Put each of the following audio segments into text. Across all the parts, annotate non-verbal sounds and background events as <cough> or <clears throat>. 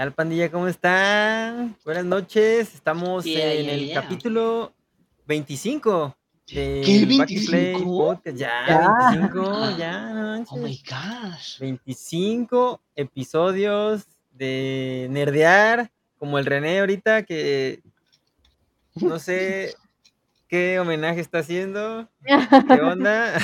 tal pandilla? ¿Cómo están? Buenas noches. Estamos Yeah, en yeah, el yeah. capítulo 25 de ¿Qué, Back and Play 25? Podcast. Ya, Ya. 25, ya, no manches. Oh my gosh. 25 episodios de nerdear, como el René ahorita, que no sé qué homenaje está haciendo. ¿Qué <laughs> onda?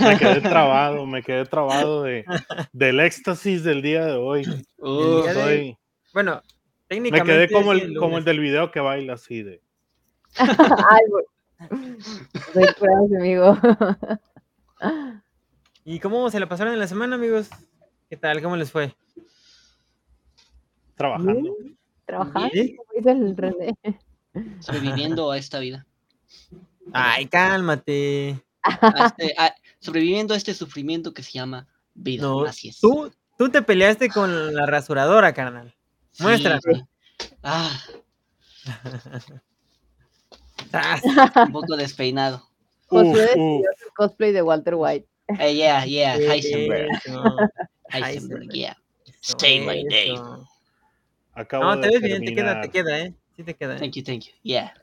Me quedé <laughs> trabado, me quedé trabado de, del éxtasis del día de hoy. Uh, día de- Soy- bueno, me técnicamente. quedé como el, como el del video que baila así de. <laughs> Ay. Soy pruebas, amigo. ¿Y cómo se la pasaron en la semana, amigos? ¿Qué tal? ¿Cómo les fue? Trabajando. Trabajando, ¿Sí? sobreviviendo a esta vida. Ay, cálmate. A este- a- sobreviviendo a este sufrimiento que se llama vida. No, Así es. Tú, tú te peleaste con la rasuradora, carnal. Sí, muéstrame. <laughs> sí. Ah, Tras. un poco despeinado. Josué decidió hacer cosplay de Walter White. Eh, yeah, yeah, Heisenberg. Heisenberg, yeah. eso, Stay my day. Acabo No, te ves bien, te queda, te queda, ¿eh? Sí te queda. ¿eh? Thank you, thank you. Yeah.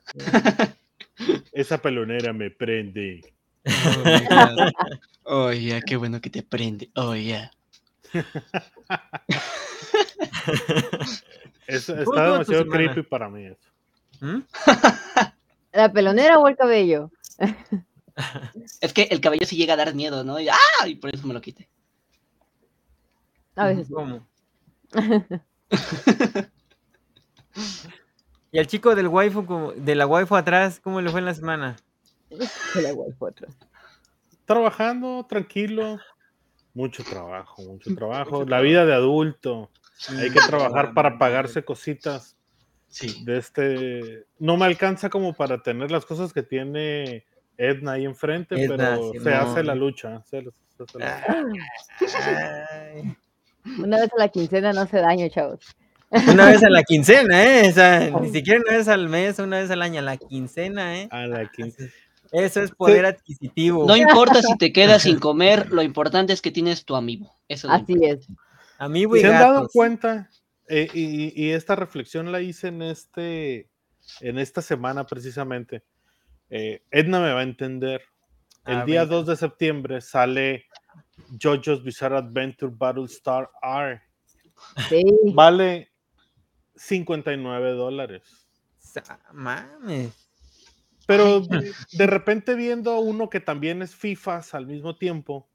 Esa pelonera me prende. <laughs> Oh, yeah, qué bueno que te prende. Oh, yeah. <laughs> Es- ¿Cómo está demasiado creepy para mí eso. ¿Mm? <laughs> ¿La pelonera o el cabello? Es que el cabello sí llega a dar miedo, ¿no? Y, ¡Ah! y por eso me lo quité. A veces sí. ¿Cómo? Y al chico del waifu, como- de la waifu atrás, ¿cómo le fue en la semana? <laughs> Se la fue otro. Trabajando, tranquilo. Mucho trabajo, mucho trabajo. La vida de adulto. Hay que trabajar para pagarse cositas Sí. de este. No me alcanza como para tener las cosas que tiene Edna ahí enfrente, Edna, pero se hace la lucha. se- se hace la lucha. Ay. Una vez a la quincena no hace daño, chavos. Una vez a la quincena, ¿eh? O sea, ni siquiera una vez al mes, una vez al año, a la quincena, ¿eh? A la quince. Eso es poder adquisitivo. No importa si te quedas <laughs> sin comer, lo importante es que tienes tu amigo. Eso es lo Así es. Amigo y ¿Se han dado cuenta? Eh, y, y esta reflexión la hice en este en esta semana precisamente. Eh, Edna me va a entender. El Ah, día venga. 2 de septiembre sale JoJo's Bizarre Adventure Battlestar R. Sí. Vale 59 dólares. Mames. Pero de repente viendo uno que también es FIFAs al mismo tiempo,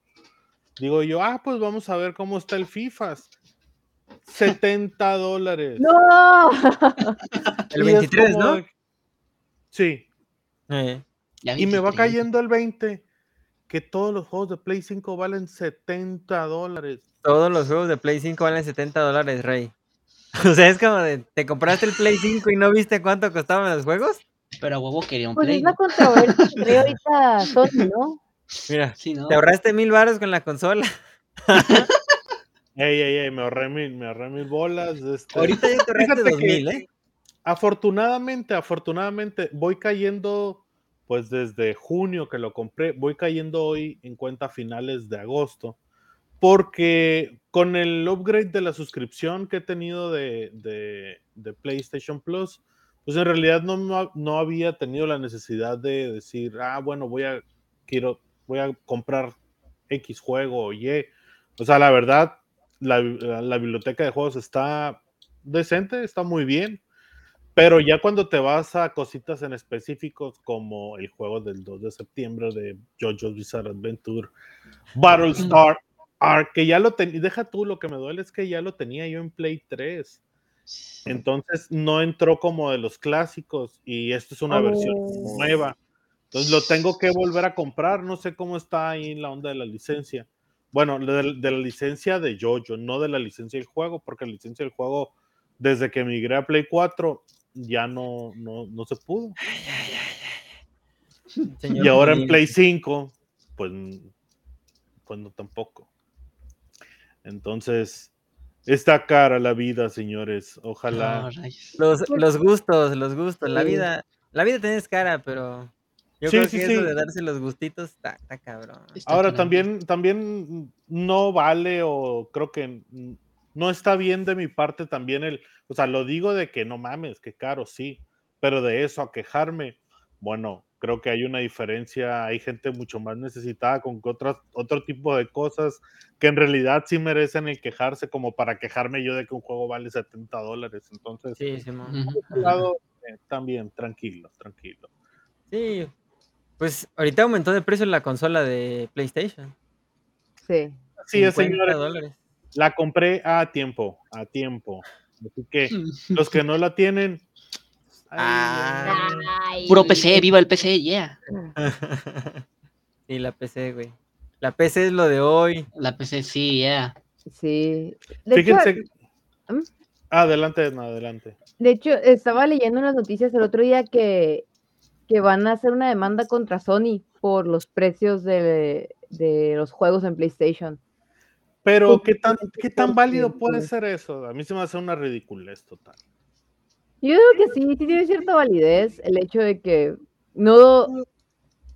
digo yo, ah, pues vamos a ver cómo está el FIFAs. 70 dólares. ¡No! El Y es 23, como ¿no? de- Sí, Eh, y me va 23. cayendo el 20 que todos los juegos de Play 5 valen 70 dólares. todos los juegos de Play 5 valen 70 dólares, Rey. <laughs> O sea, es como de, ¿te compraste el Play 5 y no viste cuánto costaban los juegos? Pero a huevo quería un Pues play. es la ¿no? controversia que trae ahorita Sony, ¿no? Mira, Sí, ¿no? te ahorraste mil baros con la consola. <laughs> Ey, ey, ey, me ahorré mil, me ahorré mil bolas. este. Ahorita ya te ahorraste dos que- mil, ¿eh? Afortunadamente, afortunadamente, voy cayendo, pues desde junio que lo compré, voy cayendo hoy en cuenta a finales de agosto, porque con el upgrade de la suscripción que he tenido de, de- de PlayStation Plus, pues en realidad no, no, había tenido la necesidad de decir, ah, bueno, voy a, quiero, voy a comprar X juego o Y. O sea, la verdad, la, la- la biblioteca de juegos está decente, está muy bien. Pero ya cuando te vas a cositas en específicos como el juego del 2 de septiembre de JoJo's Bizarre Adventure, Battlestar Ark, que ya lo tenía, deja tú, lo que me duele es que ya lo tenía yo en Play 3. Entonces no entró como de los clásicos y esto es una versión Oh. nueva. Entonces lo tengo que volver a comprar, no sé cómo está ahí la onda de la licencia. Bueno, de, de la licencia de JoJo, no de la licencia del juego, porque la licencia del juego, desde que migré a Play 4, ya no, no, no se pudo. Y ahora en. Play 5, pues, pues no tampoco. Entonces, está cara la vida, señores. Ojalá. No. Los, los gustos, los gustos. La vida, la vida tenés cara, pero yo Sí, creo sí, que sí. eso de darse los gustitos está, está cabrón. Está Ahora cabrón. también, también no vale o creo que no está bien de mi parte también el, o sea, lo digo de que no mames, que caro, sí, pero de eso a quejarme, bueno, creo que hay una diferencia, hay gente mucho más necesitada con que otras, otro tipo de cosas que en realidad sí merecen el quejarse como para quejarme yo de que un juego vale 70 dólares, entonces, Sí, por lado, eh, también, tranquilo, tranquilo. Sí. Pues ahorita aumentó de precio la consola de PlayStation. Sí. Sí, es 50 señores, dólares. la compré a tiempo, a tiempo, así que <laughs> los que no la tienen, Ah. Ay. Puro PC, viva el PC, yeah. <laughs> sí, la PC, güey. La PC es lo de hoy. La PC, sí, yeah. Sí. De hecho, Fíjense. ¿Mm? Adelante, adelante. De hecho, estaba leyendo unas noticias el otro día que, que van a hacer una demanda contra Sony por los precios de, de los juegos en PlayStation. Pero, ¿qué tan, ¿qué tan válido puede ser eso? A mí se me hace una ridiculez total. Yo creo que sí, sí tiene cierta validez el hecho de que no,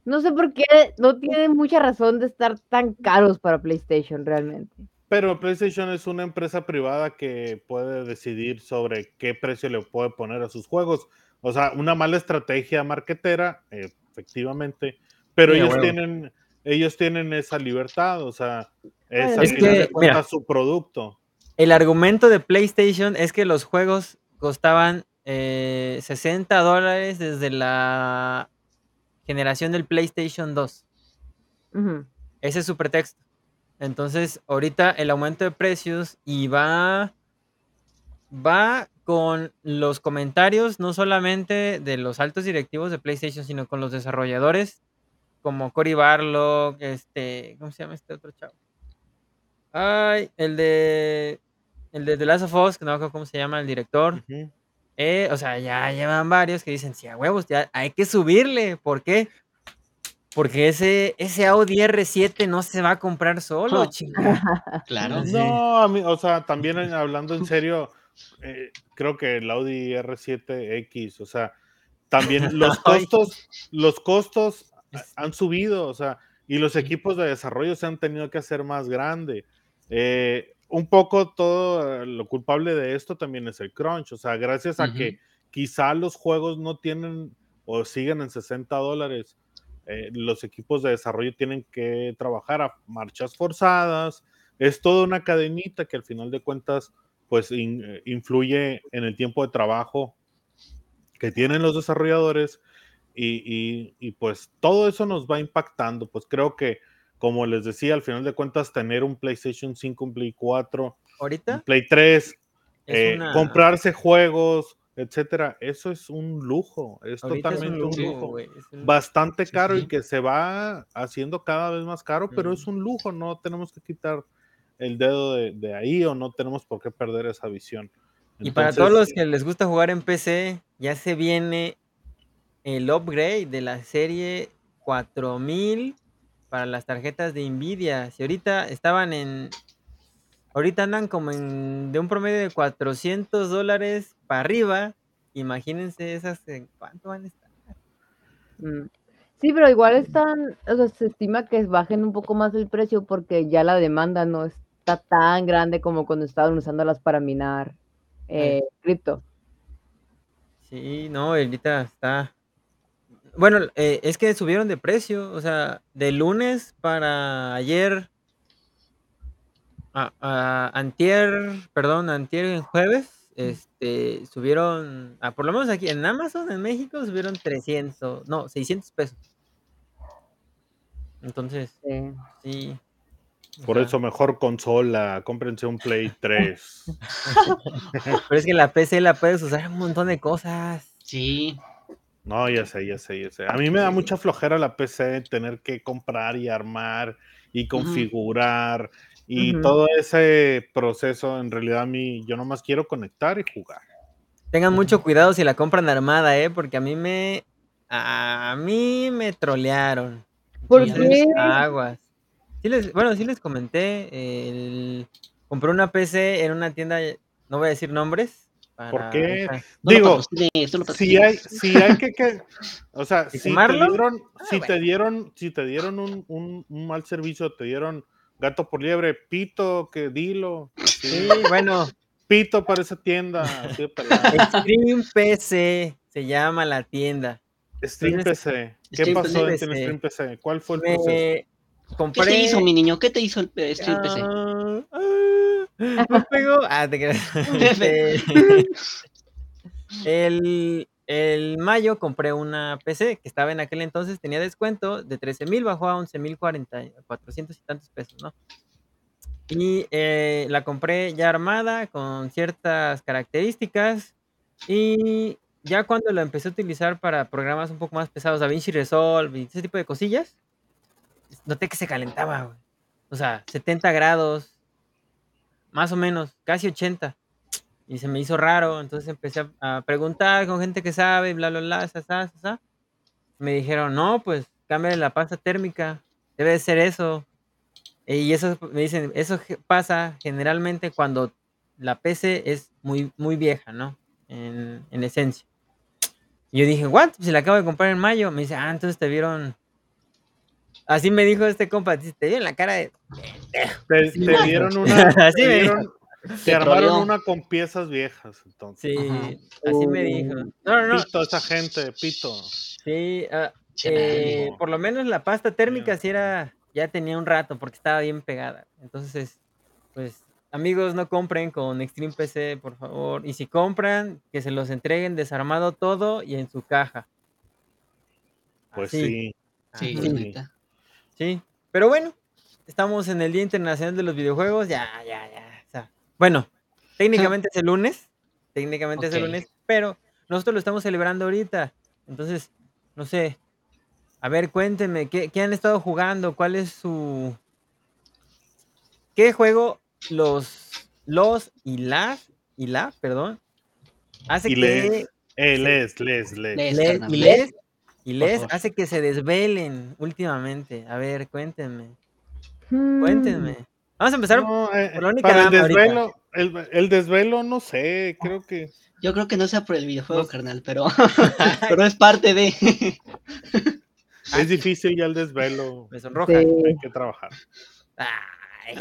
no sé por qué no tiene mucha razón de estar tan caros para PlayStation realmente. Pero PlayStation es una empresa privada que puede decidir sobre qué precio le puede poner a sus juegos. O sea, una mala estrategia marketera, efectivamente, pero ellos tienen, ellos tienen esa libertad, o sea, es, Es que, de cuentas mira. su producto. El argumento de PlayStation es que los juegos costaban eh, 60 dólares desde la generación del PlayStation 2. Ujú. Ese es su pretexto. Entonces, ahorita el aumento de precios y va, va con los comentarios, no solamente de los altos directivos de PlayStation, sino con los desarrolladores, como Cory Barlog, este, ¿cómo se llama este otro chavo? Ay, el de, el de The Last of Us, que no me acuerdo cómo se llama, el director. Ujú. Eh, o sea, ya llevan varios que dicen, sí, a huevos, ya hay que subirle. ¿Por qué? Porque ese, ese Audi R7 no se va a comprar solo, chingada. <laughs> Claro. Sí. No, a mí, o sea, también hablando en <laughs> serio, eh, creo que el Audi R7X, o sea, también <laughs> los costos, los costos han subido, o sea, y los equipos de desarrollo se han tenido que hacer más grande. Eh, un poco todo eh, lo culpable de esto también es el crunch, o sea, gracias a que quizá los juegos no tienen o siguen en 60 dólares, eh, los equipos de desarrollo tienen que trabajar a marchas forzadas, es toda una cadenita que al final de cuentas pues in- eh, influye en el tiempo de trabajo que tienen los desarrolladores y, y- y, pues todo eso nos va impactando, pues creo que como les decía, al final de cuentas tener un PlayStation 5, un Play 4, un Ahorita Play 3, es eh, una- comprarse juegos, etcétera, eso es un lujo, es ahorita es un totalmente un lujo, un- bastante Sí, caro sí. y que se va haciendo cada vez más caro, pero Mm. es un lujo, no tenemos que quitar el dedo de, de ahí o no tenemos por qué perder esa visión. Y para todos los que les gusta jugar en PC, ya se viene el upgrade de la serie 4000 para las tarjetas de Nvidia. Si ahorita estaban en. Ahorita andan como en. de un promedio de 400 dólares para arriba. Imagínense esas. ¿En cuánto van a estar? Mm. Sí, pero igual están, o sea, se estima que bajen un poco más el precio porque ya la demanda no está tan grande como cuando estaban usándolas para minar eh, cripto. Sí, no, ahorita está. Bueno, eh, es que subieron de precio. O sea, de lunes para ayer. A, a- antier, perdón, antier en jueves, este, subieron, ah, por lo menos aquí en Amazon, en México, subieron 300, no, 600 pesos. Entonces, Sí. por eso mejor consola, cómprense un Play 3. <laughs> Pero es que la PC la puedes usar un montón de cosas. Sí. No, ya sé, ya sé, ya sé. A mí me da mucha flojera la PC tener que comprar y armar y configurar y todo ese proceso. En realidad a mí, yo nomás quiero conectar y jugar. Tengan mucho cuidado si la compran armada, ¿eh? Porque a mí me, a mí me trolearon. ¿Por qué? Aguas. Sí les, bueno, sí les comenté. el- compré una PC en una tienda, no voy a decir nombres. ¿Por para qué? esa- No Digo, Si hay, si hay que, que- o sea, ¿Y si te dieron, Ah, si te dieron, si te dieron un, un- un mal servicio, te dieron gato por liebre, pito, que dilo. Sí, bueno, Pito para esa tienda. Así. Extreme PC se llama la tienda. Stream PC. ¿Qué Stream pasó en. Stream PC? ¿Cuál fue el proceso? Me ¿Qué compré. te hizo, mi niño? ¿Qué te hizo el eh, Stream PC? Ah, ah, pegó. Ah, te. <laughs> Este, el, el mayo compré una PC que estaba en aquel entonces, tenía descuento de 13 mil, bajó a 11 mil 400 y tantos pesos, ¿no? Y eh, la compré ya armada con ciertas características y ya cuando lo empecé a utilizar para programas un poco más pesados, DaVinci Resolve y ese tipo de cosillas, noté que se calentaba, güey. O sea, 70 grados, más o menos, casi 80. Y se me hizo raro, entonces empecé a, preguntar con gente que sabe, bla, bla, bla, sa, sa, sa. Me dijeron, no, pues cámbiale la pasta térmica, debe de ser eso. E- Y eso me dicen, eso pasa generalmente cuando la PC es muy, muy vieja, ¿no? En, en esencia. Y yo dije, ¿what? Si la acabo de comprar en mayo. Me dice, ah, entonces te vieron. Así me dijo este compa, te vieron la cara de. Te, Sí, dieron dijo. una. <laughs> Así te, me dijo. dieron- te armaron una con piezas viejas. Entonces. Sí, Ajá. así me dijo. Uh. No, no, no. Pito, esa gente, pito. Sí, ah, eh, por lo menos la pasta térmica Ya. sí era, ya tenía un rato porque estaba bien pegada. Entonces, pues, amigos, no compren con Extreme PC, por favor. Y si compran, que se los entreguen desarmado todo y en su caja. Pues Así, sí. Sí, neta. Sí. Pero bueno, estamos en el Día Internacional de los Videojuegos. Ya, ya, ya. o sea, bueno, técnicamente <laughs> es el lunes. Técnicamente es el lunes, pero nosotros lo estamos celebrando ahorita. Entonces, no sé. A ver, cuéntenme, ¿qué, qué han estado jugando? ¿Cuál es su. ¿Qué juego los. los y las. y la, perdón. Hace Y que. les. Eh, les, les, les. Les. les. Y les hace que se desvelen últimamente. A ver, cuéntenme. Hmm, Cuéntenme. Vamos a empezar No, eh, por la única para el desvelo, el, el desvelo, no sé, creo que. Yo creo que no sea por el videojuego, No carnal, pero, <laughs> pero es parte de. <laughs> Es difícil ya el desvelo. Me sonroja. Sí. Hay que trabajar. Ay.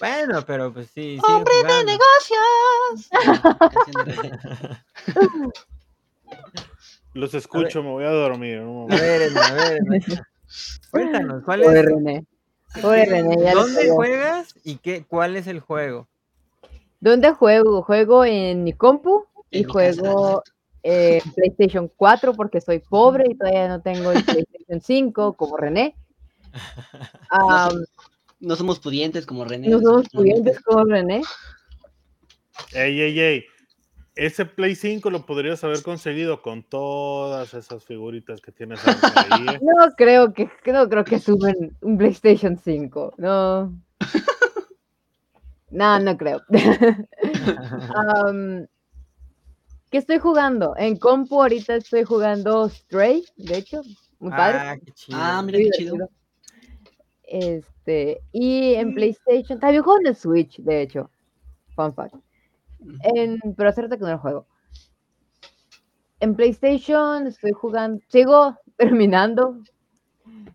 Bueno, pero pues sí. ¡Hombre de negocios! <laughs> Los escucho, me voy a dormir. momento. ver, Edna, a ver. Edna. <laughs> Cuéntanos, ¿cuál Pobre es? René. Pobre René, ya ¿Dónde juegas y qué, cuál es el juego? ¿Dónde juego? Juego en mi compu y mi juego en PlayStation 4 porque soy pobre y todavía no tengo el <laughs> PlayStation 5 como René. Ah, No somos pudientes como René. no somos pudientes como René. Ey, ey, ey. Ese Play 5 lo podrías haber conseguido con todas esas figuritas que tienes ahí. ¿eh? <laughs> No creo que no creo que suben un PlayStation 5. No. No, no creo. <laughs> ¿Qué estoy jugando? En compu ahorita estoy jugando Stray, de hecho, muy padre. Ah, qué chido. Ah, mira qué chido. Este, y en PlayStation, también juego en el Switch, de hecho. Fun fact. En, pero hace rato que no lo juego. En PlayStation estoy jugando, sigo <laughs> terminando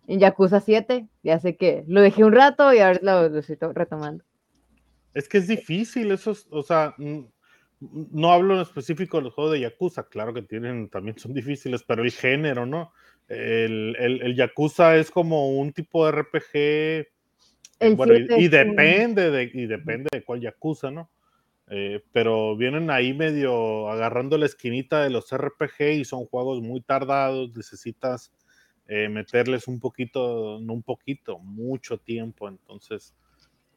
en Yakuza 7. Ya sé que lo dejé un rato y ahora lo, lo estoy to- retomando. Es que es difícil, esos, o sea, no hablo en específico de los juegos de Yakuza, claro que tienen, también son <laughs> difíciles, pero el género, ¿no? El, el, el Yakuza es como un tipo de RPG, El bueno, y, 7 y depende de, y depende de cuál Yakuza, ¿no? Eh, pero vienen ahí medio agarrando la esquinita de los RPG y son juegos muy tardados, necesitas eh, meterles un poquito, no un poquito, mucho tiempo, entonces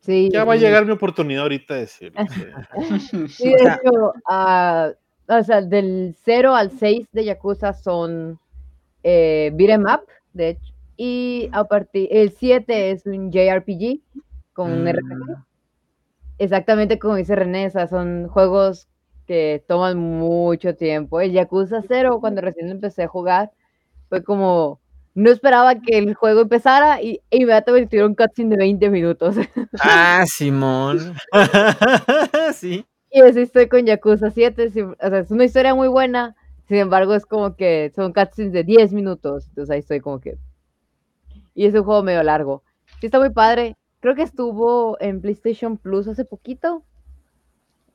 Sí, ya va a llegar mi oportunidad ahorita de decirlo. sí. <laughs> Sí, de O sea- hecho, ah, o sea, del 0 al 6 de Yakuza son eh, beat'em up, de hecho, y a partir, el 7 es un JRPG con un RPG. Exactamente como dice René, son juegos que toman mucho tiempo. El Yakuza 0, cuando recién empecé a jugar, fue como, no esperaba que el juego empezara y e inmediatamente tuvieron un cutscene de 20 minutos. <laughs> Ah, Simón. <laughs> sí. Y así estoy con Yakuza 7. sí, O sea, es una historia muy buena. Sin embargo, es como que son cutscenes de 10 minutos. Entonces ahí estoy como que. Y es un juego medio largo. Sí, está muy padre. Creo que estuvo en PlayStation Plus hace poquito.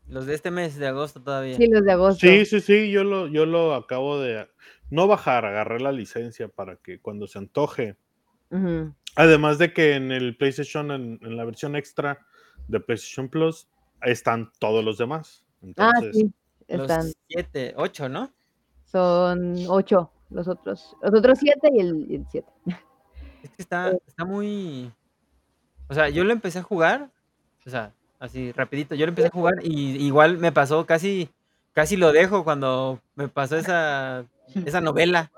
Los de este mes de agosto todavía. Sí, los de agosto. Sí, sí, sí, yo lo, yo lo acabo de no bajar, agarré la licencia para que cuando se antoje. Además de que en el PlayStation, en, en la versión extra de PlayStation Plus, están todos los demás. Ah, sí, Los están. siete, ocho, ¿no? Son ocho los otros. Los otros siete y el, y el siete. Es que está, está muy. O sea, yo lo empecé a jugar. O sea, así rapidito. Yo lo empecé a jugar y igual me pasó casi. Casi lo dejo cuando me pasó esa, esa <laughs> Es novela.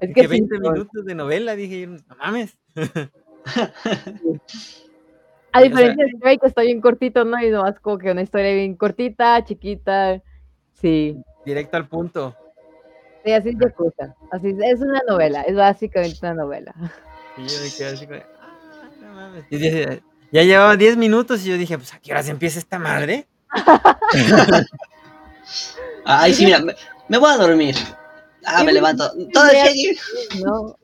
que Que sí, 20 son- minutos de novela, dije, no mames. <laughs> A sea- diferencia de Stray, que está bien cortito, ¿no? Y nomás como que una historia bien cortita, chiquita. Sí. Directo al punto. Sí, así es Yakuza. Así es, es una novela, es básicamente una novela. Y yo me quedé así de, "Ah, no mames". Y dije, ya llevaba 10 minutos y yo dije, pues a qué hora se empieza esta madre. Ay, sí, mira, me, me voy a dormir. Ah, me levanto. Todo real. el ¿no?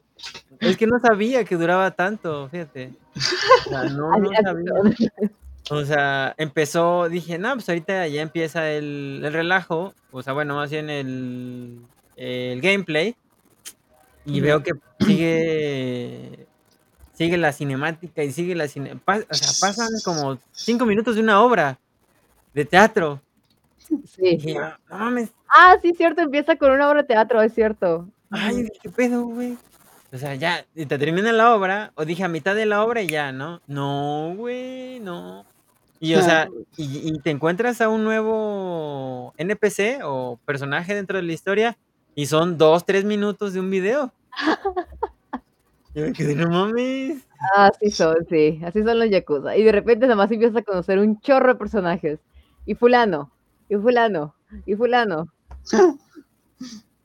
Es que no sabía que duraba tanto, fíjate. O sea, no, sabía. O sea, empezó, dije, no, pues ahorita ya empieza el, el relajo, o sea, bueno, más bien el, el gameplay, y veo que sigue, sigue la cinemática y sigue la cine, o sea, pasan como cinco minutos de una obra de teatro. Sí. "Ah, no mames, Ah, sí, cierto, empieza con una obra de teatro, es cierto. ay, qué pedo, güey. O sea, ya, y te termina la obra, o dije a mitad de la obra y ya, ¿no? No, güey, no. Y o sea, y, y te encuentras a un nuevo NPC o personaje dentro de la historia y son dos, tres minutos de un video. <laughs> Yo me quedé, no mames. Así son, sí, así son los Yakuza. Y de repente nada más empiezas a conocer un chorro de personajes. Y fulano, y fulano, y fulano.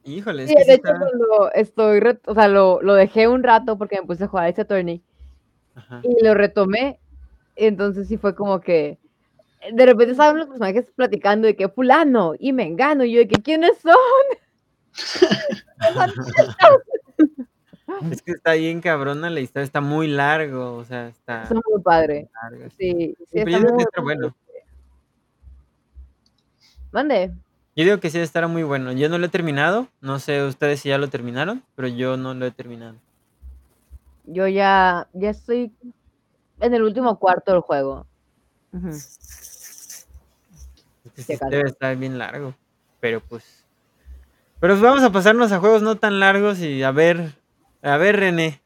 Híjole, es Sí, que sí de hecho está- cuando estoy, o sea, lo, lo dejé un rato porque me puse a jugar ese Attorney Ajá. y lo retomé. Entonces sí fue como que de repente estaban los personajes platicando de que fulano y mengano. Y yo de que quiénes son. <laughs> <laughs> Es que está bien cabrona la historia, está muy largo, o sea, está Son muy padre. largo. Sí, sí, Pero está que muy está bueno. Mande. Yo digo que sí estará muy bueno. Yo no lo he terminado, no sé ustedes si ya lo terminaron, pero yo no lo he terminado. Yo ya, ya estoy en el último cuarto del juego. Es que sí debe estar bien largo. Pero pues. Pero pues vamos a pasarnos a juegos no tan largos y a ver. A ver, René.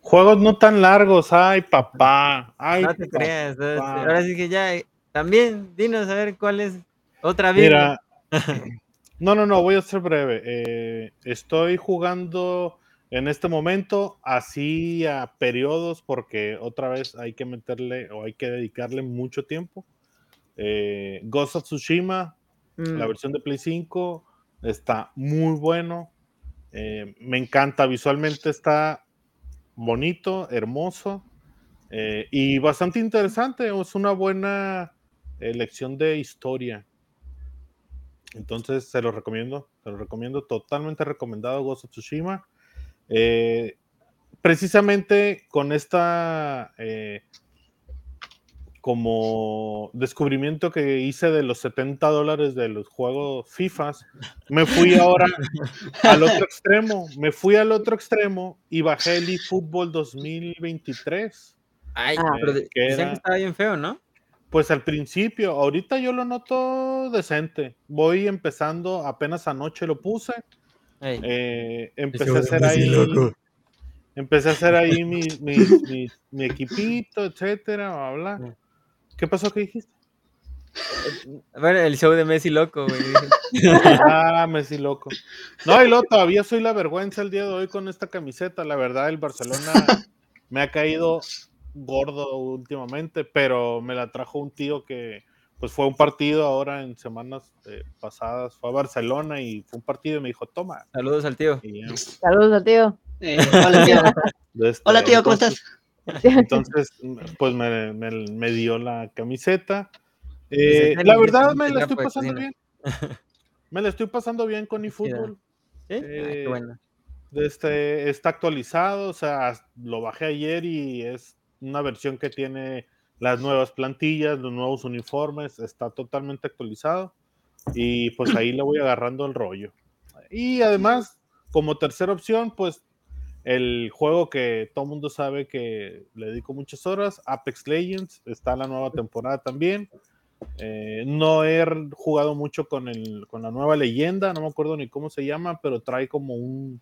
Juegos no tan largos, ay papá, ay no te creas. Ahora sí que ya. eh, También, dinos a ver cuál es otra vida. Mira, <laughs> no, no, no, voy a ser breve. Eh, estoy jugando en este momento así a periodos porque otra vez hay que meterle o hay que dedicarle mucho tiempo. Eh, Ghost of Tsushima, la Mm. versión de Play 5, está muy bueno. Eh, me encanta, visualmente está bonito, hermoso eh, y bastante interesante. Es una buena elección de historia. Entonces se lo recomiendo, se lo recomiendo, totalmente recomendado Ghost of Tsushima. Eh, precisamente con esta como descubrimiento que hice de los 70 dólares de los juegos FIFAs, me fui ahora al otro extremo, me fui al otro extremo y bajé el eFootball 2023. Ay, Ah. pero de- Que decían era- que estaba bien feo, ¿no? Pues al principio, ahorita yo lo noto decente. Voy empezando, apenas anoche lo puse. Eh, empecé a hacer ahí. Empecé a hacer ahí mi, mi, mi- mi equipito, etcétera, bla, bla. ¿Qué pasó? ¿Qué dijiste? A ver, el show de Messi loco, güey. Ah, Messi loco. No, y luego todavía soy la vergüenza el día de hoy con esta camiseta. La verdad, el Barcelona me ha caído gordo últimamente, pero me la trajo un tío que pues fue un partido ahora en semanas eh, pasadas, fue a Barcelona y fue un partido y me dijo, toma. Saludos al tío. Y Saludos al tío. Eh, hola, tío. <laughs> este, Hola, tío, ¿cómo entonces- estás? Entonces, pues me, me- me dio la camiseta. Eh, Dice, la "Ten, verdad me la estoy pues, pasando cocina". bien. <laughs> Me la estoy pasando bien con eFootball. Eh. Este, está actualizado, o sea, lo bajé ayer y es una versión que tiene las nuevas plantillas, los nuevos uniformes, está totalmente actualizado y pues ahí le voy agarrando el rollo. Y además, como tercera opción, pues el juego que todo mundo sabe que le dedico muchas horas, Apex Legends, está la nueva temporada también. Eh, no he jugado mucho con, el, con la nueva leyenda, no me acuerdo ni cómo se llama, pero trae como un...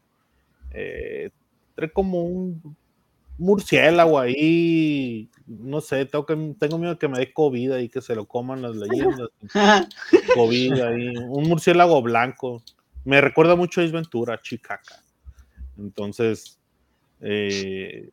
Eh, trae como un murciélago ahí, no sé, tengo, que, tengo miedo que me dé COVID y que se lo coman las leyendas. <laughs> COVID ahí, un murciélago blanco. Me recuerda mucho a Isventura, Chicaca. Entonces, eh,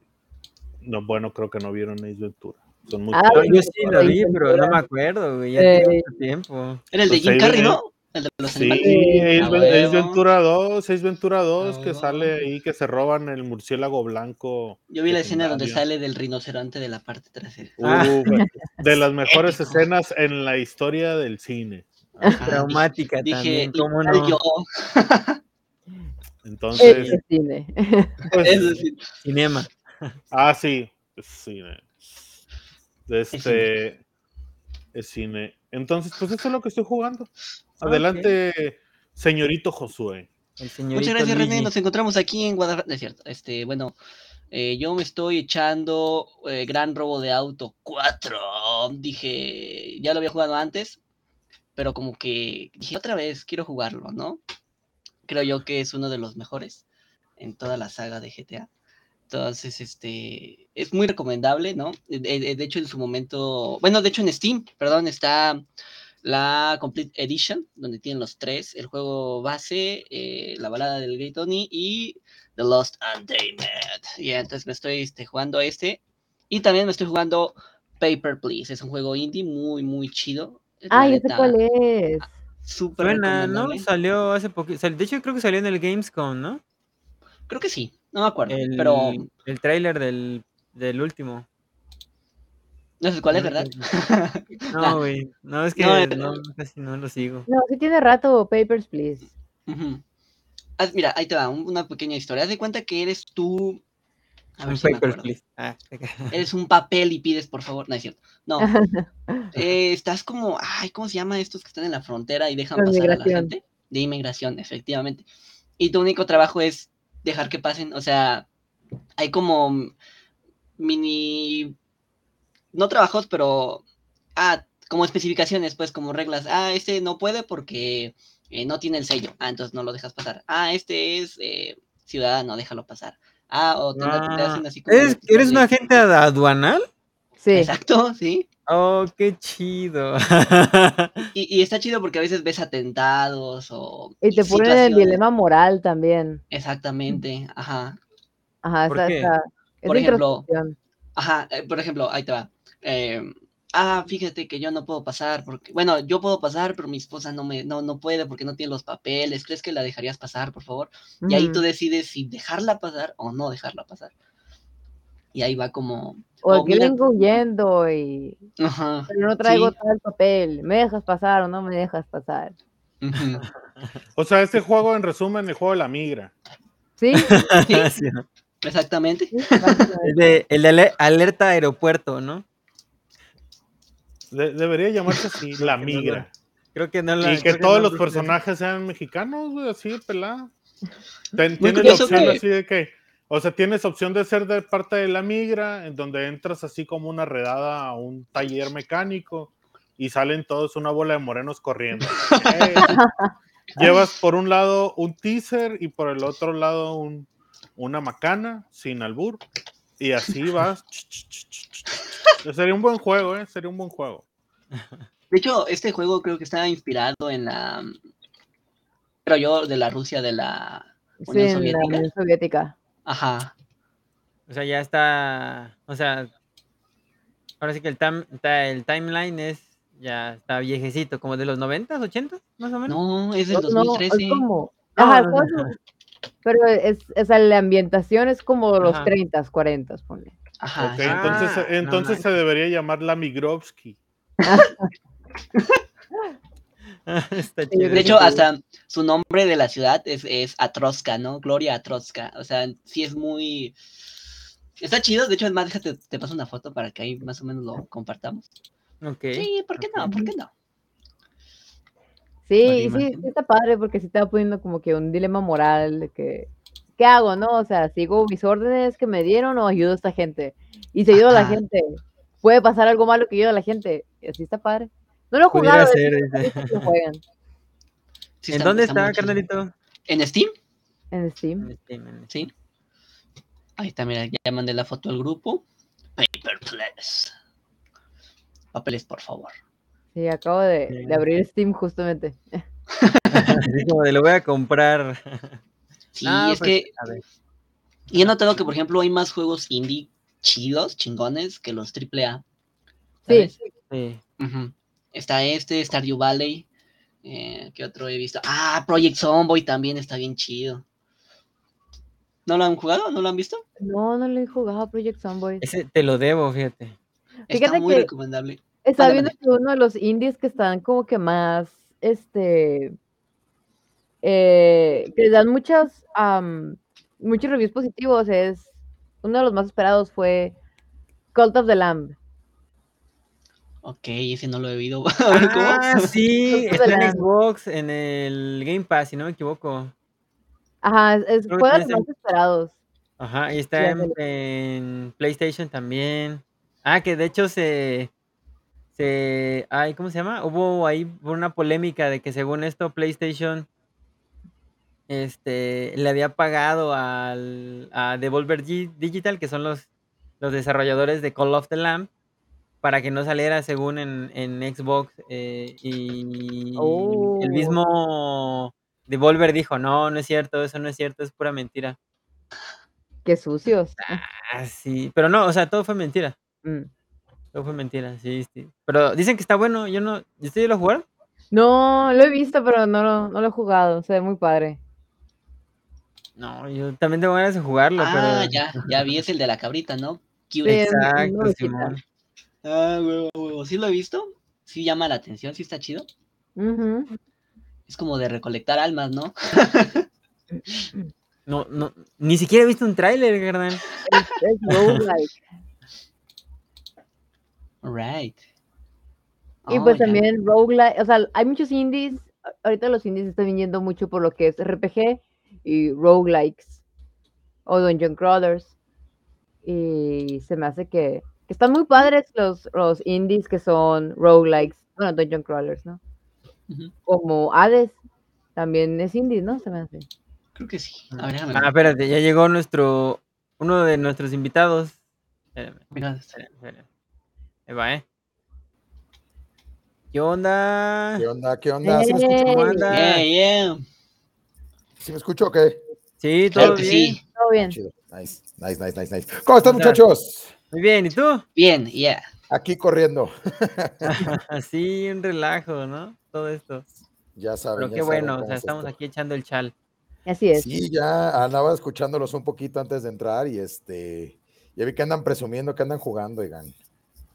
no, bueno, creo que no vieron Ace Ventura. Son muy Ah, yo sí lo vi, pero no me acuerdo, güey. Ya Eh, tiene mucho tiempo. Era el de Pues Jim Carrey, ¿no? El de los Sí, animales. Ace. Ventura 2, Ace Ventura 2, A que huevo. sale ahí, que se roban el murciélago blanco. Yo vi la escena donde sale del rinoceronte de la parte trasera. Ah. Uh, <laughs> de las mejores Épico. escenas en la historia del cine. Ajá, Traumática dije, también, ¿cómo literal no? yo. <laughs> Entonces, Ese cine. <laughs> pues, Es Cinema. ah, sí, es cine. Este, es cine. Entonces, pues eso es lo que estoy jugando. Adelante, señorito Josué. Muchas gracias, René. Nos encontramos aquí en Guadalajara. Es cierto. Este, bueno, eh, yo me estoy echando eh, Gran Robo de Auto 4. Dije, ya lo había jugado antes, pero como que dije otra vez, quiero jugarlo, ¿no? Creo yo que es uno de los mejores en toda la saga de GTA. Entonces, este, es muy recomendable, ¿no? De, de- de hecho, en su momento, bueno, de hecho en Steam, perdón, está la Complete Edition, donde tienen los tres, el juego base, eh, la balada del Gay Tony y The Lost Untamed. Y entonces me estoy este, jugando a este. Y también me estoy jugando Paper Please. Es un juego indie muy, muy chido. Ay, ese cuál es. Súper Suena, ¿no? Salió hace poquito. De hecho, creo que salió en el Gamescom, ¿no? Creo que sí, no me acuerdo. El, Pero el tráiler del, del último. no sé cuál es, ¿verdad? <laughs> No, güey. No, es que No, eh, no, casi no lo sigo. No, sí tiene rato, Papers, Please. Mira, ahí te va un- una pequeña historia. Haz de cuenta que eres tú. A ver Un si me Papers, acuerdo. please. Ah, <laughs> Eres un papel y pides por favor. No es cierto. No. <laughs> Eh, estás como. Ay, ¿cómo se llama estos que están en la frontera y dejan De pasar a la gente? De inmigración, efectivamente. Y tu único trabajo es dejar que pasen. O sea, hay como mini. No trabajos, pero. Ah, como especificaciones, pues, como reglas. Ah, este no puede porque eh, no tiene el sello. Ah, entonces no lo dejas pasar. Ah, este es eh, ciudadano, déjalo pasar. Ah, o te, te Ah, hacen así como. ¿Eres, ¿Eres un agente ad- aduanal? Sí. Exacto, sí. Oh, qué chido. <laughs> Y, y está chido porque a veces ves atentados o. Y te ponen el dilema moral también. Exactamente, ajá. Ajá, ¿Por está, qué? está- es Por de ejemplo. Ajá, eh, por ejemplo, ahí te va. eh, ah, fíjate que yo no puedo pasar porque, bueno, yo puedo pasar, pero mi esposa no me, no, no puede porque no tiene los papeles. ¿Crees que la dejarías pasar, por favor? Y ahí tú decides si dejarla pasar o no dejarla pasar. Y ahí va como. O oh, que mira, vengo huyendo y Ajá. pero no traigo Sí. tal papel. ¿Me dejas pasar o no me dejas pasar? <laughs> O sea, este juego, en resumen, el juego de la migra. ¿Sí? <laughs> <laughs> Sí, exactamente. El de, el de ale- alerta aeropuerto, ¿no? De- debería llamarse así, <laughs> la migra. Creo que no la. Y que todos no los personajes sean mexicanos, güey, así, pelada. Ten- Muy tienes la curioso opción que- así de que, o sea, tienes opción de ser de parte de la migra, en donde entras así como una redada a un taller mecánico y salen todos una bola de morenos corriendo. <laughs> Eh, Llevas por un lado un teaser y por el otro lado un, una macana sin albur. Y así <laughs> vas. Sería un buen juego, ¿eh? Sería un buen juego. De hecho, este juego creo que está inspirado en la. Pero yo, de la Rusia de la Sí, Unión en la Soviética. Unión Soviética. Ajá. O sea, ya está. O sea. Ahora sí que el, tam- ta- el timeline es. Ya está viejecito, como de los 90s, 80s, más o menos. No, es del No, no, 2013. es como. No, Ajá, no, pero es, es, o sea, la ambientación es como los Ajá. 30, 40, ponle. Ajá. Entonces, Ah, no entonces se debería llamar la Migrovsky. <laughs> Está De hecho, hasta su nombre de la ciudad es, es Atrosca, ¿no? Gloria Atrosca. O sea, sí es muy. Está chido. De hecho, es más, déjate, te paso una foto para que ahí más o menos lo compartamos. Ok. Sí, ¿por qué no? ¿Por qué no? Sí, sí, está padre porque sí va poniendo como que un dilema moral de que, ¿qué hago, no? O sea, ¿sigo mis órdenes que me dieron o ayudo a esta gente? Y si ayudo a la Ajá. gente, puede pasar algo malo que ayude a la gente. Y así está padre. No lo lo juegan Sí ¿En dónde está, chido. carnalito? ¿En Steam? en Steam. En Steam, en Sí. Ahí está, mira, ya mandé la foto al grupo. Paper Please. Papeles, por favor. Sí, acabo de, Sí. de abrir Steam justamente. <laughs> Como de lo voy a comprar. Sí, No, es pues, que. a ver. Y he notado que, por ejemplo, hay más juegos indie chidos, chingones, que los AAA. Sí. Sí. Está este, Stardew Valley. Eh, ¿Qué otro he visto? Ah, Project Zomboid también está bien chido. ¿No lo han jugado? ¿No lo han visto? no, no le he jugado a Project Zomboid. Ese te lo debo, fíjate. Está Fíjate muy que- recomendable. Estaba Mándame. viendo que uno de los indies que están como que más, este, eh, que dan muchas, muchos reviews positivos, es, uno de los más esperados fue Cult of the Lamb. Ok, ese no lo he <laughs> ¿cómo? Ah, sí, está en la- Xbox, en el Game Pass, si no me equivoco. Ajá, es, fue de los está más esperados. Ajá, y está en PlayStation también. Ah, que de hecho se, se, ay, ¿cómo se llama? Hubo ahí una polémica de que según esto PlayStation, este, le había pagado al, a Devolver Gi- Digital, que son los, los desarrolladores de Call of the Lamb, para que no saliera según en, en Xbox eh, y Oh. el mismo Devolver dijo, no, no es cierto, eso no es cierto, es pura mentira. Qué sucios. Ah, sí, pero no, o sea, todo fue mentira. Mm. Todo fue mentira, sí, sí. Pero dicen que está bueno, yo no, ¿ustedes lo jugaron? No, lo he visto, pero no lo, no lo he jugado, se ve muy padre. No, yo también tengo ganas de jugarlo, Ah, pero... ya, ya vi, es el de la cabrita, ¿no? Cute. Exacto. Simón. Ah, huevo, huevo. ¿Sí lo he visto? Sí llama la atención, sí está chido. Es como de recolectar almas, ¿no? <laughs> No, no, ni siquiera he visto un tráiler, carnal. Es, es roguelike. Right. Y Oh, pues también roguelike, o sea, hay muchos indies, a- ahorita los indies están viniendo mucho por lo que es RPG y roguelikes o dungeon crawlers. Y se me hace que, que están muy padres los, los indies que son roguelikes, bueno, dungeon crawlers, ¿no? Como Hades, también es indie, ¿no? Se me hace. Creo que sí. A ver, Ah, espérate, ya llegó nuestro, uno de nuestros invitados. Espérame, espérame, espérame. Ahí va, ¿eh? ¿Qué onda? ¿Qué onda? ¿Qué onda? ¿Sí me escucho, ¿Cómo ¡Ey! andas? Yeah, yeah. ¿Sí me escucho o qué? Sí, Claro todo que bien. sí. Todo bien. Chido. Nice, nice, nice, nice, nice. ¿Cómo están, muchachos? Muy bien, ¿y tú? Bien, yeah. Aquí corriendo. <laughs> Así, un relajo, ¿no? Todo esto. Ya saben. Pero ya qué saben bueno, o sea, es estamos esto. aquí echando el chal. Así es. Sí, ya andaba escuchándolos un poquito antes de entrar y este. Ya vi que andan presumiendo que andan jugando, oigan.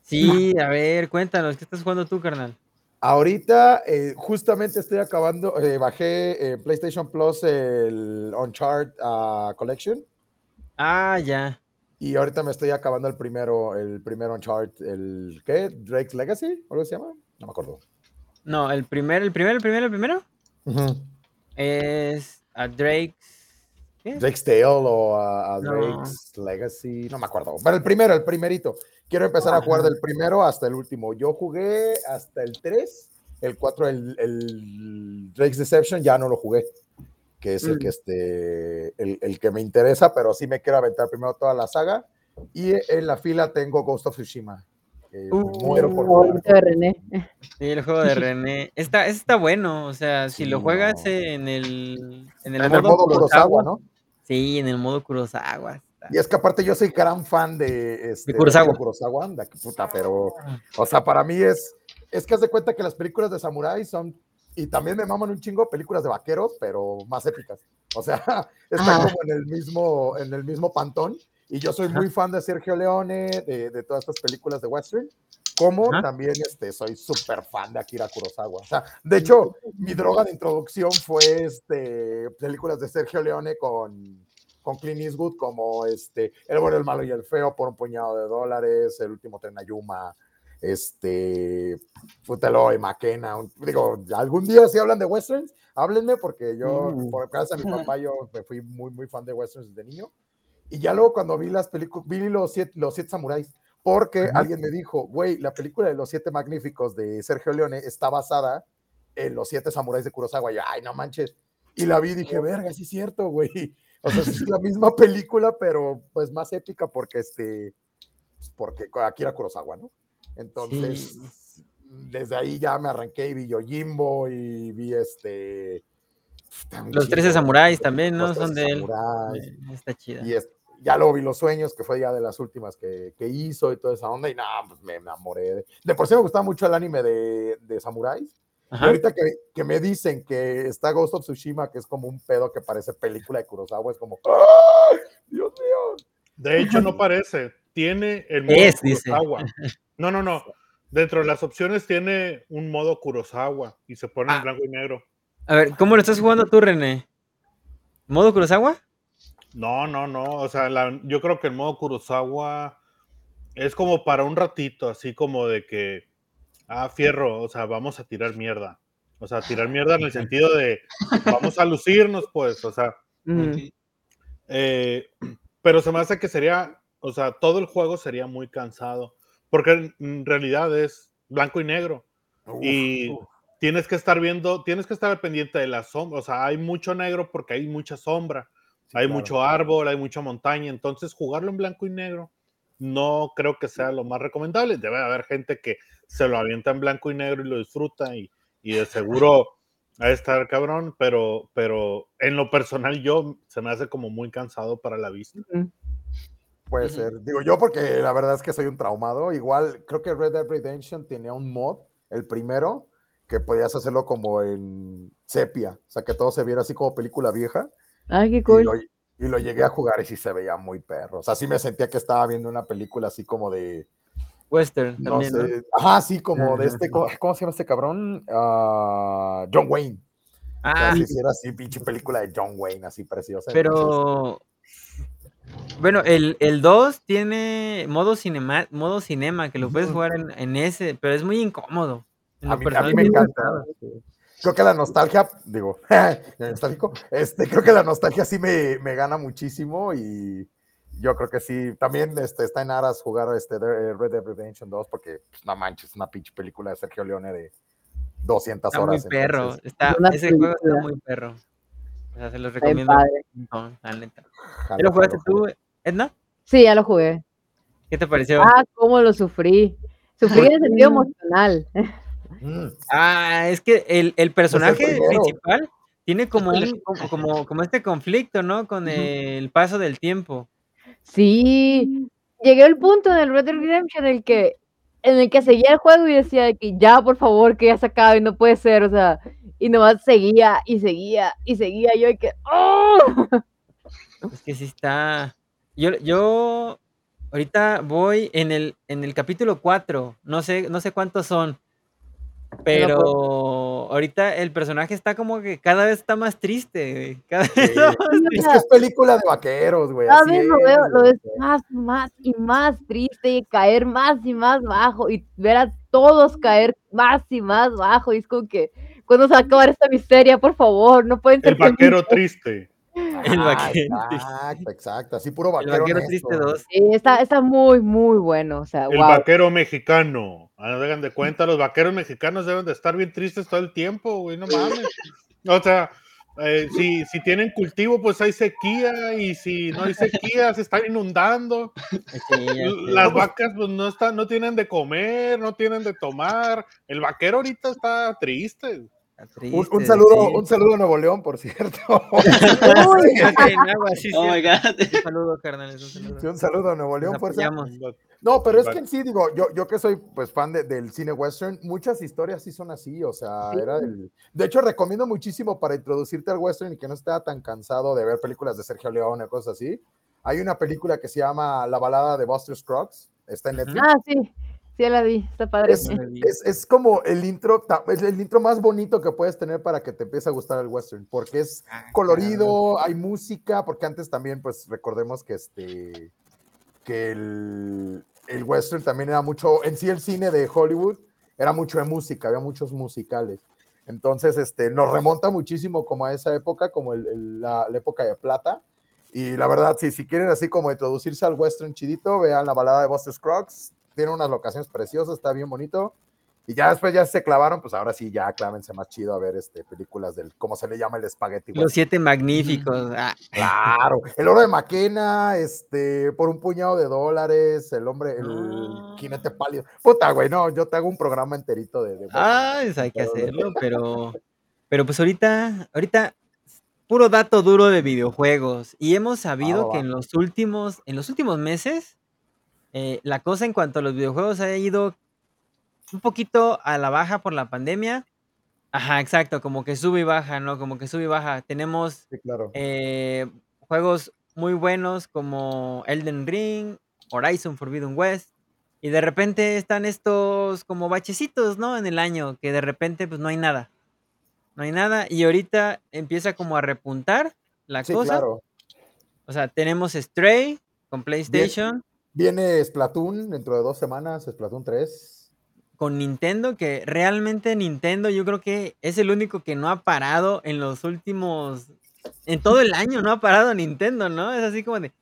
Sí, a ver, cuéntanos, ¿qué estás jugando tú, carnal? Ahorita, eh, justamente estoy acabando, eh, bajé en PlayStation Plus el Uncharted ah, Collection Ah, ya. y ahorita me estoy acabando el primero, el primer Uncharted, el ¿qué? Drake's Legacy, ¿o algo se llama? No me acuerdo. No, el primero, el primero, el primero, el primero es a Drake's. ¿Qué? Drake's Tale o a, a No. Drake's Legacy, no me acuerdo. Pero el primero, el primerito. Quiero empezar a jugar del primero hasta el último. Yo jugué hasta el 3, el 4, el, el Drake's Deception, ya no lo jugué, que es el Mm. que este, el, el que me interesa, pero sí me quiero aventar primero toda la saga. Y en la fila tengo Ghost of Tsushima. que Uh, muero por Favorito jugar. de René. Sí, el juego de René. Está, está bueno, o sea, si Sí, lo juegas no. en el, en el En modo, el modo Kurosawa, ¿no? Sí, en el modo Kurosawa. Y es que aparte yo soy gran fan de, este, De Kurosawa. Akira Kurosawa, anda, que puta, pero, o sea, para mí es, es que haz de cuenta que las películas de samuráis son, y también me maman un chingo películas de vaqueros, pero más épicas. O sea, <laughs> están Ajá. como en el mismo, en el mismo pantón. Y yo soy muy fan de Sergio Leone, de, de todas estas películas de western. Como Ajá. también este, soy súper fan de Akira Kurosawa. O sea, de hecho, mi droga de introducción fue este, películas de Sergio Leone con, con Clint Eastwood, como este, El bueno, el malo y el feo por un puñado de dólares, El último tren a Yuma, este, Futelo y Maquena. digo, algún día si hablan de westerns, háblenme, porque yo, Uh. por casa de mi <laughs> papá, yo me fui muy, muy fan de westerns desde niño. Y ya luego cuando vi las películas, vi los siete, los siete samuráis, porque alguien me dijo, güey, la película de los siete magníficos de Sergio Leone está basada en los siete samuráis de Kurosawa. Y yo, ay, no manches. Y la vi y dije, verga, sí es cierto, güey. O sea, es la misma película, pero pues más épica porque este, porque Akira Kurosawa, ¿no? Entonces, Sí. desde ahí ya me arranqué y vi Yojimbo y vi este... Los chingo 13 de- samuráis también, ¿no? Son 13 de él. Eh, Está chida. Y es- ya luego vi Los Sueños, que fue ya de las últimas que, que hizo y toda esa onda, y nada, pues me enamoré. De, de por sí me gustaba mucho el anime de, de samuráis. Y ahorita que, que me dicen que está Ghost of Tsushima, que es como un pedo que parece película de Kurosawa, es como, ¡ay! ¡Dios mío! De hecho, no parece. Tiene el modo Es, dice. Kurosawa. <laughs> No, no, no. Dentro de las opciones tiene un modo Kurosawa y se pone Ah. en blanco y negro. A ver, ¿cómo lo estás jugando tú, René? ¿Modo Kurosawa? No, no, no. O sea, la- yo creo que el modo Kurosawa es como para un ratito, así como de que, ah, fierro, o sea, vamos a tirar mierda. O sea, tirar mierda en el sentido de, vamos a lucirnos, pues, o sea, eh, pero se me hace que sería, o sea, todo el juego sería muy cansado, porque en- realidad es blanco y negro. Uf, Y uf. tienes que estar viendo, tienes que estar al pendiente de la sombra, o sea, hay mucho negro porque hay mucha sombra, Sí, hay claro. mucho árbol, hay mucha montaña, entonces jugarlo en blanco y negro no creo que sea lo más recomendable. Debe haber gente que se lo avienta en blanco y negro y lo disfruta y, y de seguro <laughs> a estar cabrón, pero, pero en lo personal yo se me hace como muy cansado para la vista. Puede ser. Digo yo porque la verdad es que soy un traumado. Igual creo que Red Dead Redemption tenía un mod, el primero, que podías hacerlo como en sepia, o sea, que todo se viera así como película vieja. Ay, qué Y lo, y lo llegué a jugar y sí se veía muy perro. O sea, sí me sentía que estaba viendo una película así como de, Western no también, ¿no? sé, ajá, sí, como de este, sí. ¿cómo, se llama este cabrón? Ah, John Wayne. O sea, Ah, si hiciera así, pinche película de John Wayne, así preciosa. entonces- pero... Bueno, el, el 2 tiene modo cinema, modo cinema, que lo puedes jugar en, en ese, pero es muy incómodo. A mí, a mí me encanta. Creo que la nostalgia, digo, <laughs> nostálgico, este, creo que la nostalgia sí me, me gana muchísimo y yo creo que sí, también este, está en aras jugar este Red Dead Redemption 2 porque, pues, no manches, es una pinche película de Sergio Leone de 200 Está muy horas. perro. entonces, Está, Una ese juego está muy perro. O sea, se los recomiendo la neta. jalo, ¿Ya lo jugaste tú, Edna? Sí, ya lo jugué. ¿Qué te pareció? Ah, cómo lo sufrí. Sufrí en el sentido emocional. <laughs> Mm, Ah, es que el, el personaje primero. principal tiene como, un, como, como, como este conflicto, ¿no? Con el paso del tiempo. Sí, llegué al punto en el Red Dead Redemption en el que, en el que seguía el juego y decía de que ya, por favor, que ya se acabe, no puede ser, o sea, y nomás seguía y seguía y seguía yo y que, ¡oh! Es que sí está. Yo, yo ahorita voy en el, en el capítulo 4. No sé, no sé cuántos son. Pero ahorita el personaje está como que cada vez está más triste, Cada Sí. más Es que es película de vaqueros, güey. Cada vez lo veo, lo ves más, más y más triste y caer más y más bajo y ver a todos caer más y más bajo y es como que, ¿cuándo se va a acabar esta miseria? Por favor, no pueden ser El vaquero felices". triste. El vaquero Exacto, exacto. Así puro El vaquero. vaquero honesto. triste 2. Sí, está, está muy, muy bueno, o sea, El wow. vaquero mexicano. Ah, no hagan de cuenta, los vaqueros mexicanos deben de estar bien tristes todo el tiempo, güey, no mames. O sea, eh, si, si tienen cultivo, pues hay sequía, y si no hay sequía, se están inundando. Las vacas, pues no están, no tienen de comer, no tienen de tomar. El vaquero ahorita está triste. Un, un saludo, un saludo a Nuevo León, por cierto. <laughs> Uy, Oh my god. Un saludo, carnales, un saludo. Sí, un saludo a Nuevo León, apoyamos. No, pero es que en sí, digo, yo, yo que soy pues fan de- del cine western, muchas historias sí son así, o sea, Sí. era el... De hecho, recomiendo muchísimo para introducirte al western y que no estés tan cansado de ver películas de Sergio Leone o cosas así. Hay una película que se llama La balada de Buster Scruggs, está en Netflix. Ah, sí. Sí, ya la vi, está padre. Es, es- es como el intro, es el intro más bonito que puedes tener para que te empiece a gustar el western, porque es Ah, colorido, hay música, porque antes también, pues recordemos que este, que el, el western también era mucho, en sí el cine de Hollywood era mucho de música, había muchos musicales. Entonces, este, nos remonta muchísimo como a esa época, como el- el- la, la época de plata. Y la verdad, sí, si quieren así como introducirse al western chidito, vean la balada de Buster Scruggs. Tiene unas locaciones preciosas, está bien bonito. Y ya después ya se clavaron, pues ahora sí, ya clávense más chido a ver este, películas del, ¿cómo se le llama el espagueti? Los siete magníficos. Ah, Claro, el oro de Maquena, este, por un puñado de dólares, el hombre, el No. jinete pálido. Puta, güey, no, yo te hago un programa enterito de. de Ah, pues hay que hacerlo, pero, pero pues ahorita, ahorita, puro dato duro de videojuegos. Y hemos sabido va, que en los últimos, en los últimos meses, eh, la cosa en cuanto a los videojuegos ha ido un poquito a la baja por la pandemia. Ajá, exacto, como que sube y baja, ¿no? Como que sube y baja. Tenemos Sí, claro. eh, juegos muy buenos como Elden Ring, Horizon Forbidden West, y de repente están estos como bachecitos, ¿no? En el año, que de repente pues no hay nada. No hay nada, y ahorita empieza como a repuntar la Sí, cosa. claro. O sea, tenemos Stray con PlayStation, Viene Splatoon dentro de dos semanas, Splatoon 3. con Nintendo, que realmente Nintendo yo creo que es el único que no ha parado en los últimos... En todo el año no ha parado Nintendo, ¿no? Es así como de...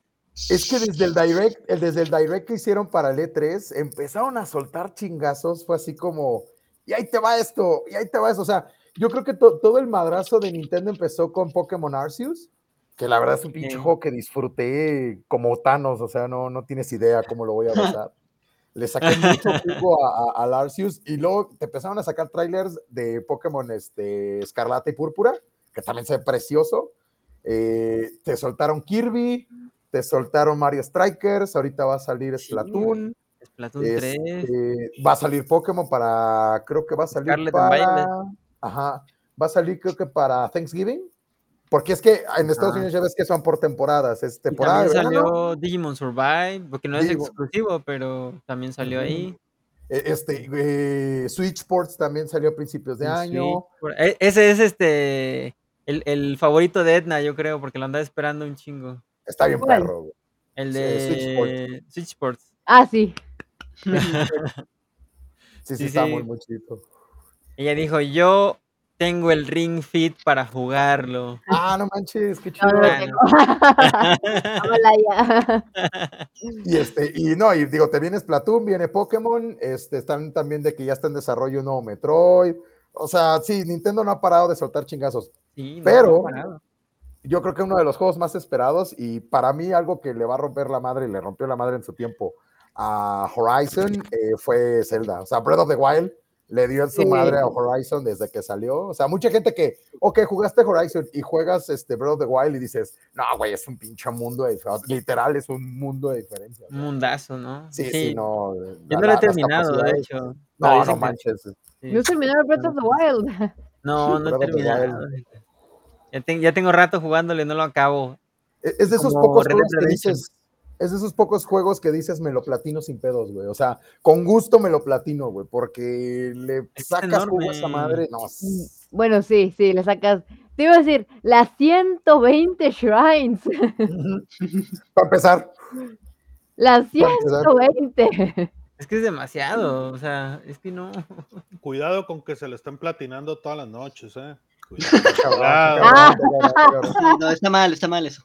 Es que desde el direct, el, desde el direct que hicieron para el E3, empezaron a soltar chingazos, fue así como, y ahí te va esto, y ahí te va esto. O sea, yo creo que to- todo el madrazo de Nintendo empezó con Pokémon Arceus, que la verdad es un pinche juego que disfruté como Thanos, o sea, no, no tienes idea cómo lo voy a <laughs> pasar. Le saqué mucho jugo a- a- al Arceus y luego te empezaron a sacar trailers de Pokémon este, Escarlata y Púrpura, que también se ve precioso. Eh, te soltaron Kirby, te soltaron Mario Strikers, ahorita va a salir Sí, Splatoon, Splatoon 3. este, va a salir Pokémon para, creo que va a salir Scarlet para, ajá, va a salir creo que para Thanksgiving, porque es que en Estados. Unidos ya ves que son por temporadas, es temporada también salió Digimon Survive, porque no es Digimon. exclusivo, pero también salió ahí. eh, este, eh, Switch Sports también salió a principios de año, Switch. E- Ese es este el, el favorito de Edna, yo creo, porque lo andaba esperando un chingo. está bien ¿Cuál? perro, güey. El Sí, de Switch Sports. Switch Sports. Ah, sí. <laughs> sí, sí, Sí, está sí. muy, muy chido. Ella dijo, yo tengo el Ring Fit para jugarlo. Ah, no manches, qué chido. <laughs> ya. Y este, y no, y digo, te viene Splatoon, viene Pokémon, este, están también de que ya está en desarrollo un nuevo Metroid. O sea, sí, Nintendo no ha parado de soltar chingazos. Sí, no, Pero- no. Yo creo que uno de los juegos más esperados, y para mí algo que le va a romper la madre, y le rompió la madre en su tiempo a Horizon, eh, fue Zelda. O sea, Breath of the Wild le dio en su Sí. madre a Horizon desde que salió. O sea, mucha gente que, ok, jugaste Horizon y juegas este Breath of the Wild y dices, no, güey, es un pinche mundo de diferencia. Literal, es un mundo de diferencia. Un mundazo, ¿no? Sí, sí, no. Yo la- no lo he terminado, de hecho. No, no que- manches. sí. No terminaron Breath of the Wild. No, no he terminado. Ya, ten- ya tengo rato jugándole, no lo acabo. E, Es de esos Como pocos juegos que dices, es de esos pocos juegos que dices me lo platino sin pedos, güey. O sea, con gusto me lo platino, güey, porque le Es sacas jugo a esa madre. No, Bueno, sí, sí, le sacas. Te iba a decir, las 120 shrines. <laughs> para empezar, Las Para empezar. 120. Es que es demasiado, o sea, es que no. Cuidado con que se le estén platinando todas las noches, ¿eh? <laughs> Sí, no, está mal, está mal eso.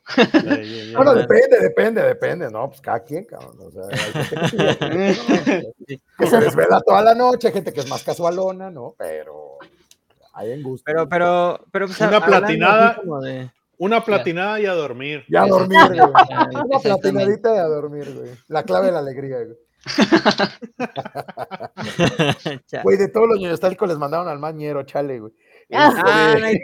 Bueno, <laughs> depende, depende, depende, ¿no? Pues cada quien, cabrón. O sea, <laughs> hay gente que, se desvela toda la noche, hay gente que es más casualona, ¿no? Pero hay en gusto. Pero, pero, pero. pues, Una platinada. como de- Una platinada y a dormir. Ya a dormir, güey. Una platinadita y a dormir, güey. La clave de la alegría, güey. Güey, de todos los niños nostálgicos les mandaron al mañero, chale, güey. Ah. Ah, Este.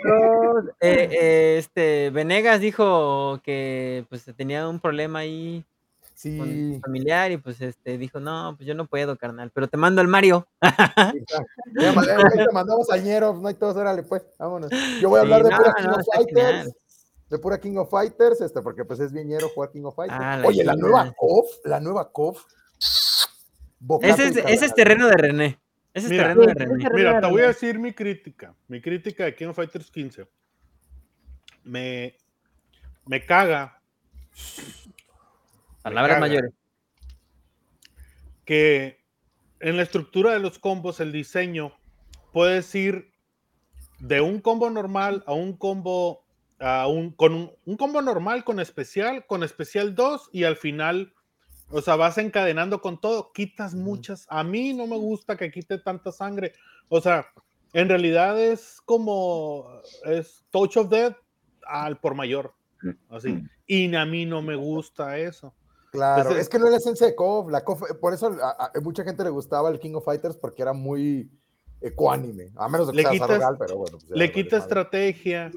Eh, <laughs> eh, este, Venegas dijo que pues tenía un problema ahí con sí, familiar y pues este dijo, no, pues yo no puedo, carnal, pero te mando al Mario. <laughs> Ya, te mandamos al ñero, no hay todos, órale, pues, vámonos. Yo voy a Sí, hablar de no, pura no, King of está Fighters. genial. De pura King of Fighters, este, porque pues es bien ñero jugar King of Fighters. Ah, la Oye, la nueva KOF, la nueva KOF. bocato Ese es, ese es terreno de René. Ese es Mira. terreno de René. es Mira, te voy a decir mi crítica. Mi crítica de King of Fighters 15. Me, me caga Palabras mayores. que en la estructura de los combos, el diseño, puedes ir de un combo normal a un combo a un, con un, un combo normal con especial, con especial 2 y al final, o sea, vas encadenando con todo, quitas muchas. A mí no me gusta que quite tanta sangre. O sea, en realidad es como es Touch of Death al por mayor. Así. Y a mí no me gusta eso. Claro, Ese- es que no es la esencia de KOF. La KOF por eso a, a mucha gente le gustaba el King of Fighters porque era muy ecuánime. A menos de que Le sea quitas- pero bueno. pues le quita estrategia,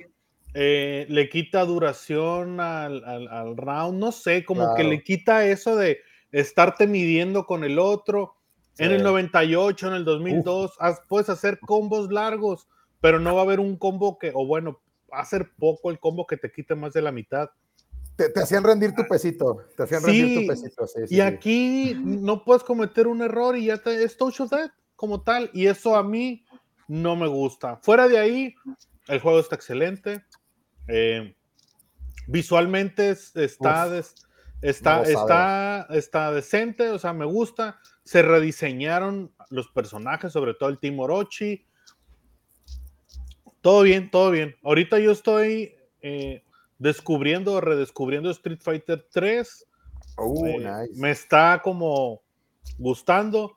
eh, le quita duración al, al- al round, no sé, como que le quita eso de estarte midiendo con el otro. En el Sí. 98, en el 2002, haz- puedes hacer combos largos, pero no va a haber un combo que, o bueno, va a ser poco el combo que te quite más de la mitad. Te, te hacían rendir tu pesito. Te hacían rendir Sí, tu pesito. Sí, sí, y sí. aquí no puedes cometer un error y ya te, es touch of death como tal. Y eso a mí no me gusta. Fuera de ahí, el juego está excelente. Eh, visualmente es- está, Uf, des- está, está, está decente, o sea, me gusta. Se rediseñaron los personajes, sobre todo el Team Orochi. Todo bien, todo bien. Ahorita yo estoy eh, descubriendo o redescubriendo Street Fighter 3 Uh, eh, nice. me está como gustando.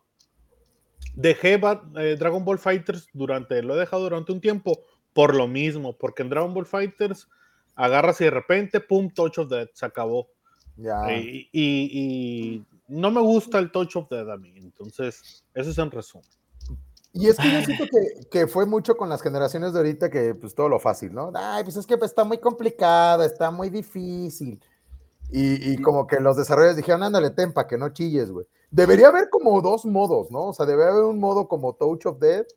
Dejé eh, Dragon Ball Fighters durante, lo he dejado durante un tiempo por lo mismo, porque en Dragon Ball Fighters agarras y de repente, pum, Touch of Death, se acabó. Eh, y, y no me gusta el Touch of Death a mí, entonces, eso es en resumen. Y es que yo siento que, que fue mucho con las generaciones de ahorita que pues todo lo fácil, ¿no? Ay, pues es que está muy complicado, está muy difícil. Y, y como que los desarrolladores dijeron, ándale, tempa, que no chilles, güey. Debería haber como dos modos, ¿no? O sea, debería haber un modo como Touch of Death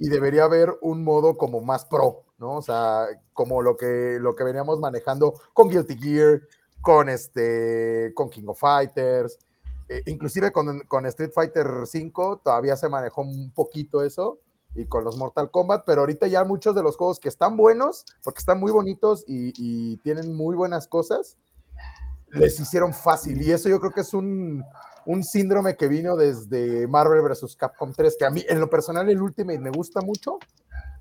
y debería haber un modo como más pro, ¿no? O sea, como lo que, lo que veníamos manejando con Guilty Gear, con este, con King of Fighters, eh, inclusive con, con Street Fighter V todavía se manejó un poquito eso y con los Mortal Kombat, pero ahorita ya muchos de los juegos que están buenos, porque están muy bonitos y, y tienen muy buenas cosas, les hicieron fácil y eso yo creo que es un, un síndrome que vino desde Marvel vs. Capcom 3, que a mí en lo personal el Ultimate me gusta mucho,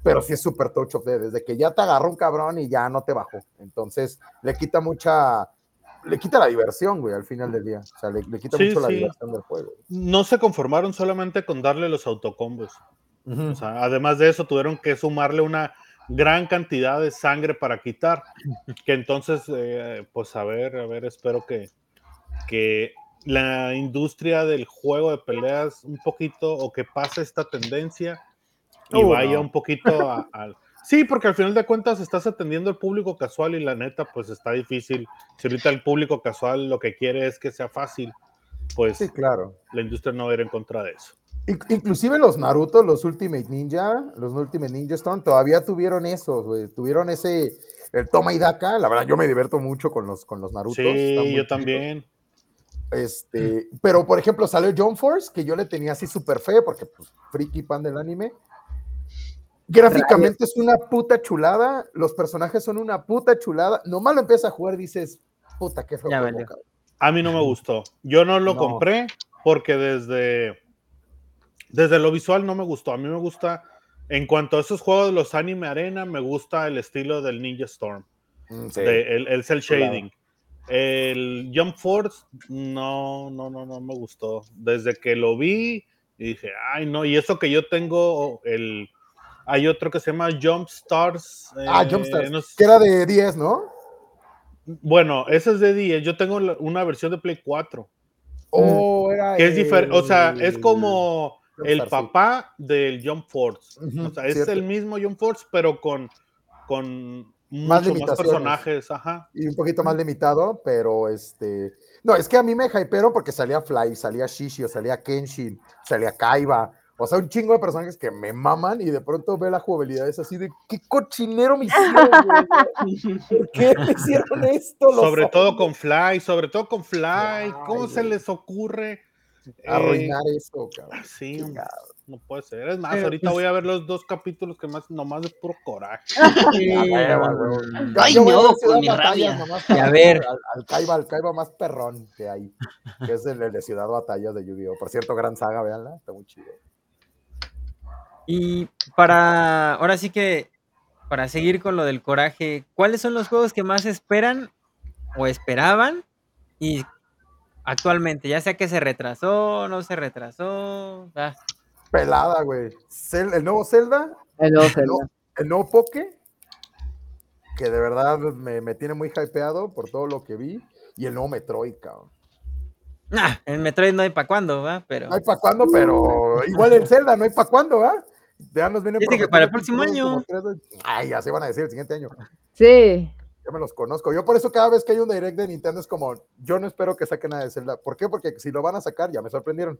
pero sí es súper touch of death, desde que ya te agarró un cabrón y ya no te bajó. Entonces le quita mucha, le quita la diversión, güey, al final del día. O sea, le, le quita Sí, mucho la diversión del juego. No se conformaron solamente con darle los autocombos. O sea, además de eso, tuvieron que sumarle una gran cantidad de sangre para quitar. Que entonces, eh, pues a ver, a ver, espero que, que la industria del juego de peleas un poquito, o que pase esta tendencia y Uh, vaya no. un poquito a- al... <laughs> Sí, porque al final de cuentas estás atendiendo al público casual y la neta, pues está difícil. Si ahorita el público casual lo que quiere es que sea fácil, pues Sí, claro. la industria no va a ir en contra de eso. In- Inclusive los Naruto, los Ultimate Ninja, los Ultimate Ninja Storm, todavía tuvieron eso, güey. Tuvieron ese, el toma y daca. La verdad, yo me divierto mucho con los, con los Naruto. Sí, yo también. Este, pero por ejemplo, salió John Force, que yo le tenía así súper fe, porque pues, friki pan del anime. Gráficamente es una puta chulada, los personajes son una puta chulada. Nomás lo empiezas a jugar, dices, puta, qué feo. Ya juego, valió. cabrón". A mí no me gustó. Yo no lo No. compré porque desde, desde lo visual no me gustó. A mí me gusta, en cuanto a esos juegos de los anime arena, me gusta el estilo del Ninja Storm, Mm, sí. de- el, el cel shading. El Jump Force, no, no, no, no me gustó. Desde que lo vi, dije, ay, no, y eso que yo tengo, el, hay otro que se llama Jump Stars. ah, eh, Jumpstart, no sé- que era de 10, ¿no? Bueno, ese es de 10. Yo tengo una versión de Play 4. O era Que es diferente, o sea, es como el sí. papá del Jump Force. O sea, es cierto. el mismo Jump Force, pero con, con Más mucho más limitaciones. personajes. Ajá. y un poquito más limitado, pero este. No, es que a mí me hypearon porque salía Fly, salía Shishio, salía Kenshin, salía Kaiba. O sea, un chingo de personajes que me maman y de pronto ve la jugabilidad es así de qué cochinero me hicieron, güey? ¿Por qué <laughs> me hicieron esto? Sobre todo hombres?" con Fly, sobre todo con Fly. ¿Cómo se les ocurre Eh, Arruinar eso, cabrón. Sí, Chingado. No puede ser. Es más, Pero, ahorita pues- voy a ver los dos capítulos que más, nomás de puro coraje. <laughs> Sí, Ay, yo no, con Ciudad mi rabia. nomás a ver. Al, al Kaiba, al Kaiba más perrón que hay, que es el, el de Ciudad Batallas de Yu-Gi-Oh! Por cierto, gran saga, véanla, está muy chido. Y para, ahora sí que, para seguir con lo del coraje, ¿cuáles son los juegos que más esperan o esperaban? Y actualmente, ya sea que se retrasó, no se retrasó. ah, Pelada, güey. Cel- el nuevo Zelda, El nuevo el Zelda. nuevo, el nuevo Poké, que de verdad me, me tiene muy hypeado por todo lo que vi, y el nuevo Metroid, cabrón. ah, en Metroid no hay para cuándo, ¿va? Pero No hay para cuándo, pero igual el Zelda, no hay para cuándo, ¿ah? Ya nos viene Dice que para el próximo año. Ay, ya se van a decir el siguiente año. Sí. Ya me los conozco. Yo por eso cada vez que hay un direct de Nintendo es como, yo no espero que saquen nada de Zelda. ¿Por qué? Porque si lo van a sacar, ya me sorprendieron.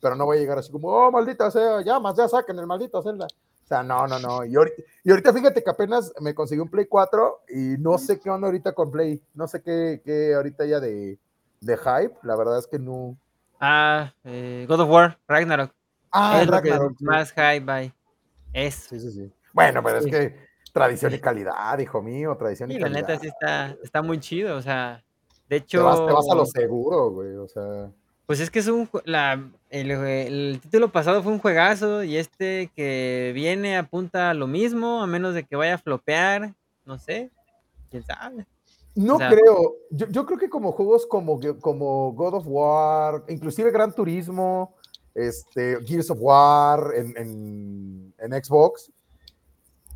Pero no voy a llegar así como, oh, maldita sea, ya más, ya saquen el maldito Zelda. O sea, no, no, no. Y ahorita, y ahorita fíjate que apenas me conseguí un Play 4 y no sé qué onda ahorita con Play. No sé qué, qué ahorita ya de, de hype. La verdad es que no. Ah, eh, God of War, Ragnarok. Ah, es Ragnarok, sí. más hype hay. Eso. Sí, sí, sí. Bueno, pero Sí. es que tradición y calidad, hijo mío, tradición y la calidad. neta sí está, está muy chido. O sea, de Te vas, te vas a hecho, lo seguro, güey. O sea, pues es que es un la, el, título pasado fue un juegazo y este que viene apunta a lo mismo, a menos de que vaya a flopear, no sé, quién sabe. no O sea- creo. Yo, yo creo que como juegos como, como God of War, inclusive Gran Turismo, este, Gears of War en, en- en Xbox,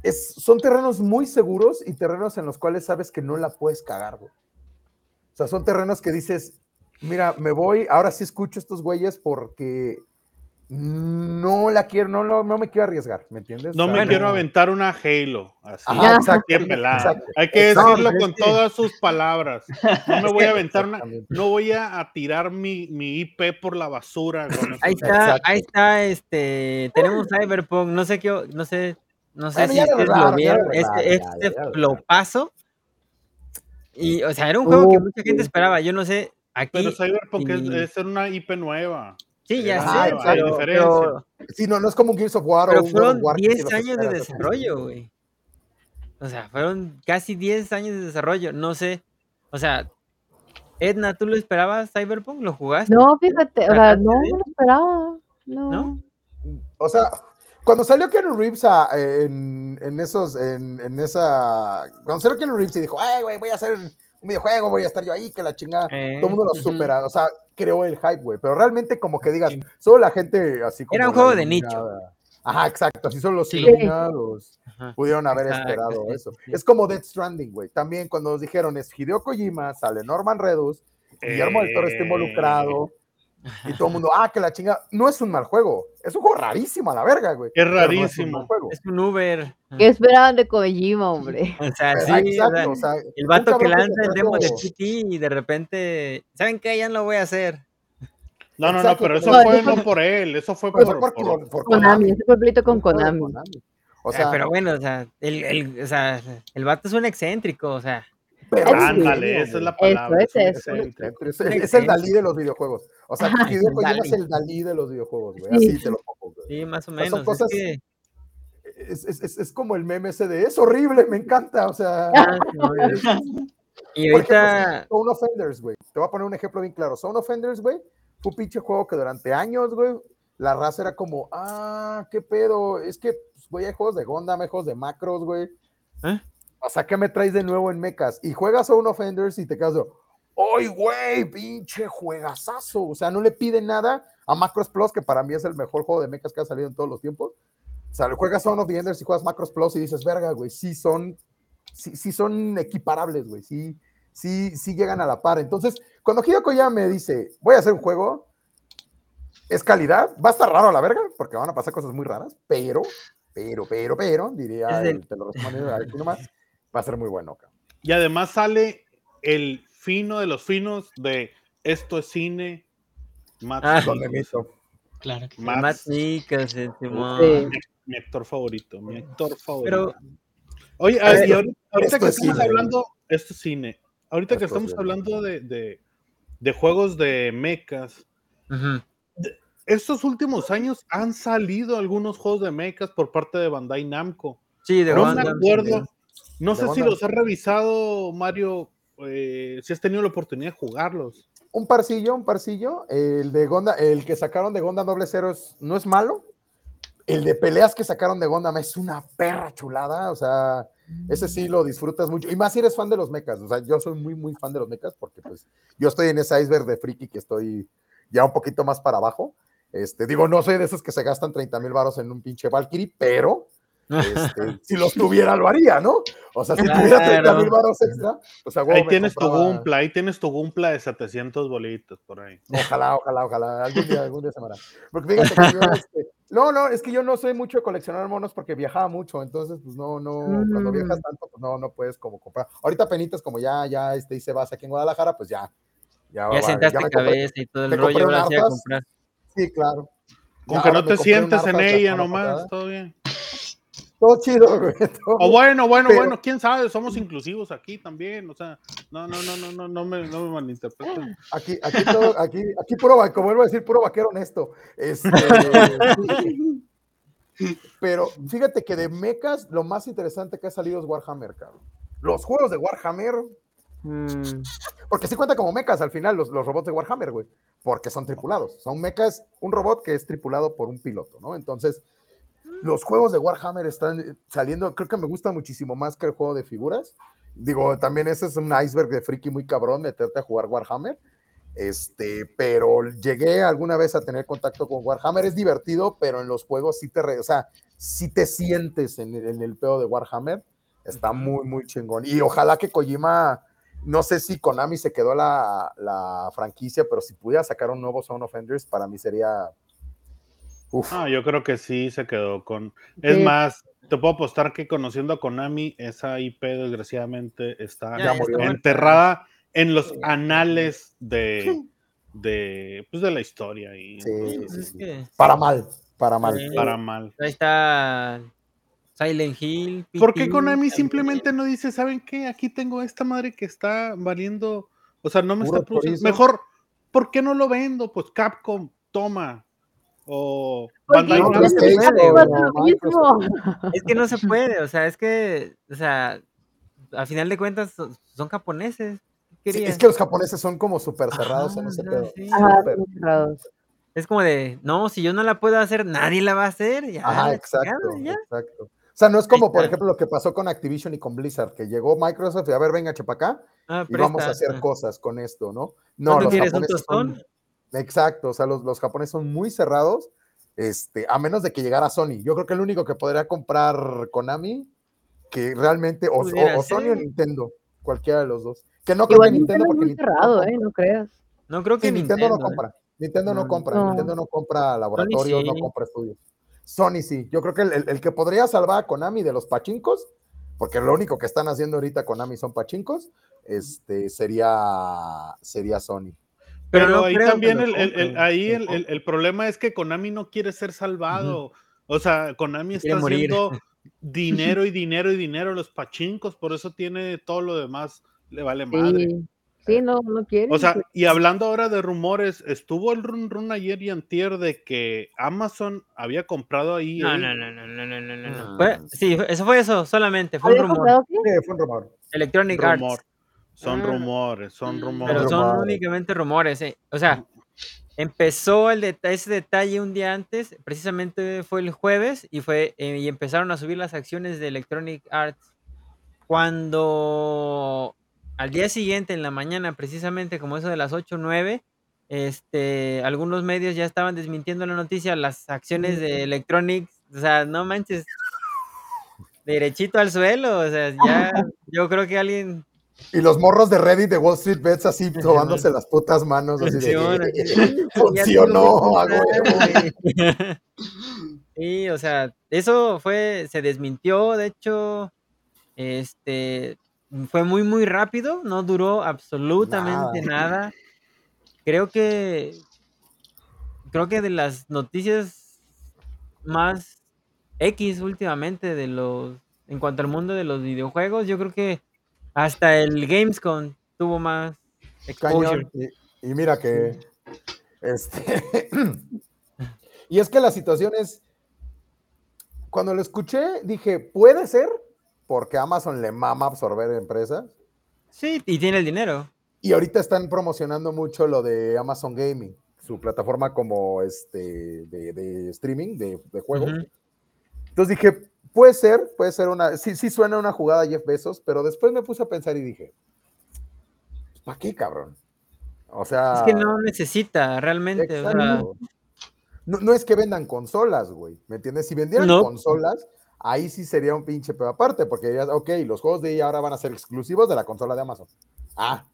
es, son terrenos muy seguros y terrenos en los cuales sabes que no la puedes cagar, güey. O sea, son terrenos que dices, mira, me voy, ahora sí escucho a estos güeyes porque no la quiero, no, no, no me quiero arriesgar, ¿me entiendes? No me quiero no- aventar una Halo. Así. Ajá, exacto, exacto. Hay que Exacto, decirlo con todas sus palabras. <laughs> No me voy a aventar una. No voy a, tirar mi, mi IP por la basura. con. Ahí está, Exacto. ahí está, este, tenemos Cyberpunk, no sé qué, no sé, no sé Bueno, si ya lo ustedes lo vieron, este, ya, este ya, ya lo flopazo. Y, o sea, era un juego que mucha gente esperaba, yo no sé, aquí, Pero Cyberpunk es, y- es una IP nueva. sí, ya Ah, sé, pero, diferencia. pero, Sí, no, no es como un Gears of War pero o un fueron War. que sí 10 los años de desarrollo, güey. O sea, fueron casi 10 años de desarrollo, no sé, o sea, Edna, ¿tú lo esperabas, Cyberpunk? ¿Lo jugaste? No, fíjate, o sea, ¿Trataste no, lo esperaba. No. ¿No? O sea, cuando salió Keanu Reeves a- en, en esos, en, en esa. Cuando salió Keanu Reeves y dijo, ay, güey, voy a hacer un videojuego, voy a estar yo ahí, que la chingada. Eh, Todo el mundo lo supera, o sea, creó el hype, güey. Pero realmente, como que digas, solo la gente así como. Era un juego de nicho. Ajá, exacto. Así solo los Sí. iluminados ajá. pudieron haber Exacto, esperado eso. Es como Death Stranding, güey. También cuando nos dijeron es Hideo Kojima, sale Norman Redus, Guillermo del Toro está Eh. involucrado. Y todo el mundo, ah, que la chinga. No es un mal juego. Es un juego rarísimo a la verga, güey. Es pero no un rarísimo. Es un Uber. ¿Qué esperaban de Kojima, hombre? O sea, sí, exacto, sea, o sea, el vato que lanza el demo de PT y de repente, ¿saben qué? Ya no lo voy a hacer. No, no, no, pero eso fue no por él, eso fue por, por, por- por- por Konami, ese pleito con Konami. O O sea, pero bueno, o sea, el, el, o sea, el vato es un excéntrico, o sea, pero es Ándale, esa es la palabra. es eso. Es, un excéntrico. excéntrico, es- es el Dalí de los videojuegos. O sea, Hideo Kojima es el Dalí de los videojuegos, güey. Sí. Así te lo pongo, güey. sí, más o sea, menos. son es cosas- que- Es, es- es- es como el meme ese de es horrible, me encanta. O sea, Ah, <laughs> y ahorita, Zone Offenders, güey. Te voy a poner un ejemplo bien claro. Zone Offenders, güey, fue un pinche juego que durante años, güey, la raza era como, ah, qué pedo. Es que, pues, güey, hay juegos de Gundam, hay juegos de macros, güey. ¿Eh? O sea, ¿qué me traes de nuevo en mechas? Y juegas Zone Offenders y te quedas de, ¡ay, güey! Pinche juegazazo. O sea, no le piden nada a Macros Plus, que para mí es el mejor juego de mechas que ha salido en todos los tiempos. O sea, juegas Zone of the Enders y juegas Macros Plus y dices, verga, güey, sí son, sí, sí son equiparables, güey, sí, sí, sí llegan a la par. Entonces, cuando Hideo Kojima me dice, voy a hacer un juego, es calidad, va a estar raro a la verga, porque van a pasar cosas muy raras, pero, pero, pero, pero, diría, el- te lo resumo aquí nomás, va a ser muy bueno. Y además sale el fino de los finos de esto es cine. Matt Ah. Claro que. Matt- Matt Mikkelsen, Simón. Sí. mi actor favorito, mi actor favorito. Pero, Oye, a ver, y ahorita, que es estamos cine. hablando, esto es cine. Ahorita que estamos hablando de, de, de juegos de mechas, estos últimos años han salido algunos juegos de mechas por parte de Bandai Namco. Sí, de No me acuerdo. No sé si los has revisado, Mario, eh, si has tenido la oportunidad de jugarlos. Un parcillo, un parcillo. El de Gonda, el que sacaron de Gondam Doble Cero no es malo. El de peleas que sacaron de Gondam es una perra chulada. O sea, ese sí lo disfrutas mucho. Y más si eres fan de los mechas. O sea, yo soy muy, muy fan de los mechas porque pues yo estoy en ese iceberg de friki que estoy ya un poquito más para abajo. Este, digo, no soy de esos que se gastan 30 mil baros en un pinche Valkyrie, pero este, <laughs> si los tuviera lo haría, ¿no? O sea, si tuviera 30 Claro. mil baros extra, pues a huevo Ahí me tienes tu Gumpla, ahí tienes tu Gumpla de 700 bolitos por ahí. Ojalá, ojalá, ojalá. Algún día, algún día se me hará. Porque fíjate que yo, <laughs> este, no, no, es que yo no soy mucho de coleccionar monos porque viajaba mucho, entonces, pues no, no, cuando viajas Mm. tanto, pues no, no puedes como comprar. Ahorita penitas, como ya, ya, este, hice base aquí en Guadalajara, pues ya. Ya, Ya va, sentaste me compré- cabeza y todo el rollo, ahora a comprar. Sí, claro. Con Ya, que no te sientes en ella nomás, todo bien. Todo chido, güey. <laughs> todo O bueno, bueno, Pero- bueno, quién sabe, somos inclusivos aquí también, o sea, no, no, no, no, no, no me, no me malinterpreten. Aquí, aquí, todo, aquí, aquí puro, como vuelvo a decir, puro vaquero honesto. Este, <laughs> pero fíjate que de mechas, lo más interesante que ha salido es Warhammer, cabrón. Los juegos de Warhammer, Mm, porque sí cuenta como mechas al final los, los robots de Warhammer, güey, porque son tripulados. Son mechas, un robot que es tripulado por un piloto, ¿no? Entonces, los juegos de Warhammer están saliendo, creo que me gusta muchísimo más que el juego de figuras. Digo, también ese es un iceberg de friki muy cabrón, meterte a jugar Warhammer. Este, pero llegué alguna vez a tener contacto con Warhammer, es divertido, pero en los juegos sí te, re- o sea, sí te sientes en el, en el pedo de Warhammer, está muy, muy chingón. Y ojalá que Kojima, no sé si Konami se quedó la, la franquicia, pero si pudiera sacar un nuevo Zone of Enders, para mí sería... Uf, Ah, yo creo que sí se quedó con. Es Sí. más, te puedo apostar que conociendo a Konami, esa IP desgraciadamente está Ya, ya enterrada en los anales de, de, pues de la historia y Sí, entonces, Es que para mal, para mal. Sí. para mal. ahí está Silent Hill. ¿Por qué Konami simplemente no dice, ¿saben qué? Aquí tengo esta madre que está valiendo, o sea, no me Puro está produciendo. Mejor, ¿por qué no lo vendo? Pues Capcom, toma. O Bandai no, se no. Es que no se <laughs> puede, o sea, es que, o sea, a final de cuentas son, son japoneses. Es que los japoneses son como súper cerrados en ese pedo. sí. Cerrados. Es como de, no, si yo no la puedo hacer, nadie la va a hacer. Ya, Ajá, la exacto, chingada, ya. exacto. O sea, no es como, por ejemplo, lo que pasó con Activision y con Blizzard, que llegó Microsoft y a ver, venga, chepa acá, Ah, y vamos a hacer ah. cosas con esto, ¿no? No, ¿Cuánto los japoneses son? Exacto, o sea, los, los japoneses son muy cerrados, este, a menos de que llegara Sony. Yo creo que el único que podría comprar Konami, que realmente, o, Pudiera o- o Sony o. Nintendo, cualquiera de los dos. Que no creo que Nintendo, Nintendo es porque muy Nintendo cerrado, no ¿eh? No creas. No creo que Sí, Nintendo, no ¿eh? compra. Nintendo no compra. No. Nintendo no compra laboratorios, no compra estudios. Sony sí. Yo creo que el, el- el que podría salvar a Konami de los pachincos, porque lo único que están haciendo ahorita Konami son pachincos, este sería, sería Sony. Pero Pero, no ahí también el, el- ahí el, el- el problema es que Konami no quiere ser salvado. O sea, Konami Quiere está morir. haciendo <laughs> dinero y dinero y dinero los pachincos, por eso tiene todo lo demás, le vale madre. Sí, sí, no, no quieren. O sea, pues, y hablando ahora de rumores, estuvo el run run ayer y antier de que Amazon había comprado ahí. No, ahí- no, no, no, no, no, no, no, no. Fue- sí, eso fue eso, solamente, fue un ¿había rumor. comprado? Sí, fue un rumor. Electronic rumor. Arts. Son Ah. rumores, son rumores. Pero son rumores. únicamente rumores. eh. O sea, empezó el deta- ese detalle un día antes, precisamente fue el jueves, y fue eh, y empezaron a subir las acciones de Electronic Arts. Cuando al día siguiente, en la mañana, precisamente como eso de las 8 o 9, este, algunos medios ya estaban desmintiendo la noticia, las acciones de Electronic, o sea, no manches, derechito al suelo, o sea, ya, yo creo que alguien Y los morros de Reddit de Wall Street Bets así tomándose las putas manos así de funcionó, a huevo. Sí, o sea, eso fue, se desmintió, de hecho, este, fue muy, muy rápido, no duró absolutamente nada. Creo que, creo que de las noticias más X últimamente de los, en cuanto al mundo de los videojuegos, yo creo que hasta el Gamescom tuvo más exposure. Y, y mira que este <clears throat> Y es que la situación es, cuando lo escuché, dije, puede ser, porque Amazon le mama absorber empresas. Sí, y tiene el dinero. Y ahorita están promocionando mucho lo de Amazon Gaming, su plataforma como este de, de streaming, de, de juegos. Entonces dije, puede ser, puede ser una, sí, sí suena una jugada a Jeff Bezos, pero después me puse a pensar y dije, ¿para qué, cabrón? O sea, Es que no necesita realmente. o sea, exacto. no, no es que vendan consolas, güey, ¿me entiendes? Si vendieran No. consolas, ahí sí sería un pinche pedo aparte, porque dirías, ok, los juegos de ella ahora van a ser exclusivos de la consola de Amazon. Ah,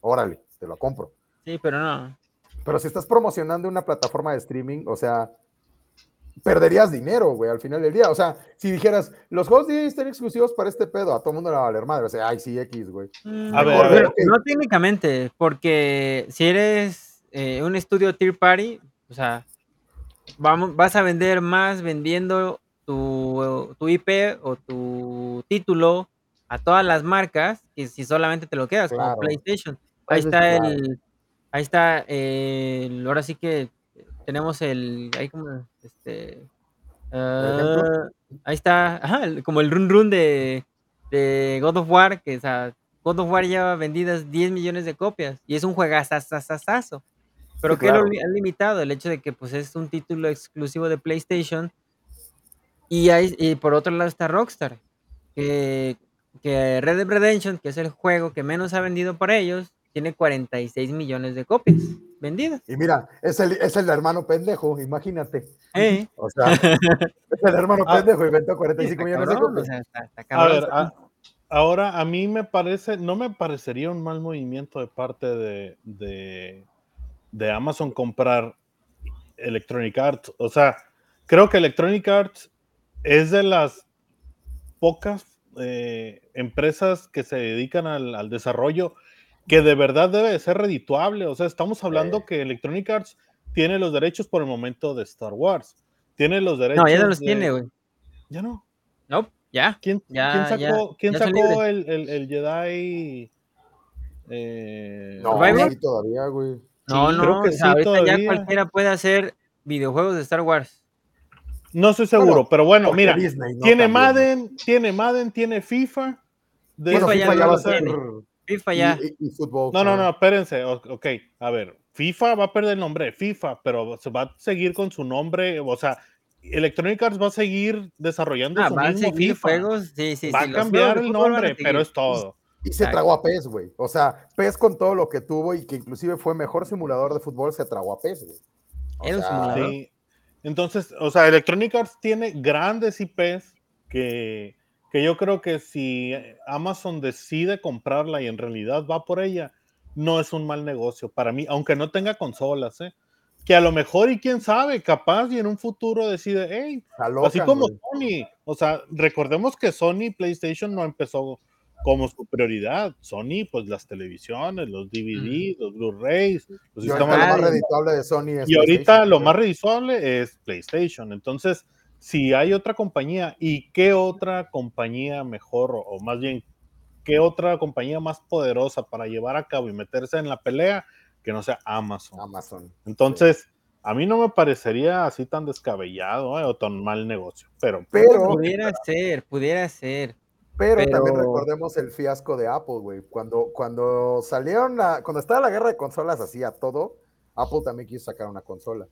órale, te lo compro. sí, pero no. Pero si estás promocionando una plataforma de streaming, o sea, perderías dinero, güey, al final del día. O sea, si dijeras, los juegos de están exclusivos para este pedo, a todo el mundo le va a valer madre. O sea, ay, sí, X, güey. Mm, A ver, a pero ver. No técnicamente, porque si eres eh, un estudio tier party, o sea, vamos, vas a vender más vendiendo tu, tu IP o tu título a todas las marcas que si solamente te lo quedas Claro. como PlayStation. Ahí Eso es está claro. el, ahí está el, ahora sí que tenemos el, ahí como, este, ah, ahí está, ajá, como el run run de, de God of War, que o sea, God of War lleva vendidas 10 millones de copias y es un juegazazazazazo. Pero Sí, que lo claro. li- han limitado el hecho de que pues es un título exclusivo de PlayStation y, hay, y por otro lado está Rockstar, que, que Red Dead Redemption, que es el juego que menos ha vendido por ellos, tiene 46 millones de copias vendidas. Y mira, es el, es el hermano pendejo, imagínate. Eh, O sea, <laughs> es el hermano Ah. pendejo inventó 45 está millones de o copias. sea, está- está A ver, a- ahora a mí me parece, no me parecería un mal movimiento de parte de, de, de Amazon comprar Electronic Arts. O sea, creo que Electronic Arts es de las pocas eh, empresas que se dedican al, al desarrollo que de verdad debe de ser redituable. O sea, estamos hablando Sí. que Electronic Arts tiene los derechos por el momento de Star Wars. Tiene los derechos. No, ya no los de- tiene, güey. Ya no. No, ya. ¿Quién, Ya- quién ya- sacó, quién ya son sacó libres. el, el- el Jedi? eh, No, Survivor? sí, todavía, güey. No, Sí, no, creo que o sea, sí, ahorita ya cualquiera puede hacer videojuegos de Star Wars. No estoy seguro, Bueno, pero bueno, mira, Disney, ¿no? tiene También, Madden, tiene Madden, tiene FIFA. De Bueno, FIFA eso ya va a ser. tiene. FIFA ya. Y, y fútbol. No, no, no, espérense. o- Ok, a ver, FIFA va a perder el nombre de FIFA, pero se va a seguir con su nombre. O sea, Electronic Arts va a seguir desarrollando Ah, su van a mismo seguir FIFA. juegos. Sí, sí, va sí, a cambiar el nombre, pero es todo. Y se Exacto. tragó a PES, güey. O sea, PES con todo lo que tuvo y que inclusive fue mejor simulador de fútbol, se tragó a PES, güey. O Era un sea, simulador. Sí. Entonces, o sea, Electronic Arts tiene grandes IPs que, que yo creo que si Amazon decide comprarla y en realidad va por ella, no es un mal negocio para mí, aunque no tenga consolas, ¿eh? Que a lo mejor, y quién sabe, capaz y en un futuro decide, hey, la así como güey. Sony, o sea, recordemos que Sony PlayStation no empezó como su prioridad. Sony, pues las televisiones, los DVD, los Blu-rays, los Y sistemas ahorita lo más redituable de Sony es y ahorita lo más redituable es PlayStation. Entonces, si hay otra compañía, ¿y qué otra compañía mejor, o, más bien, qué otra compañía más poderosa para llevar a cabo y meterse en la pelea que no sea Amazon? Amazon. Entonces, a mí no me parecería así tan descabellado ¿eh? o tan mal negocio, pero Pero, Pudiera ser, pudiera ser. pero, también recordemos el fiasco de Apple, güey. Cuando, cuando salieron, la- cuando estaba la guerra de consolas así a todo, Apple también quiso sacar una consola.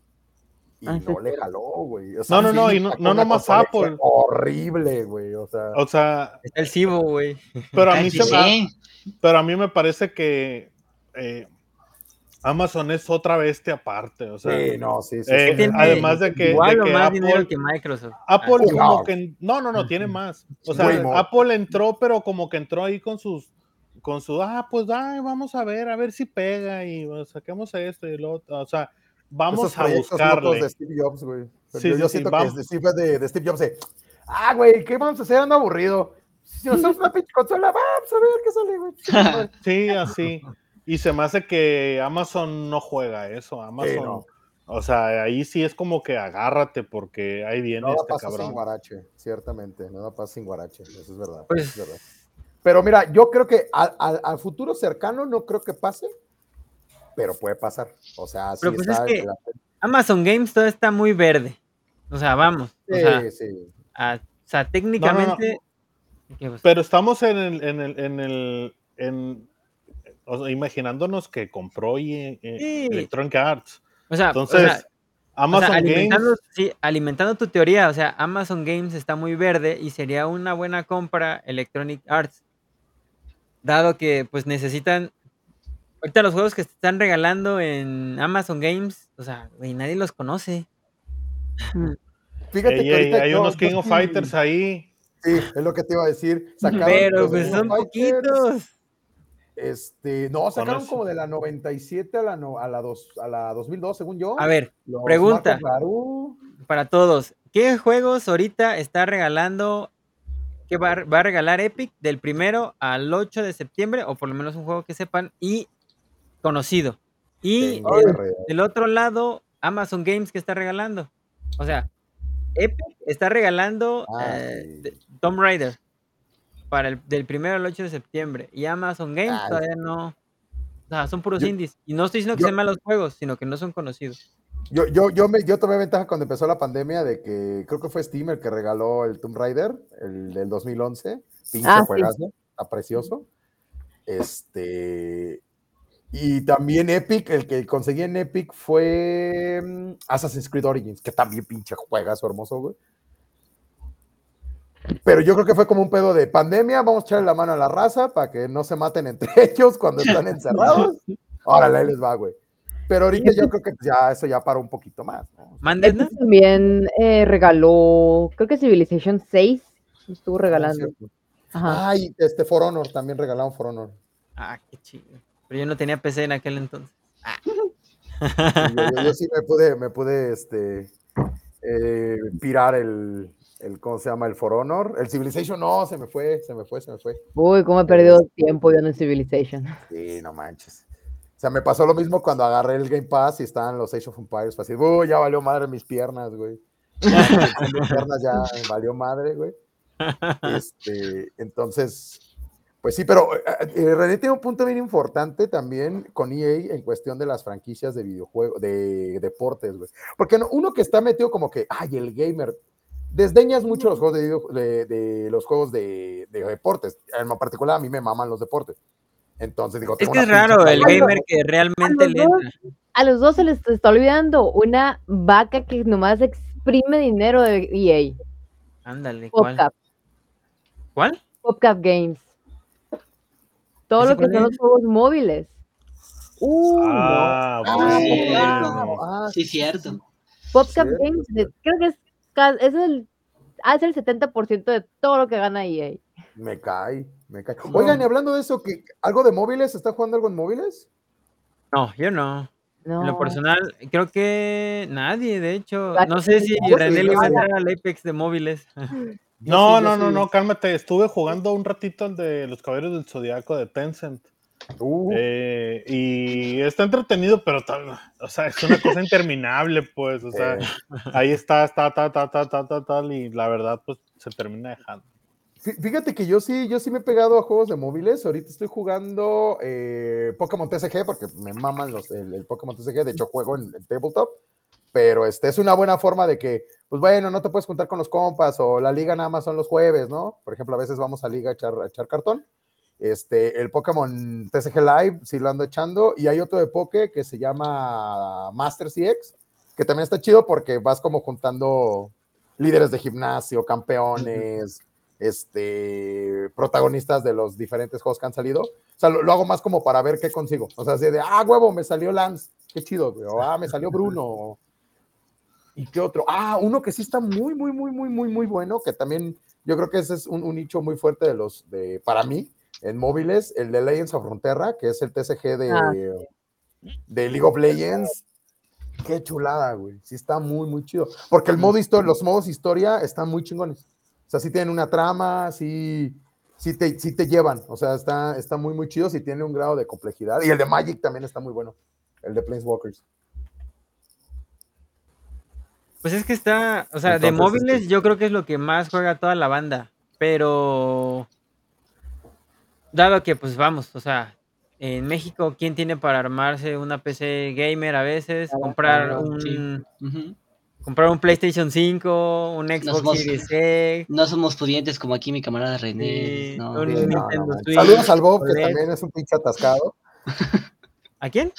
Y Ah, sí, no le claro. jaló, güey. O No, no, no, y no- no nomás Apple. Horrible, güey. O sea, o sea, Está el Cibo, güey. pero a mí sí, se me, pero a mí me parece que eh, Amazon es otra bestia aparte, o sea, sí, no, sí, sí. eh. Tiene además de que, Igual de o que más Apple, dinero que Microsoft. Apple Ah, como No. que no, no, no, tiene más. O sea. Apple entró, pero como que entró ahí con sus con su, ah, pues ay, vamos a ver, a ver si pega y bueno, saquemos esto y lo otro. O sea, vamos Esos a buscarle. de Steve Jobs, güey. Sí, yo sí, yo sí, siento vamos. que Steve de, de Steve Jobs de, ah, güey, ¿qué vamos a hacer? Ando aburrido. Si nos hacemos una pinche consola, vamos a ver qué sale, güey. <laughs> Sí, así. Y se me hace que Amazon no juega eso. Amazon, no. o sea, ahí sí es como que agárrate porque ahí viene No da este paso sin cabrón. guarache, ciertamente, no da paso sin guarache, eso es verdad. Pues- es verdad. Pero mira, yo creo que al, al- al futuro cercano no creo que pase, pero puede pasar. O sea, sí pues está es que- el- Amazon Games todo está muy verde. O sea, vamos. O sea, Sí, sí. a- o sea, técnicamente. Pero estamos en el, en el, en el, en, o sea, imaginándonos que compró y, eh, Sí. Electronic Arts. O sea, o Entonces, sea, Amazon Games. alimentando, sí, alimentando tu teoría, o sea, Amazon Games está muy verde y sería una buena compra Electronic Arts. Dado que pues necesitan. Ahorita los juegos que se están regalando en Amazon Games, o sea, güey, nadie los conoce. Fíjate Ey, que ey, hay unos King of sí- Fighters ahí. Sí, es lo que te iba a decir. <laughs> Sacaron Pero pues son Fighters, poquitos. Este, no, sacaron como de la 97 a la, no- a la, dos, a la 2002, según yo. A ver, Los pregunta. Para todos, ¿qué juegos ahorita está regalando? ¿Qué va, a- va a regalar Epic del primero al 8 de septiembre? O por lo menos un juego que sepan y conocido. Y del, otro lado, Amazon Games que está regalando. O sea, Epic está regalando Ah, eh, sí. Tomb Raider para el del primero al 8 de septiembre. Y Amazon Games Ah, todavía no. O sea, son puros Yo- indies. Y no estoy diciendo que yo- sean malos juegos, sino que no son conocidos. Yo, yo, yo, me, yo tomé ventaja cuando empezó la pandemia de que creo que fue Steam el que regaló el Tomb Raider, el del 2011. Pinche Ah, sí. juegazo, está precioso. Este. Y también Epic, el que conseguí en Epic fue mm, Assassin's Creed Origins, que también pinche juegazo hermoso, güey. Pero yo creo que fue como un pedo de pandemia, vamos a echarle la mano a la raza para que no se maten entre <laughs> ellos cuando están encerrados. <laughs> Órale, ahí les va, güey. Pero ahorita yo creo que ya eso ya paró un poquito más. ¿no? También eh, regaló, creo que Civilization 6 estuvo regalando. Cierto. Ajá. Ay, este For Honor, también regalaron For Honor. Ah, qué chido. Pero yo no tenía PC en aquel entonces. Sí, yo, yo- yo sí me pude, me pude este, eh, pirar el, el, ¿cómo se llama? El For Honor. El Civilization, no, se me fue, se me fue, se me fue. Uy, cómo he perdido tiempo yo en el Civilization. Sí, no manches. O sea, me pasó lo mismo cuando agarré el Game Pass y estaban los Age of Empires. Así, uy, ya valió madre mis piernas, güey. <laughs> Ya, mis piernas ya valió madre, güey. Este, entonces, pues sí, pero eh, eh, René tiene un punto bien importante también con EA en cuestión de las franquicias de videojuegos, de deportes, güey. Porque no- uno que está metido como que, ay, el gamer, desdeñas mucho los juegos de, video- de- de los juegos de, de deportes. En lo particular, a mí me maman los deportes. Entonces digo, Es que es raro el gamer que realmente los le dos. A los dos se les está olvidando una vaca que nomás exprime dinero de EA. Ándale, ¿cuál? PopCap. ¿Cuál? PopCap Games. Todo ¿Ese lo que son los juegos móviles. Uh, no. Ah, Ah, bueno. bueno. Ah, Sí, cierto. PopCap. Games, creo que es, es el, hace el 70% de todo lo que gana EA. Me cae, me cae. Oigan, y hablando de eso, ¿qué, ¿algo de móviles? ¿Está jugando algo en móviles? No, yo no. En lo No. personal, creo que nadie, de hecho. Ah, No sé si René le iba a entrar al Apex de móviles. <laughs> No, sí, no, no, sí. no, cálmate. Estuve jugando un ratito el de los caballeros del zodiaco de Tencent. Uh, Eh, y está entretenido, pero o sea, es una cosa <laughs> interminable, pues. O sea, eh, ahí está, está, ta, ta, ta, ta, ta, tal, y la verdad, pues se termina dejando. fí- fíjate que yo sí, yo sí me he pegado a juegos de móviles. Ahorita estoy jugando eh, Pokémon TCG porque me maman los, el, el Pokémon TCG. De hecho, juego en, en tabletop. Pero este es una buena forma de que, pues bueno, no te puedes juntar con los compas o la liga nada más son los jueves, ¿no? Por ejemplo, a veces vamos a liga a echar, a echar cartón. Este, el Pokémon TCG Live, sí lo ando echando. Y hay otro de Poké que se llama Master CX, que también está chido porque vas como juntando líderes de gimnasio, campeones, este, protagonistas de los diferentes juegos que han salido. O sea, lo, lo hago más como para ver qué consigo. O sea, así de, ah, huevo, me salió Lance, qué chido, güey. O, ah, me salió Bruno. ¿Y qué otro? Ah, uno que sí está muy, muy, muy, muy, muy, muy bueno, que también yo creo que ese es un, un nicho muy fuerte de los, de, para mí, en móviles, el de Legends of Frontera, que es el TCG de, Ah. de League of Legends. Qué chulada, güey. Sí está muy, muy chido. Porque el modo historia, los modos historia están muy chingones. O sea, sí tienen una trama, sí, sí, te, sí te llevan. O sea, está, está muy, muy chido. Sí tiene un grado de complejidad. Y el de Magic también está muy bueno. El de Planeswalkers. Pues es que está, o sea, de móviles este- yo creo que es lo que más juega toda la banda, pero dado que pues vamos, o sea, en México, ¿quién tiene para armarse una PC gamer a veces? Nada, Comprar sí. un comprar un PlayStation 5, un Xbox somos- Series X, <laughs> No somos pudientes como aquí mi camarada René. Sí, no. un Sí, no, no, Nintendo man. Switch, Saludos al Bob, que OLED. también es un pinche atascado. ¿A quién?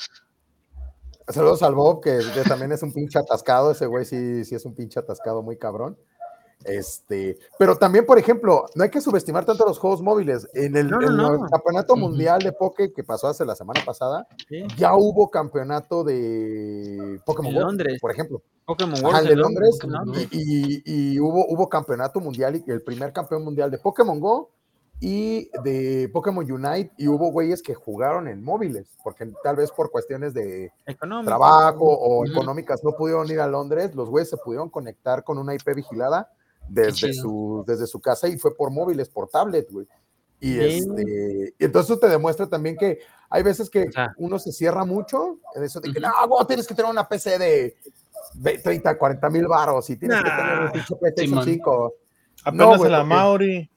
Saludos al Bob, que, que también es un pinche atascado. Ese güey sí, sí es un pinche atascado muy cabrón. Este, pero también, por ejemplo, no hay que subestimar tanto los juegos móviles. En el, No, no, en el no. campeonato mundial de Poké que pasó hace la semana pasada, Sí, ya hubo campeonato de Pokémon Go, Londres. por ejemplo. Pokémon Ajá, World el de Londres. ¿no? Londres. Y, y- y hubo, hubo campeonato mundial y el primer campeón mundial de Pokémon Go y de Pokémon Unite. Y hubo güeyes que jugaron en móviles, porque tal vez por cuestiones de Económico. trabajo o económicas no pudieron ir a Londres, los güeyes se pudieron conectar con una IP vigilada desde su, desde su casa y fue por móviles, por tablet, güey. Y, este, y entonces eso te demuestra también que hay veces que O sea. uno se cierra mucho en eso de que Ujú. no, güey, tienes que tener una PC de ve- 30, 40 mil baros y tienes que Nah. tener un pinche PlayStation Simón. 5. Apenas No, güey, la porque- Mauri.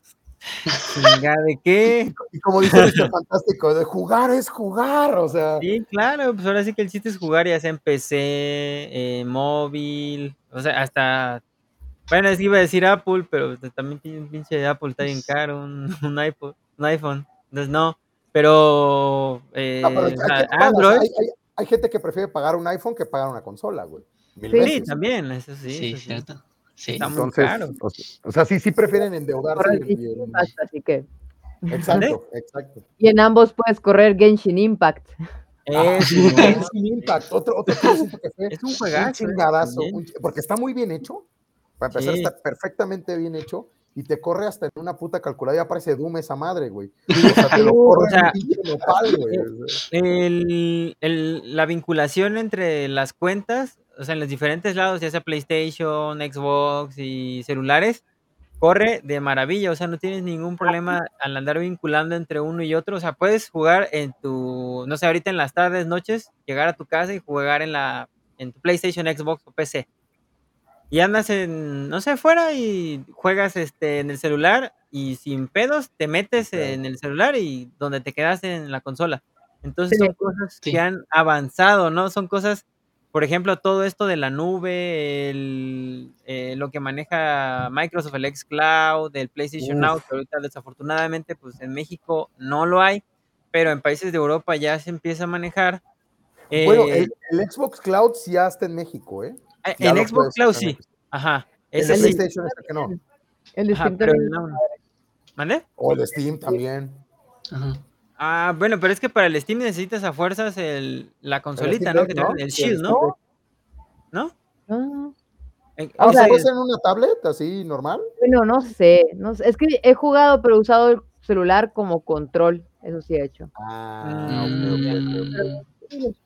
¿De qué? Y como dice <laughs> Mr. Fantástico, de jugar es jugar, o sea. Sí, claro, pues ahora sí que el chiste es jugar ya sea en PC, en móvil, o sea, hasta... Bueno, es que iba a decir Apple, pero también tiene un pinche Apple está bien caro, un, <laughs> un iPod, un iPhone, entonces no, pero... eh, No, pero o ¿a sea, qué pagas? Android, Hay, hay- hay gente que prefiere pagar un iPhone que pagar una consola, güey. Mil Sí, sí, veces. también, eso sí, Sí, eso sí. cierto. Sí. Está muy Entonces, caro. o, o sea, sí, sí prefieren endeudarse. Y- y- así que. exacto, exacto. Y en ambos puedes correr Genshin Impact. Es, Genshin Impact, otro, otro que fue es un juegazo. eh, chingadazo, un porque está muy bien hecho. Para empezar, Sí. está perfectamente bien hecho y te corre hasta en una puta calculadora. Ya parece Doom esa madre, güey. <laughs> O sea, te lo corre o sea, en pinche nopal, güey. o sea. el, el- la vinculación entre las cuentas, o sea, en los diferentes lados, ya sea PlayStation, Xbox y celulares, corre de maravilla, o sea, no tienes ningún problema al andar vinculando entre uno y otro, o sea, puedes jugar en tu, no sé, ahorita en las tardes, noches, llegar a tu casa y jugar en la en tu PlayStation, Xbox o PC. Y andas en, no sé, fuera y juegas este en el celular y sin pedos te metes en el celular y donde te quedaste en la consola. Entonces Sí. son cosas Sí. que han avanzado, ¿no? Son cosas, por ejemplo, todo esto de la nube, el, eh, lo que maneja Microsoft, el xCloud, el PlayStation Now, Uf. que ahorita desafortunadamente pues en México no lo hay, pero en países de Europa ya se empieza a manejar. Bueno, Eh, el, el Xbox Cloud sí ya está en México, ¿eh? eh, ya en Xbox puedes Cloud sí, ajá, El. PlayStation es el que no. El Ajá, Steam también. no. ¿Mande? O el Steam también. Ajá. Ah, bueno, pero es que para el Steam necesitas a fuerzas el, la consolita, ¿no? Deck, Que te ¿no? el Shield, ¿no? Deck. ¿No? Ah, Eh, O ¿O sea, se puede hacer en una tablet así normal? bueno, no sé, no sé. Es que he jugado, pero he usado el celular como control. Eso sí he hecho. Ah, ok, ok, ok, ok.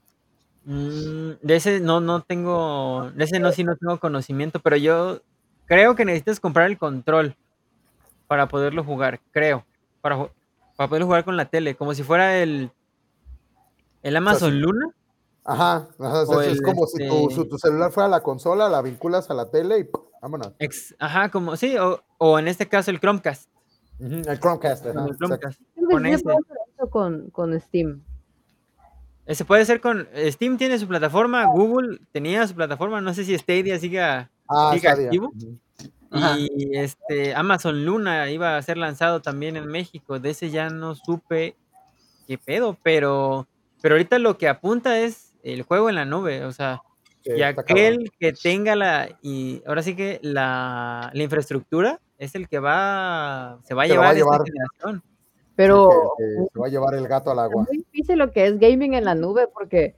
Mm, de ese no, no tengo, de ese no, sí no tengo conocimiento, pero yo creo que necesitas comprar el control para poderlo jugar, creo, para, para poderlo jugar con la tele, como si fuera el, el Amazon. Luna. Ajá, O es, como si tu, este- su- tu celular fuera la consola, la vinculas a la tele y ¡pum! vámonos. Ex- ajá, como, sí, o, o en este caso el Chromecast. El Chromecast, con ajá, el. Chromecast, con ese. con, con Steam. Eh, Se puede hacer con Steam tiene su plataforma, Google tenía su plataforma, no sé si Stadia siga, Ah, siga Stadia. activo. Ajá. Y este Amazon Luna iba a ser lanzado también en México. De ese ya no supe qué pedo, pero, pero ahorita lo que apunta es el juego en la nube. O sea, Sí, y aquel que tenga la, y ahora sí que la, la infraestructura es el que va, se va a llevar a esta generación. Pero que- que se va a llevar el gato al es agua. muy difícil lo que es gaming en la nube porque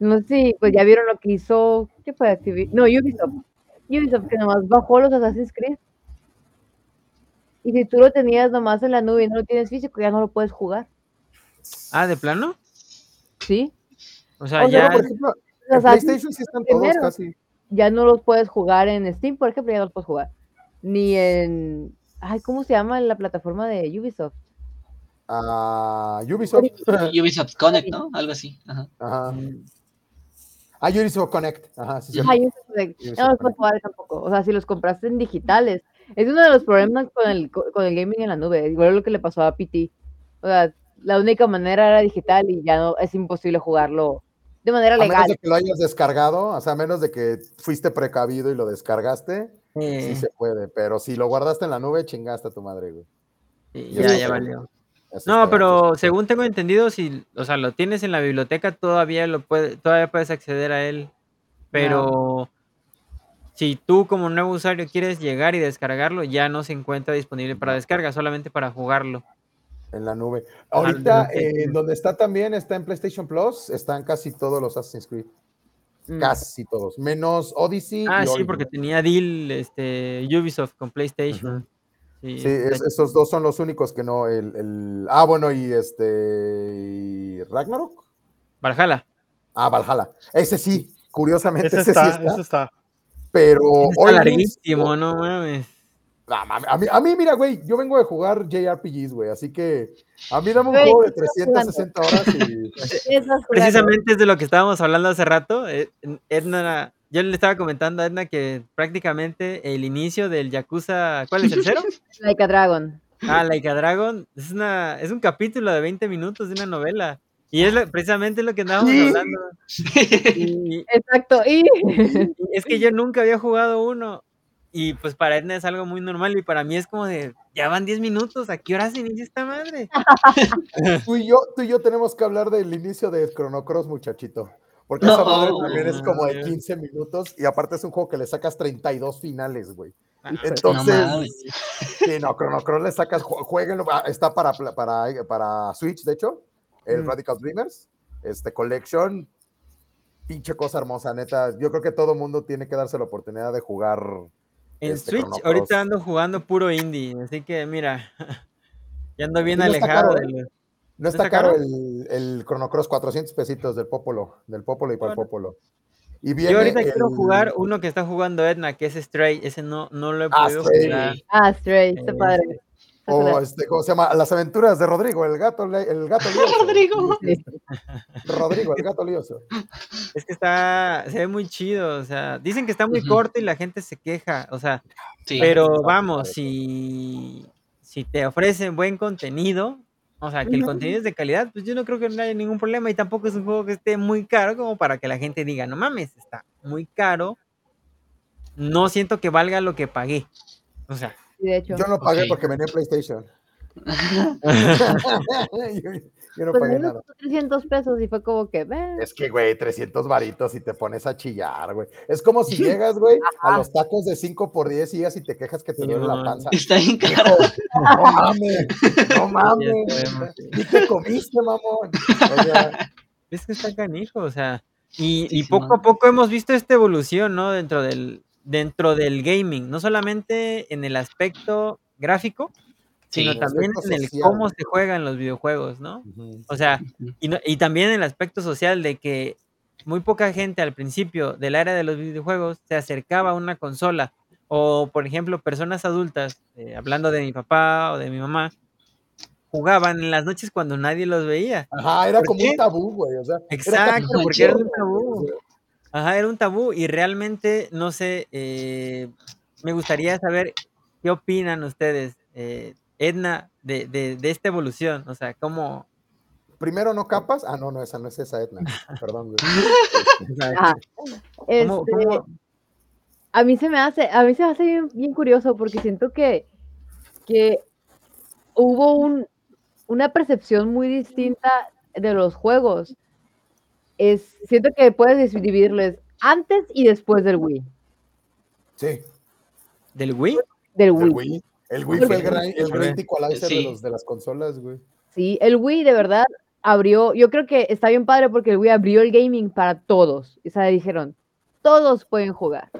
no sé si pues ya vieron lo que hizo, ¿qué fue Activision? No, Ubisoft. Ubisoft que nomás bajó los Assassin's Creed. Y si tú lo tenías nomás en la nube y no lo tienes físico, ya no lo puedes jugar. Ah, ¿de plano? ¿Sí? O sea, O sea, ya. Por ejemplo, Los PlayStation sí están todos primero. casi. ya no los puedes jugar en Steam, por ejemplo, ya no los puedes jugar. Ni en. Ay, ¿cómo se llama la plataforma de Ubisoft? Ah, Ubisoft. Ubisoft Connect, ¿no? Algo así. Ajá. Ajá. Ah, Ubisoft Connect. Ajá, sí, sí. Ubisoft Connect. No los puedes Connect. jugar tampoco. O sea, si los compraste en digitales. Es uno de los problemas con el, co- con el gaming en la nube. Igual lo que le pasó a PT. O sea, la única manera era digital y ya no es imposible jugarlo de manera A menos legal. de que lo hayas descargado, o sea, a menos de que fuiste precavido y lo descargaste, sí se puede, pero si lo guardaste en la nube, chingaste a tu madre, güey. y ya, ya valió. Eso No, pero según tengo entendido, si, o sea, lo tienes en la biblioteca, todavía lo puede, todavía puedes acceder a él. Pero si tú como nuevo usuario quieres llegar y descargarlo, ya no se encuentra disponible para descarga, solamente para jugarlo. En la nube. Ajá, Ahorita, en la nube. eh, donde está también, está en PlayStation Plus, están casi todos los Assassin's Creed. Mm. Casi todos, menos Odyssey. Ah, y sí, porque tenía deal este, Ubisoft con PlayStation. Sí, Sí, es- está- esos dos son los únicos que no. El, el- ah, bueno, y este. y Ragnarok. Valhalla. Ah, Valhalla. Ese sí, curiosamente, Ese ese, está, sí está. ese está. Pero Está larguísimo, no mames. A, mí, a mí, mira, güey, yo vengo de jugar JRPGs, güey, así que a mí dame un juego de ¿qué estás 360 horas y. Precisamente es de lo que estábamos hablando hace rato. eh, Edna, yo le estaba comentando a Edna que prácticamente el inicio del Yakuza, ¿cuál es el cero? <laughs> Like a Dragon. Ah, Like a Dragon, es, una, es un capítulo de 20 minutos de una novela. Y es lo- precisamente lo que andábamos Sí. hablando. Y, Exacto. Y y es que yo nunca había jugado uno. Y pues para Edna es algo muy normal. Y para mí es como de, ya van 10 minutos, ¿a qué hora se inicia esta madre? <laughs> Tú y yo, tú y yo tenemos que hablar del inicio de Chrono Cross, muchachito. Porque No. esa madre también es como de No. 15 minutos y aparte es un juego que le sacas 32 finales, güey. Ah, Entonces, No sí, no, Chrono Cross le sacas, ju- jueguenlo, ah, está para, para, para Switch, de hecho, el Mm. Radical Dreamers, este Collection, pinche cosa hermosa, neta. Yo creo que todo mundo tiene que darse la oportunidad de jugar. En este, Switch ahorita ando jugando puro indie, así que mira, <laughs> ya ando bien alejado de ¿eh? No está caro el, el Chrono Cross, 400 pesitos del Popolo, del Popolo y para el. Popolo. Y viene Yo ahorita quiero jugar uno que está jugando Edna, que es Stray, ese no, no lo he Ah, podido jugar. ah, Stray, está Eh, padre. Está O padre. este, ¿cómo se llama? Las aventuras de Rodrigo, el gato, le- el gato lioso. <laughs> Rodrigo. Rodrigo, el gato lioso. Es que está, se ve muy chido, o sea, dicen que está muy corto y la gente se queja, o sea, Sí. pero vamos, si, si te ofrecen buen contenido, o sea, que el contenido es de calidad, pues yo no creo que no haya ningún problema y tampoco es un juego que esté muy caro como para que la gente diga, no mames, está muy caro, no siento que valga lo que pagué, o sea, Sí, de hecho. Yo no pagué porque venía en PlayStation. <laughs> <laughs> <laughs> yo, yo no Pues pagué nada. 300 pesos y fue como que, "Ve". Es que, güey, 300 varitos y te pones a chillar, güey. Es como si <laughs> llegas, güey, a los tacos de 5 por 10 y llegas y te quejas que te duele la panza. Está bien caro. No mames, no <laughs> mames. ¿Y qué comiste, mamón? O sea, Es que está canijo, o sea, y, y poco a poco hemos visto esta evolución, ¿no? Dentro del, dentro del gaming, no solamente en el aspecto gráfico, sino Sí. también en el social. cómo se juegan los videojuegos, ¿no? O sea, y, no- y también en el aspecto social de que muy poca gente al principio del área de los videojuegos se acercaba a una consola. O, por ejemplo, personas adultas, eh, hablando de mi papá o de mi mamá, jugaban en las noches cuando nadie los veía. Ajá, era ¿Por como qué? un tabú, güey. O sea, Exacto, porque era un tabú. Ajá, era un tabú y realmente, no sé, eh, me gustaría saber qué opinan ustedes, eh, Edna, de, de, de esta evolución. O sea, cómo... Primero no capas. Ah, no, no, esa no es esa Etna. <laughs> Perdón. ¿cómo- Este, cómo- a mí se me hace, a mí se me hace bien, bien curioso porque siento que, que hubo un, una percepción muy distinta de los juegos. Es, siento que puedes dividirles antes y después del Wii. Sí, ¿Del Wii? Del el Wii. Wii. El Wii fue el gran, el equalizer de, los, de las consolas, güey. Sí, el Wii de verdad abrió, yo creo que está bien padre porque el Wii abrió el gaming para todos. O sea, dijeron, todos pueden jugar.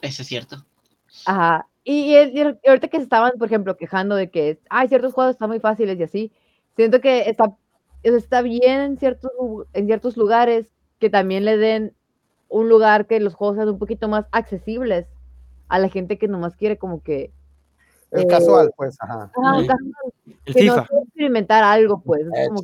Eso es cierto. Ajá. Y, y y ahorita que se estaban, por ejemplo, quejando de que hay ciertos juegos están muy fáciles y así, siento que está, está bien en ciertos, en ciertos lugares que también le den un lugar que los juegos sean un poquito más accesibles a la gente que nomás quiere como que... El Eh, casual, pues, ajá. ajá, Ujú. casual, El que no FIFA. quiere experimentar algo, pues. es Eh, como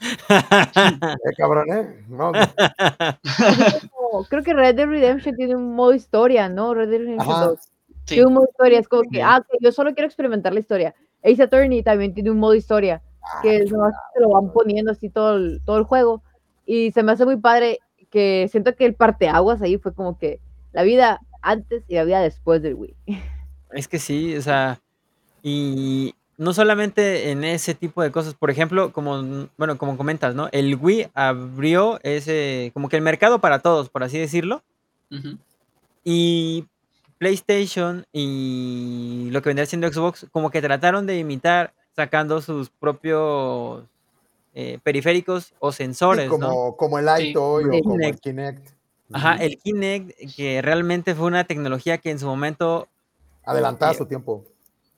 Eh, cabrón, ¿eh? No, como- <laughs> creo que Red Dead Redemption tiene un modo historia, ¿no? Red Dead Redemption Ajá. 2. Sí. Tiene un modo historia, es como que, ah, ok, yo solo quiero experimentar la historia. Ace Attorney también tiene un modo historia. que nomás te lo van poniendo así todo el, todo el juego. Y se me hace muy padre que siento que el parteaguas ahí fue como que la vida antes y la vida después del Wii. <laughs> Es que sí, o sea, y no solamente en ese tipo de cosas, por ejemplo, como, bueno, como comentas, ¿no? El Wii abrió ese, como que el mercado para todos, por así decirlo, Ujú. y PlayStation y lo que vendría siendo Xbox, como que trataron de imitar sacando sus propios eh, periféricos o Sí, sensores, ¿no? como, como el Sí. iToy o Sí. como el Kinect. Ajá, el Kinect, que realmente fue una tecnología que en su momento Adelantada a su tiempo.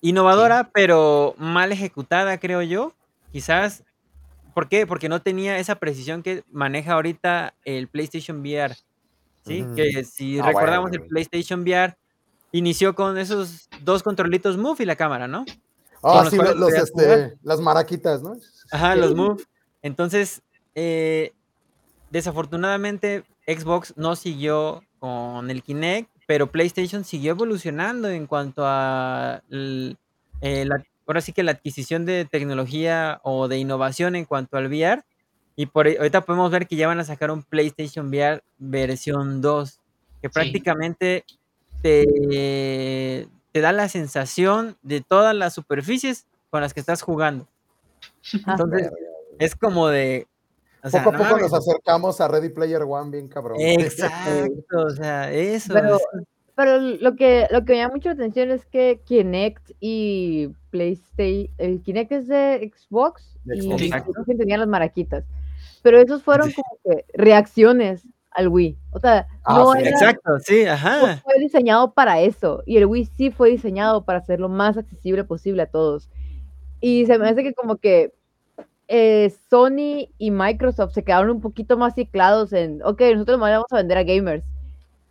innovadora, pero mal ejecutada, creo yo. Quizás, ¿por qué? Porque no tenía esa precisión que maneja ahorita el PlayStation VR, ¿sí? Que si Ah, recordamos bueno, el. PlayStation VR inició con esos dos controlitos Move y la cámara, ¿no? Ah, sí, los, este, las maraquitas, ¿no? Ajá, Sí. los Move. Entonces, eh, desafortunadamente, Xbox no siguió con el Kinect, pero PlayStation siguió evolucionando en cuanto a eh, la, ahora sí que la adquisición de tecnología o de innovación en cuanto al VR. Y por ahí- ahorita podemos ver que ya van a sacar un PlayStation VR versión 2, que Sí. prácticamente te, te da la sensación de todas las superficies con las que estás jugando. Ah, Entonces, es como de. O sea, Poco a no poco nos acercamos a Ready Player One, bien cabrón. Exacto, o sea, eso. Pero, es- pero lo que lo que me llama mucho la atención es que Kinect y PlayStation, el Kinect es de Xbox De y Xbox, Exacto. PlayStation tenían las maraquitas. Pero esos fueron como que reacciones al Wii. O sea, Ah, no sí. era, Exacto, sí, no ajá. fue diseñado para eso. Y el Wii sí fue diseñado para hacer lo más accesible posible a todos. Y se me hace que como que eh, Sony y Microsoft se quedaron un poquito más ciclados en, ok, nosotros más vamos a vender a gamers,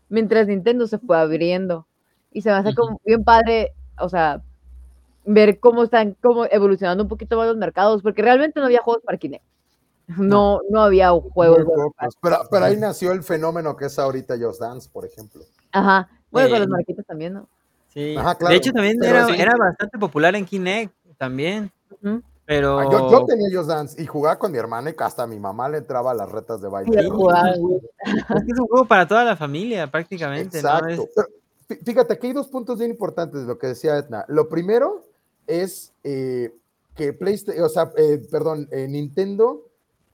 mientras Nintendo se fue abriendo. Y se me hace como bien padre, o sea, ver cómo están como evolucionando un poquito más los mercados, porque realmente no había juegos para Kinect. <laughs> No, no había juegos. Pero, pero ahí nació el fenómeno que es ahorita Just Dance, por ejemplo. Ajá. Bueno, con los marquitas también, ¿no? Sí. Ajá, De claro. hecho, también era, sí. era bastante popular en Kinect, también. Ujú. Pero. Ah, Yo, yo tenía Just Dance y jugaba con mi hermana y hasta mi mamá le entraba a las retas de baile. Es un juego para toda la familia, prácticamente, ¿no? Es- Pero fíjate, aquí hay dos puntos bien importantes de lo que decía Etna. Lo primero es eh, que PlayStation, o sea, eh, perdón, eh, Nintendo,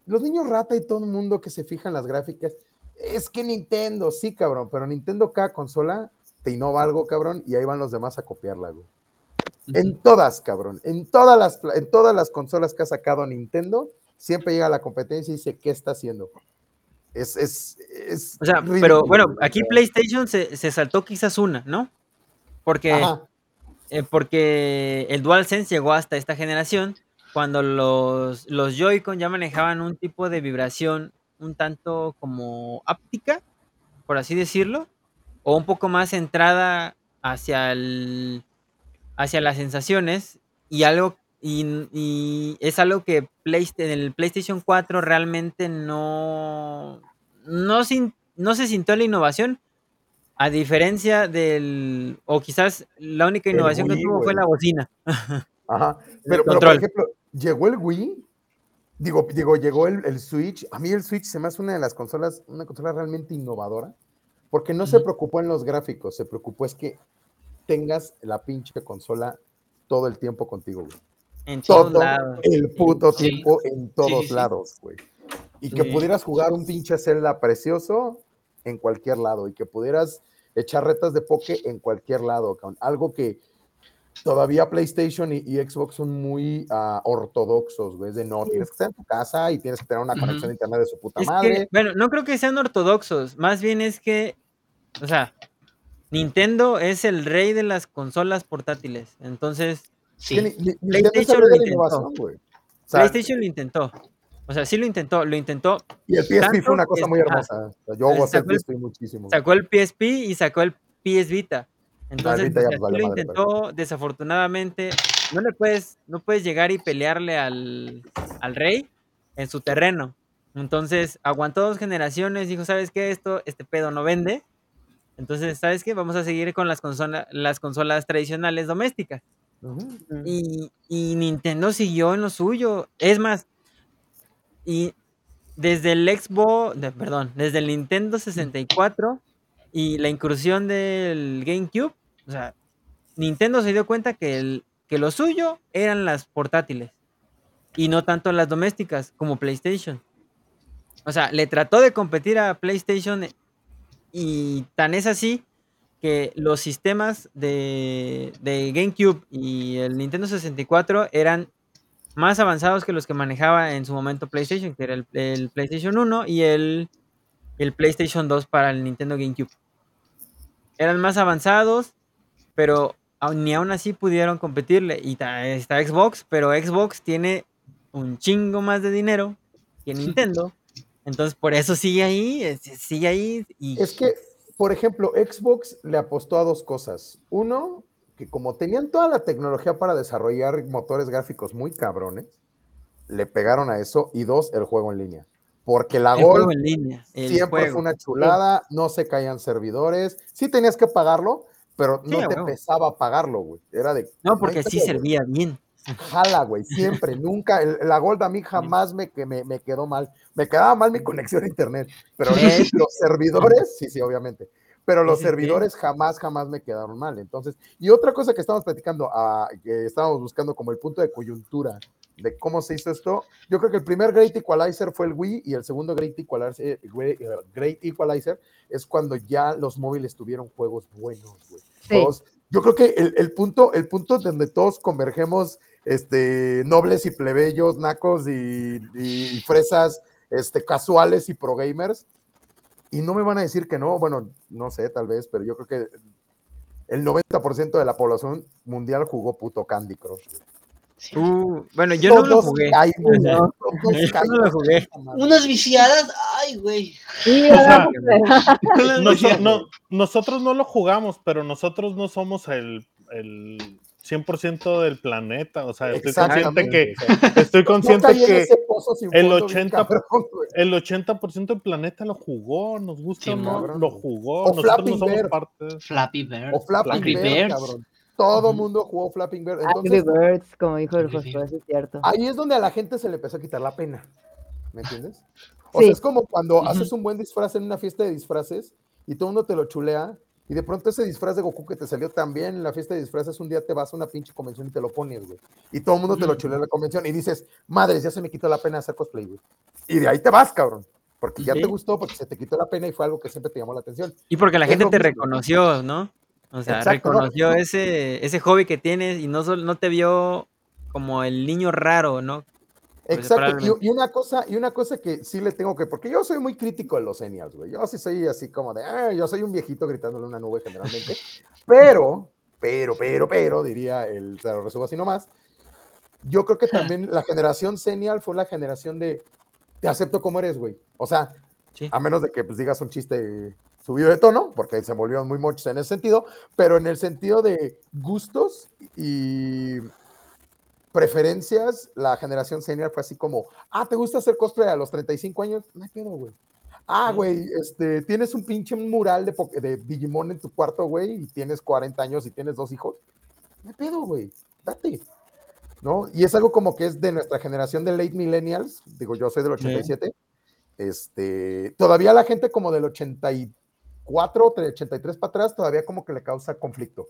los niños rata y todo el mundo que se fija en las gráficas, es que Nintendo, sí, cabrón, pero Nintendo cada consola te innova algo, cabrón, y ahí van los demás a copiarla, güey. En todas, cabrón, en todas las, en todas las consolas que ha sacado Nintendo, siempre llega la competencia y dice, ¿qué está haciendo? Es, es, es O sea, pero bueno, aquí PlayStation se, se saltó quizás una, ¿no? Porque, eh, porque el DualSense llegó hasta esta generación cuando los, los Joy-Con ya manejaban un tipo de vibración un tanto como áptica, por así decirlo, o un poco más centrada hacia el, hacia las sensaciones y algo y, y es algo que en el PlayStation 4 realmente no no, sin- no se sintió la innovación a diferencia del o quizás la única innovación que tuvo fue la bocina. Ajá. <laughs> Pero, pero, por ejemplo, llegó el Wii, digo, digo, llegó el, el Switch. A mí el Switch se me hace una de las consolas, una consola realmente innovadora, porque no se preocupó en los gráficos, se preocupó es que tengas la pinche consola todo el tiempo contigo, güey. en todos Todo lados el puto Sí. tiempo en todos sí, lados, güey. Y que pudieras jugar un pinche Zelda precioso en cualquier lado y que pudieras echar retas de poke en cualquier lado, cabrón. Algo que todavía PlayStation y, y Xbox son muy ah, ortodoxos, güey. es De no, tienes que estar en tu casa y tienes que tener una conexión a internet de su puta Es que, madre. bueno, no creo que sean ortodoxos, más bien es que, o sea, Nintendo es el rey de las consolas portátiles, entonces Sí. PlayStation lo intentó. PlayStation lo intentó, o sea, sí lo intentó, lo intentó, y el PSP fue una cosa muy hermosa. O sea, yo gocé el PSP muchísimo. sacó el PSP y sacó el PS Vita. Entonces, Vita ya, o sea, sí vale lo madre, intentó, desafortunadamente, no le puedes, no puedes llegar y pelearle al, al rey en su terreno. Entonces, aguantó dos generaciones, dijo, ¿sabes qué? Esto, este pedo no vende. Entonces, ¿sabes qué? Vamos a seguir con las, consola- las consolas tradicionales domésticas. Y, y Nintendo siguió en lo suyo. Es más, y desde el Xbox, de- perdón, desde el Nintendo 64 y la incursión del GameCube, o sea, Nintendo se dio cuenta que, el, que lo suyo eran las portátiles y no tanto las domésticas como PlayStation. O sea, le trató de competir a PlayStation y tan es así que los sistemas de, de GameCube y el Nintendo 64 eran más avanzados que los que manejaba en su momento PlayStation, que era el, el PlayStation 1 y el, el PlayStation 2 para el Nintendo GameCube. Eran más avanzados, pero ni aún así pudieron competirle. Y está Xbox, pero Xbox tiene un chingo más de dinero que <laughs> Nintendo. Entonces, por eso sigue ahí, eh, sigue ahí. Y Es que, por ejemplo, Xbox le apostó a dos cosas. Uno, que como tenían toda la tecnología para desarrollar motores gráficos muy cabrones, le pegaron a eso. Y dos, el juego en línea. Porque la el juego Gol en línea. Siempre juego. fue una chulada, no se caían servidores. Sí tenías que pagarlo, pero no te pesaba pagarlo, güey. Era de. No, porque hay sí servía bien. Jala, güey, siempre, nunca. el- la Gold a mí jamás me, que me, me quedó mal. Me quedaba mal mi conexión a internet, pero Sí. <laughs> los servidores, sí, sí, obviamente. Pero los servidores jamás, jamás me quedaron mal. Entonces, y otra cosa que estamos platicando, ah, que estábamos buscando como el punto de coyuntura de cómo se hizo esto, yo creo que el primer Great Equalizer fue el Wii y el segundo Great Equalizer, eh, Great- eh, Great Equalizer es cuando ya los móviles tuvieron juegos buenos, güey. Sí. Todos- yo creo que el, el punto, el punto donde todos convergemos, este, nobles y plebeyos, nacos y, y fresas, este, casuales y pro gamers, y no me van a decir que no, bueno, no sé, tal vez, pero yo creo que el 90% de la población mundial jugó puto Candy Crush. Uh, bueno, yo no lo jugué. <laughs> No. Yo no lo. Unas viciadas, ay, güey. Nosotros no lo jugamos, pero nosotros no somos el, el 100% del planeta. O sea, estoy consciente que, estoy consciente que el fondo bien 80 cabrón, güey. el 80% del planeta lo jugó, nos gusta Sí, o no, cabrón. lo jugó. O nosotros Flappy no somos Bird. parte de Flappy Bird. O Birds. cabrón. Todo Ujú. mundo jugó Flapping Bird. Entonces, Birds, como dijo el Josué, es cierto. ahí es donde a la gente se le empezó a quitar la pena. ¿Me entiendes? O Sí. sea, es como cuando haces un buen disfraz en una fiesta de disfraces y todo el mundo te lo chulea y de pronto ese disfraz de Goku que te salió tan bien en la fiesta de disfraces, un día te vas a una pinche convención y te lo pones, güey. Y todo el mundo te lo chulea en la convención y dices, madres, ya se me quitó la pena hacer cosplay, güey. Y de ahí te vas, cabrón. Porque ya Sí. te gustó, porque se te quitó la pena y fue algo que siempre te llamó la atención. Y porque la Es gente te mismo. reconoció, ¿no? O sea, Exacto, reconoció no. ese, ese hobby que tienes y no, no te vio como el niño raro, ¿no? Exacto, y, y una cosa, y una cosa que sí le tengo que, porque yo soy muy crítico de los seniors, güey. Yo sí soy así como de, "Ah, yo soy un viejito gritándole una nube generalmente, <laughs> pero, pero, pero, pero, diría el, se lo resumo así nomás. Yo creo que también la generación senior fue la generación de, te acepto como eres, güey. O sea, Sí. a menos de que pues, digas un chiste subido de tono, porque se volvieron muy muchos en ese sentido, pero en el sentido de gustos y preferencias, la generación senior fue así como, ah, ¿te gusta hacer cosplay a los 35 años? No hay pedo, güey. Ah, Sí. güey, este, tienes un pinche mural de, de Digimon en tu cuarto, güey, y tienes 40 años y tienes dos hijos. No hay pedo, güey. Date. ¿No? Y es algo como que es de nuestra generación de late millennials. Digo, yo soy del 87. Este, todavía la gente como del 84, del 83 para atrás, todavía como que le causa conflicto.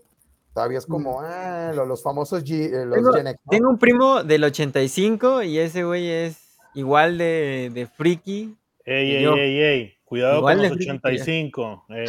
Todavía es como, ah, lo- los famosos G- eh, los Tengo- Gen X, ¿no? Tengo un primo del 85 y ese güey es igual de, de friki. Ey, ey, yo. ey, ey. Cuidado Igual con los friki que ya. 85. <laughs> Ey,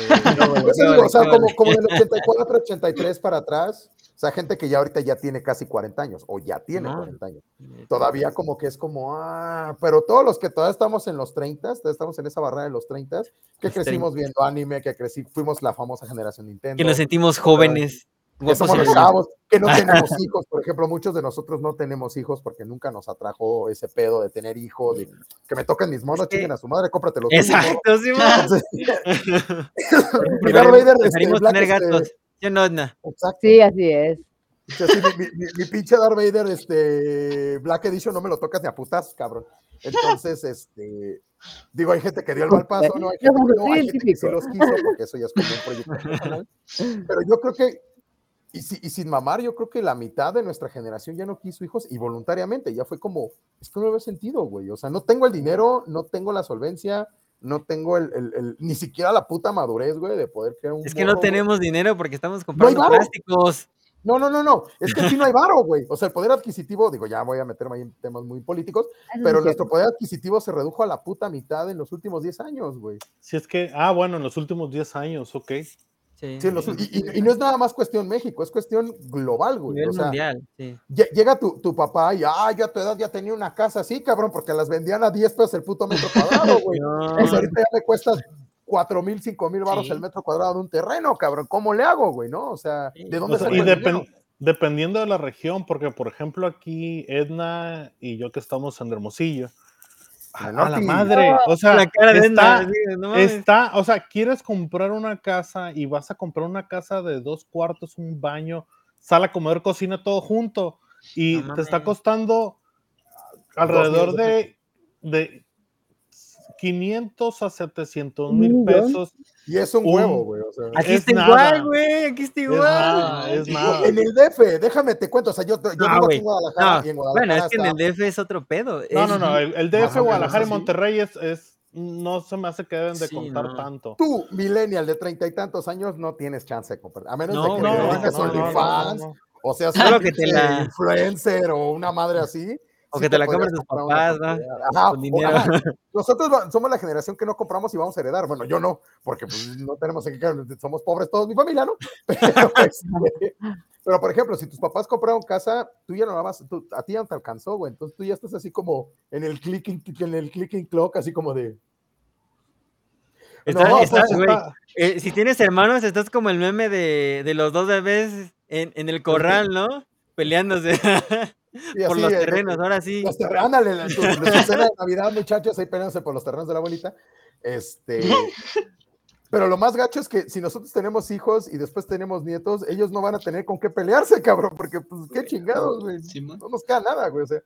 Por eso yo, digo, o sea, como, como del 84, 83 para atrás, o sea, gente que ya ahorita ya tiene casi 40 años, o ya tiene No. 40 años. Todavía como que es como, ah, pero todos los que todavía estamos en los 30, todavía estamos en esa barrera de los 30, que Los crecimos viendo anime, que crecí, fuimos la famosa generación Nintendo. Que nos sentimos jóvenes. Que guapos somos y los bellos. chavos, que no <laughs> tenemos hijos, por ejemplo, muchos de nosotros no tenemos hijos porque nunca nos atrajo ese pedo de tener hijos, de que me toquen mis monos, chinguen a su madre, cómpratelo tú, Exacto, sí, y Darth Vader, este, Black, tener este, gatos. Yo no, no. exacto. Sí, así es. Mi, mi- mi pinche Darth Vader, este, Black Edition, no me lo tocas ni a putas, cabrón. Entonces, este, digo, hay gente que dio el mal paso, ¿no? Hay gente que no, hay gente que sí los quiso, porque eso ya es como un proyecto personal. Pero yo creo que y, si- y sin mamar, yo creo que la mitad de nuestra generación ya no quiso hijos y voluntariamente, ya fue como, es que no veo sentido, güey. O sea, no tengo el dinero, no tengo la solvencia, no tengo el, el- el- ni siquiera la puta madurez, güey, de poder crear un Es que no güey. tenemos dinero porque estamos comprando plásticos. No, no, no, no. Es que aquí no hay <laughs> varo, güey. O sea, el poder adquisitivo, digo, ya voy a meterme ahí en temas muy políticos, sí pero es nuestro poder adquisitivo se redujo a la puta mitad en los últimos 10 años, güey. Si es que, ah, bueno, en los últimos 10 años, ok. Sí, Sí, en los- y, y- y no es nada más cuestión México, es cuestión global, güey. nivel O sea, mundial, sí. lle- llega tu, tu papá y, ah, yo a tu edad ya tenía una casa así, cabrón, porque las vendían a 10 pesos el puto metro cuadrado, güey. <laughs> No, Pues ahorita ya me cuesta 4 mil, 5 mil baros Sí. el metro cuadrado de un terreno, cabrón. ¿Cómo le hago, güey? ¿No? O sea, Sí. ¿de dónde O sea, saco y el depen- dinero? dependiendo de la región, porque por ejemplo aquí Edna y yo que estamos en Hermosillo, a, a la madre, o sea, la cara de está, no o sea, quieres comprar una casa y vas a comprar una casa de dos cuartos, un baño, sala, comedor, cocina, todo junto, y No te está costando alrededor de 500 a 700 mil Un pesos. Y es un un- huevo, güey. O sea, Aquí es está nada. igual, güey. Aquí está Es igual. nada, es nada. En el DF, déjame te cuento, o sea, yo, yo No, vivo aquí en Guadalajara No, y en bueno, Guadalajara es que en el DF es otro pedo. No, es- no, no, el, DF, Guadalajara y. Monterrey es, es, no se me hace que deben de Sí, contar no. tanto. Tú, millennial de treinta y tantos años, no tienes chance de comprar. A menos No, de que no, te no, dediques no, no, OnlyFans, no. o sea, Solo que te la- influencer o una madre así. O que te la podrías compren tus papás, propiedad. Ajá, Con dinero. ajá. <laughs> Nosotros somos la generación que no compramos y vamos a heredar. Bueno, yo no, porque pues, no tenemos quedar, somos pobres todos, mi familia, ¿no? <laughs> Pero, este, pero, por ejemplo, si tus papás compraron casa, tú ya no la vas, tú- a ti ya no te alcanzó, güey. Entonces tú ya estás así como en el clicking, en el clicking clock, así como de. Está- No, está- pues, está- eh, si tienes hermanos, estás como el meme de, de los dos bebés en, en el corral, ¿no? Peleándose <laughs> y por así, los eh, terrenos, ahora sí. Los terrenos, ándale, cena de Navidad, muchachos, ahí peleándose por los terrenos de la abuelita. Este. <laughs> Pero lo más gacho es que si nosotros tenemos hijos y después tenemos nietos, ellos no van a tener con qué pelearse, cabrón, porque pues qué chingados, güey. No nos queda nada, güey. O sea,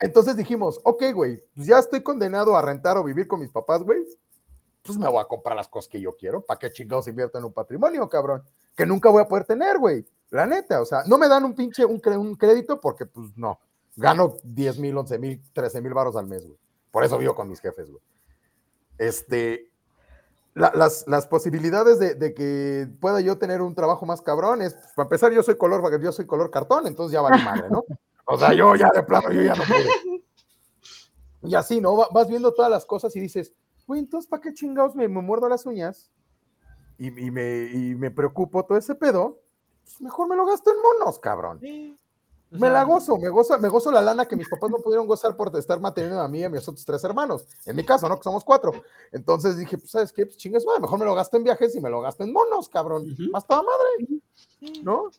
entonces dijimos, ok, güey, pues ya estoy condenado a rentar o vivir con mis papás, güey. Pues me voy a comprar las cosas que yo quiero. ¿Para qué chingados invierto en un patrimonio, cabrón? Que nunca voy a poder tener, güey. La neta, o sea, no me dan un pinche, un, un crédito porque, pues no. Gano 10 mil, 11 mil, 13 mil baros al mes, güey. Por eso vivo con mis jefes, güey. Este, la- las, las posibilidades de, de que pueda yo tener un trabajo más cabrón es, pues, para empezar, yo soy color, yo soy color cartón, entonces ya vale madre, ¿no? O sea, yo ya de plano, yo ya no puedo. Y así, ¿no? Va- Vas viendo todas las cosas y dices, güey, entonces, ¿para qué chingados me, me muerdo las uñas? Y, y me, y me preocupo todo ese pedo. Pues mejor me lo gasto en monos, cabrón. Me la gozo, me gozo, me gozo la lana que mis papás no pudieron gozar por estar manteniendo a mí y a mis otros tres hermanos. En mi caso, ¿no? Que somos cuatro. Entonces dije, pues, ¿sabes qué? Pues chingues, madre, mejor me lo gasto en viajes y me lo gasto en monos, cabrón. Más toda madre, ¿no?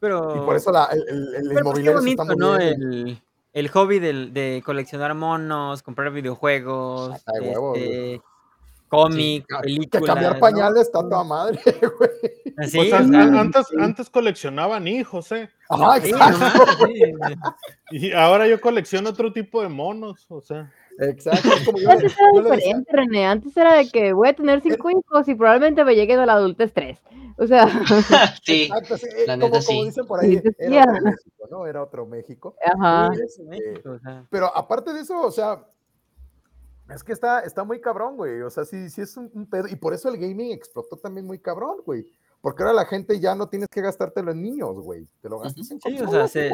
Pero, Y por eso la, el, el, el pues, qué inmobiliario está bonito, ¿no? El, el hobby del- de coleccionar monos, comprar videojuegos, de huevos, este, cómic, Que películas. cambiar ¿no? pañales está toda madre, <laughs> güey. Así, Pues an- an- antes, antes coleccionaban hijos, ¿eh? Ajá, sí, exacto. sí, Y ahora yo colecciono otro tipo de monos, o sea. Exacto. Es como yo, Antes era diferente, René. Antes era de que voy a tener cinco hijos y probablemente me lleguen a la adultez tres. O sea, <laughs> Sí, exacto, sí, la como, neta, como sí. dicen por ahí, Sí, era otro. México, ¿no? Era otro México. ajá. sí, Este, México, o sea. Pero aparte de eso, o sea, es que está, está muy cabrón, güey. O sea, sí, sí es un, un pedo. Y por eso el gaming explotó también muy cabrón, güey. Porque ahora la gente ya no tienes que gastártelo en niños, güey. Te lo gastas en Sí, o sea, se-.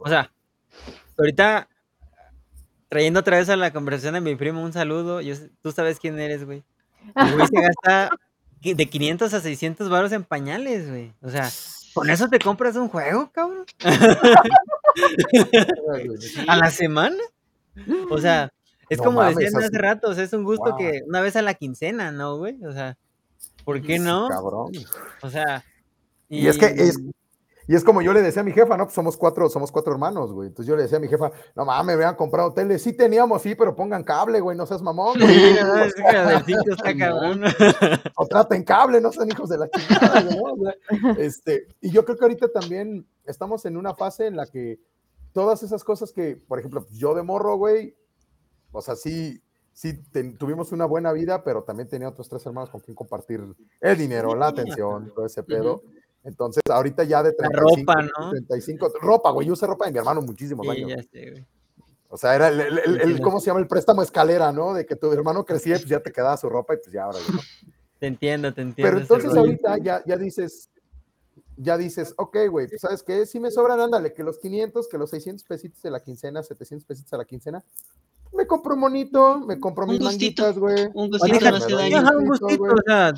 O sea, ahorita trayendo otra vez a la conversación de mi primo, un saludo. Yo, tú sabes quién eres, güey. El güey se gasta de 500 a 600 baros en pañales, güey. O sea, ¿con eso te compras un juego, cabrón? <laughs> <laughs> ¿A la semana? O sea, es No como decían hace rato, o sea, es un gusto Wow. que una vez a la quincena, ¿no, güey? O sea, ¿por qué no? Cabrón. O sea, Y es que es, y es como yo le decía a mi jefa, ¿no? Pues somos cuatro, somos cuatro hermanos, güey. Entonces yo le decía a mi jefa, no mames, me habían comprado tele. Sí teníamos, sí, pero pongan cable, güey, no seas mamón. güey. Sí, no, es que la del 5 está cabrón. o traten cable, no sean hijos de la chingada, güey, ¿no? Este, y yo creo que ahorita también estamos en una fase en la que todas esas cosas que, por ejemplo, yo de morro, güey, o sea, sí, sí ten- tuvimos una buena vida, pero también tenía otros tres hermanos con quien compartir el dinero, la atención, todo ese pedo. Entonces, ahorita ya de La 35, ropa, ¿no? 35 ropa, güey, yo usé ropa de mi hermano muchísimos Sí, años. ya sé, güey. O sea, era el, el- el- el- Entiendo. ¿cómo se llama? El préstamo escalera, ¿no? De que tu hermano crecía, pues ya te quedaba su ropa y pues ya ahora. Te entiendo, te entiendo. Pero entonces ahorita ya, ya dices, ya dices, ok, güey, pues, ¿sabes qué? Si me sobran, ándale, que los 500, que los 600 pesitos de la quincena, 700 pesitos a la quincena, me compro un monito, me compro Un mis gustito. manguitas, güey. Un gustito no daño. Ajá, un gustito, gustito, güey. o sea,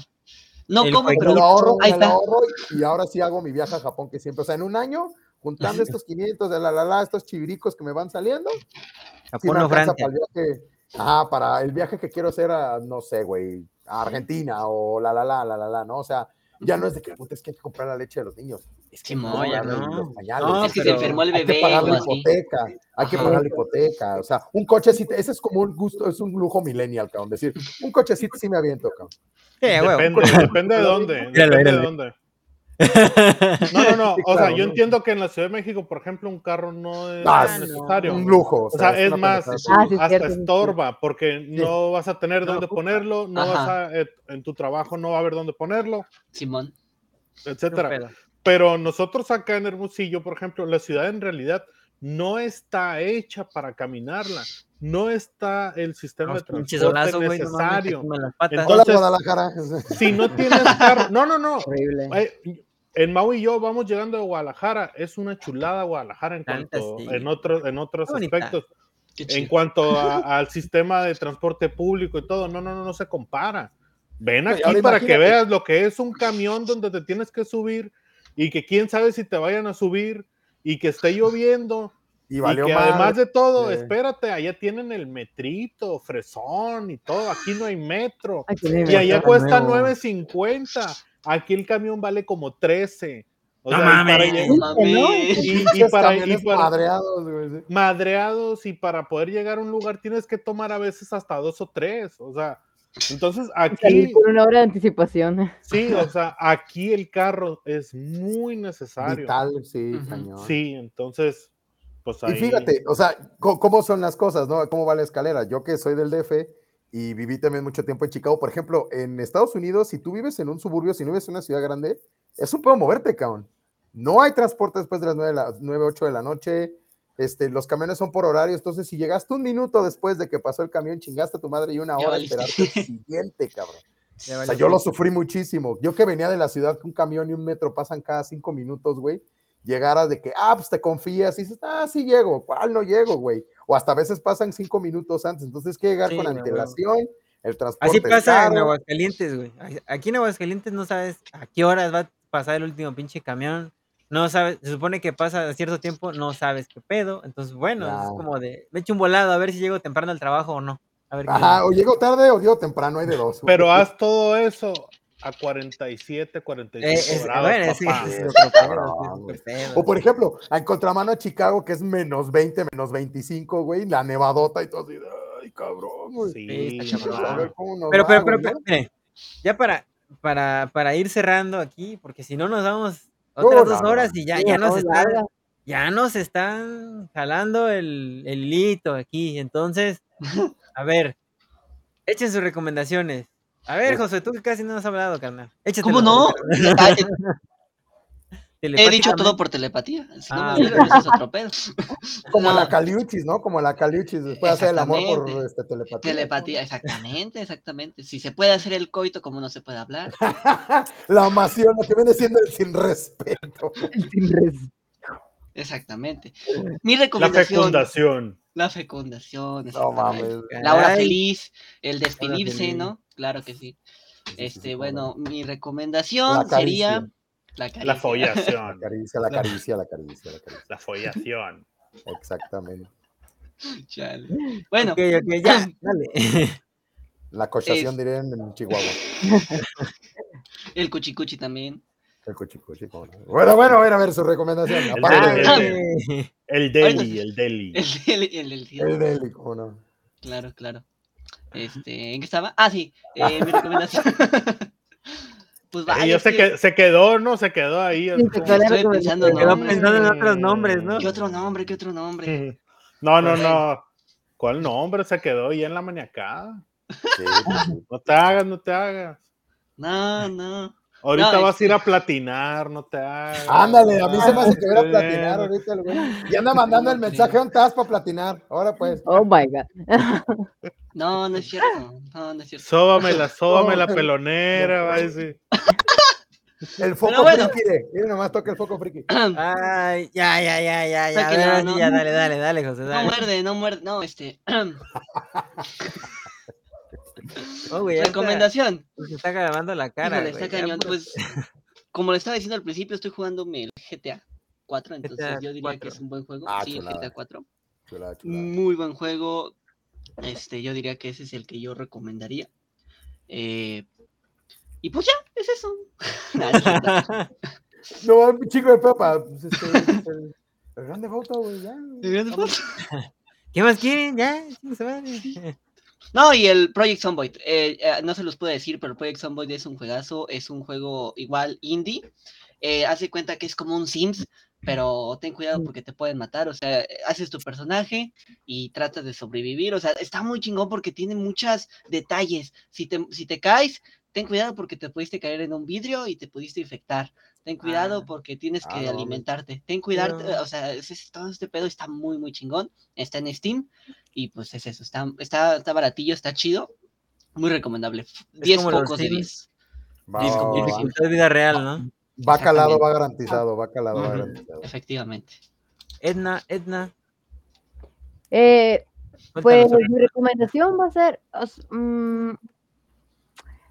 No como, pero lo ahorro, ahí me lo está. ahorro y ahora sí hago mi viaje a Japón que siempre, o sea, en un año, juntando <laughs> estos 500 de la la la, estos chiviricos que me van saliendo, Japón o Francia. para el viaje, ajá, para el viaje que quiero hacer a, no sé, güey, a Argentina o la la la la la la, ¿no? O sea, ya no es de que puta, es que hay que comprar la leche de los niños. Es que no, ya no. No, es que se enfermó el hay que bebé pagar la así. hipoteca, hay que pagar la hipoteca, o sea, un coche, sí te- ese es como un gusto, es un lujo millennial, cabrón, decir, un cochecito sí me aviento, cabrón. Huevo. Depende, depende de dónde. Depende de dónde. <laughs> No, no, no. O sea, yo entiendo que en la Ciudad de México, por ejemplo, un carro no es Ah, necesario. Un lujo. O sea, es más. Ah, sí, hasta cierto, sí, sí. estorba, porque no vas a tener No, dónde ponerlo, no Ajá. vas a, eh, en tu trabajo no va a haber dónde ponerlo, Simón. etcétera. Pero nosotros acá en Hermosillo, por ejemplo, la ciudad en realidad no está hecha para caminarla. No está el sistema de transporte no necesario. las patas. Entonces- Hola, Guadalajara. Si no tienes carro, no, no, no. Horrible. Eh, en Mau y yo vamos llegando de Guadalajara. Es una chulada Guadalajara en cuanto, sí. en otros, en otros bonita. aspectos. En cuanto a- al sistema de transporte público y todo, no, no, no, no se compara. Ven No, aquí para que imagínate. veas lo que es un camión donde te tienes que subir y que quién sabe si te vayan a subir y que esté lloviendo. Y Y, valió que madre. además de todo, Sí. espérate, allá tienen el metrito, fresón y todo. Aquí no hay metro. Y allá cuesta nuevo. 9.50. Aquí el camión vale como 13. O No sea, y para mames. llegar- No mames. y, y Pinches para, y camiones para- madreados, güey, sí. madreados y para poder llegar a un lugar tienes que tomar a veces hasta dos o tres. O sea, entonces aquí, con una hora de anticipación. sí, o sea, aquí el carro es muy necesario. Vital, sí, Ujú. cañón. Sí, entonces, pues ahí. Y fíjate, o sea, ¿cómo son las cosas, no? ¿Cómo va la escalera? Yo que soy del DF y viví también mucho tiempo en Chicago, por ejemplo, en Estados Unidos, si tú vives en un suburbio, si no vives en una ciudad grande, es un pedo moverte, cabrón. No hay transporte después de las 9, de la, 9 8 de la noche. Este, los camiones son por horario, entonces si llegaste un minuto después de que pasó el camión, chingaste a tu madre y una hora esperarte el siguiente, cabrón. <laughs> O sea, yo lo sufrí muchísimo. Yo que venía de la ciudad, que un camión y un metro pasan cada cinco minutos, güey. Llegaras de que, ah, pues te confías y dices, ah, sí llego. ¿Cuál no llego, güey? O hasta a veces pasan cinco minutos antes. Entonces, hay que llegar Sí, con antelación. El transporte Así pasa en. Aguascalientes, güey. Aquí en Aguascalientes no sabes a qué horas va a pasar el último pinche camión. No sabes, se supone que pasa cierto tiempo, no sabes qué pedo. Entonces, bueno, es Ya. como de, me echo un volado a ver si llego temprano al trabajo o no. A ver qué Ajá, onda. o llego tarde o llego temprano, hay de dos. güey. Pero haz todo eso a 47, 45 Eh, es- grados, es es. O por ejemplo, en contramano a Chicago, que es menos 20, menos 25, güey, la nevadota y todo así, de, ay, cabrón, güey. Sí, Sí, está cabrón. a ver cómo nos Pero, va, pero, pero, pero, ya para, para, para ir cerrando aquí, porque si no nos damos otras dos horas y ya, ya nos no, están, ya nos están jalando el, el hilito aquí. Entonces, <laughs> a ver, echen sus recomendaciones. A ver, Pues- José, tú que casi no has hablado, carnal. ¿Cómo no? <laughs> He dicho todo por telepatía. Si no Ah, me eso es otro pedo. <laughs> Como No, la Caliuchis, ¿no? Como la Caliuchis, después de hacer el amor por este, telepatía. Telepatía, exactamente, exactamente. Si se puede hacer el coito, como no se puede hablar? <laughs> la amación, lo que viene siendo el sin respeto. Sin res- Exactamente. Mi La recomendación. fecundación. La fecundación. No mames. La hora feliz, el despedirse, feliz. ¿no? Claro que sí. Sí, sí, sí, Este, bueno, no. mi La recomendación sería la La caricia. La follación. caricia, la caricia, la caricia, la caricia. La follación. Exactamente. Chale. Bueno, Ok, ok, ya, dale. <laughs> La cochación Es- dirían en Chihuahua. <laughs> el cuchicuchi también. El cuchicuchi. Bueno, bueno, a ver, a ver, su recomendación. El deli, el deli. El, el, el, el- el deli, cómo no. Claro, claro. Este, ¿en qué estaba? Ah, sí, eh, mi recomendación. <laughs> pues vaya. Ella es se, que- se quedó, ¿no? Se quedó ahí. Sí, se quedó Estoy pensando, Se quedó no, pensando en otros nombres, ¿no? ¿Qué otro nombre? ¿Qué otro nombre? No, no, no. ¿Cuál nombre? Se quedó ya en la maniacada. <laughs> Pues, sí. No te hagas, no te hagas. No, no. Ahorita No, vas a ir a platinar, no te hagas. Ándale, a mí se me hace que a platinar ahorita el güey. Y anda mandando el mensaje, ¿dónde estás para platinar? Ahora pues. Oh my god. <laughs> No, no es cierto. No, no es cierto. Sóbamela, sóbame la <laughs> No. pelonera, va a decir. <laughs> El foco Pero bueno. friki, de- mira nomás toca el foco friki. <clears throat> Ay, ya, ya, ya, ya, ya. A dale, dale, dale, José, No muerde, no muerde. No, este. <clears throat> Oh, güey, está- Recomendación. Se está grabando la cara. Híjole, güey, está cañón. pues. Pues, como le estaba diciendo al principio, estoy jugándome el GTA 4, entonces GTA yo diría que 4. es un buen juego. Ah, sí, el chulada. GTA 4. Chulada, chulada. Muy buen juego. Este, yo diría que ese es el que yo recomendaría. Eh, y pues ya, es eso. <laughs> No <laughs> chico de pepa. Pues este, el, el grande foto, güey, ya. ¿Qué más quieren? Ya, su madre. No, y el Project Zomboid. eh, eh, no se los puedo decir, pero Project Zomboid es un juegazo. Es un juego igual indie. Eh, hace cuenta que es como un Sims, pero ten cuidado porque te pueden matar. O sea, haces tu personaje y tratas de sobrevivir. O sea, está muy chingón porque tiene muchos detalles. Si te, si te caes, ten cuidado porque te pudiste caer en un vidrio y te pudiste infectar. Ten cuidado Ah. porque tienes Ah, que alimentarte. Ten cuidado, Pero- o sea, es- todo este pedo está muy, muy chingón. Está en Steam y pues es eso. Está, está, está baratillo, está chido. Muy recomendable. 10 como los pocos de Sims. 10. Va, Dis- va, va, va. Dificultad de vida real, ¿no? Va calado, va garantizado, va calado, va garantizado. Efectivamente. Edna, Edna. Eh, pues mi recomendación va a ser. mm,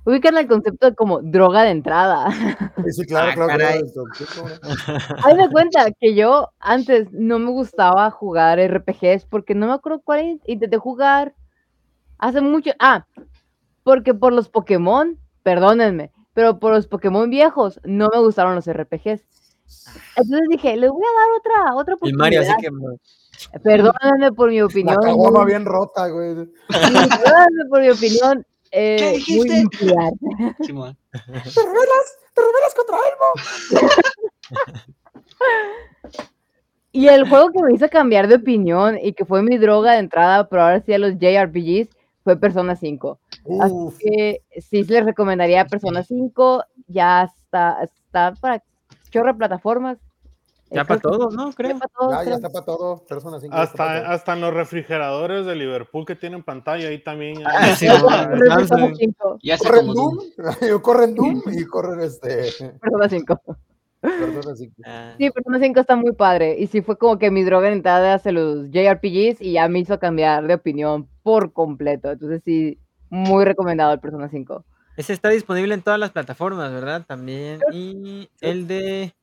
ubican el concepto de como droga de entrada. Sí, claro, Ah, claro. <laughs> Haz de cuenta que yo antes no me gustaba jugar RPGs porque no me acuerdo cuál in- intenté jugar hace mucho. Ah, porque por los Pokémon, perdónenme, pero por los Pokémon viejos no me gustaron los RPGs. Entonces dije, le voy a dar otra, otra El Mario, así oportunidad. que. Perdónenme por mi La opinión. muy- bien rota, güey. perdónenme por mi opinión. Eh, muy dijiste? nuclear. Simón. <laughs> ¡Te rebelas! ¡Te rebelas contra Elmo! <laughs> Y el juego que me hizo cambiar de opinión y que fue mi droga de entrada, pero ahora sí a los JRPGs, fue Persona 5. Así que sí les recomendaría Persona 5. Ya está, está para chorro de plataformas. Ya Eh, para todos, ¿no? ya Creo. para todos, ya, ya está para todo. Persona 5. ya está pa' Hasta, todo. hasta en los refrigeradores de Liverpool que tienen pantalla ahí también. Ah, sí, Creo <laughs> que no, Persona Samsung. 5. Ya Corren Doom, <laughs> Doom. corren <laughs> Doom y corren este. Persona 5. Persona 5. Ah, Sí, Persona 5 está muy padre. Y sí fue como que mi droga de entrada hacia los JRPGs y ya me hizo cambiar de opinión por completo. Entonces sí, muy recomendado el Persona 5. Ese está disponible en todas las plataformas, ¿verdad? También. Y el de.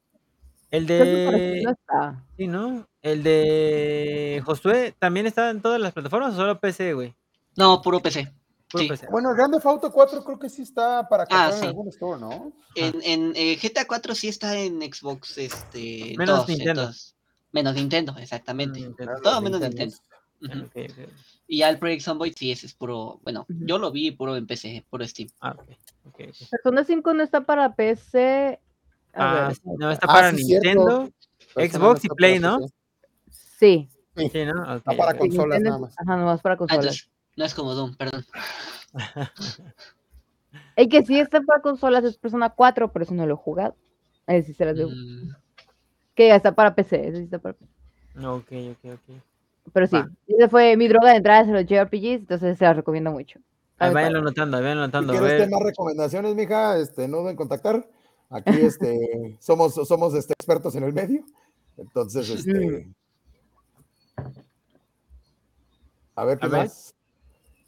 El Creo que por aquí de. no está. Sí, ¿no? El de Josué también está en todas las plataformas o solo PC, güey. No, puro PC. Puro Sí. PC. Bueno, el Grande Auto 4 creo que sí está para comprar en sí. algún store, ¿no? En, en eh, GTA 4 sí está en Xbox, este, en Menos todos, en Nintendo. todos. Menos Nintendo, exactamente. Mm, Todo menos Nintendo. Nintendo. Ujú. ok, ok. Y ya el Project Zomboid sí, ese es puro, bueno, Ujú. yo lo vi puro en PC, puro Steam. Ah, ok. ok, ok. Persona 5 no está para PC. A Ah, ver, sí, no, está Ah, para sí. Nintendo, Xbox y Play, ¿no? Sí. Sí, ¿no? Ok, Está para Consolas Nintendo- nada más. Ajá, nomás para consolas. no es como Doom, perdón. El que sí está para consolas es Persona 4, pero eso no lo he jugado. Ese sí se las debo. Mm, Que ya está para PC, ese sí está para PC. Ok, ok, ok. Pero sí, Va. esa fue mi droga de entrada hacia los JRPGs, entonces se las recomiendo mucho. Ahí padre. anotando, ahí váyanlo Si anotando. A quieres ver, más recomendaciones, mija, este, no duden en contactar. Aquí este, somos, somos este, expertos en el medio. Entonces, este. A ver, ¿qué A ver. más?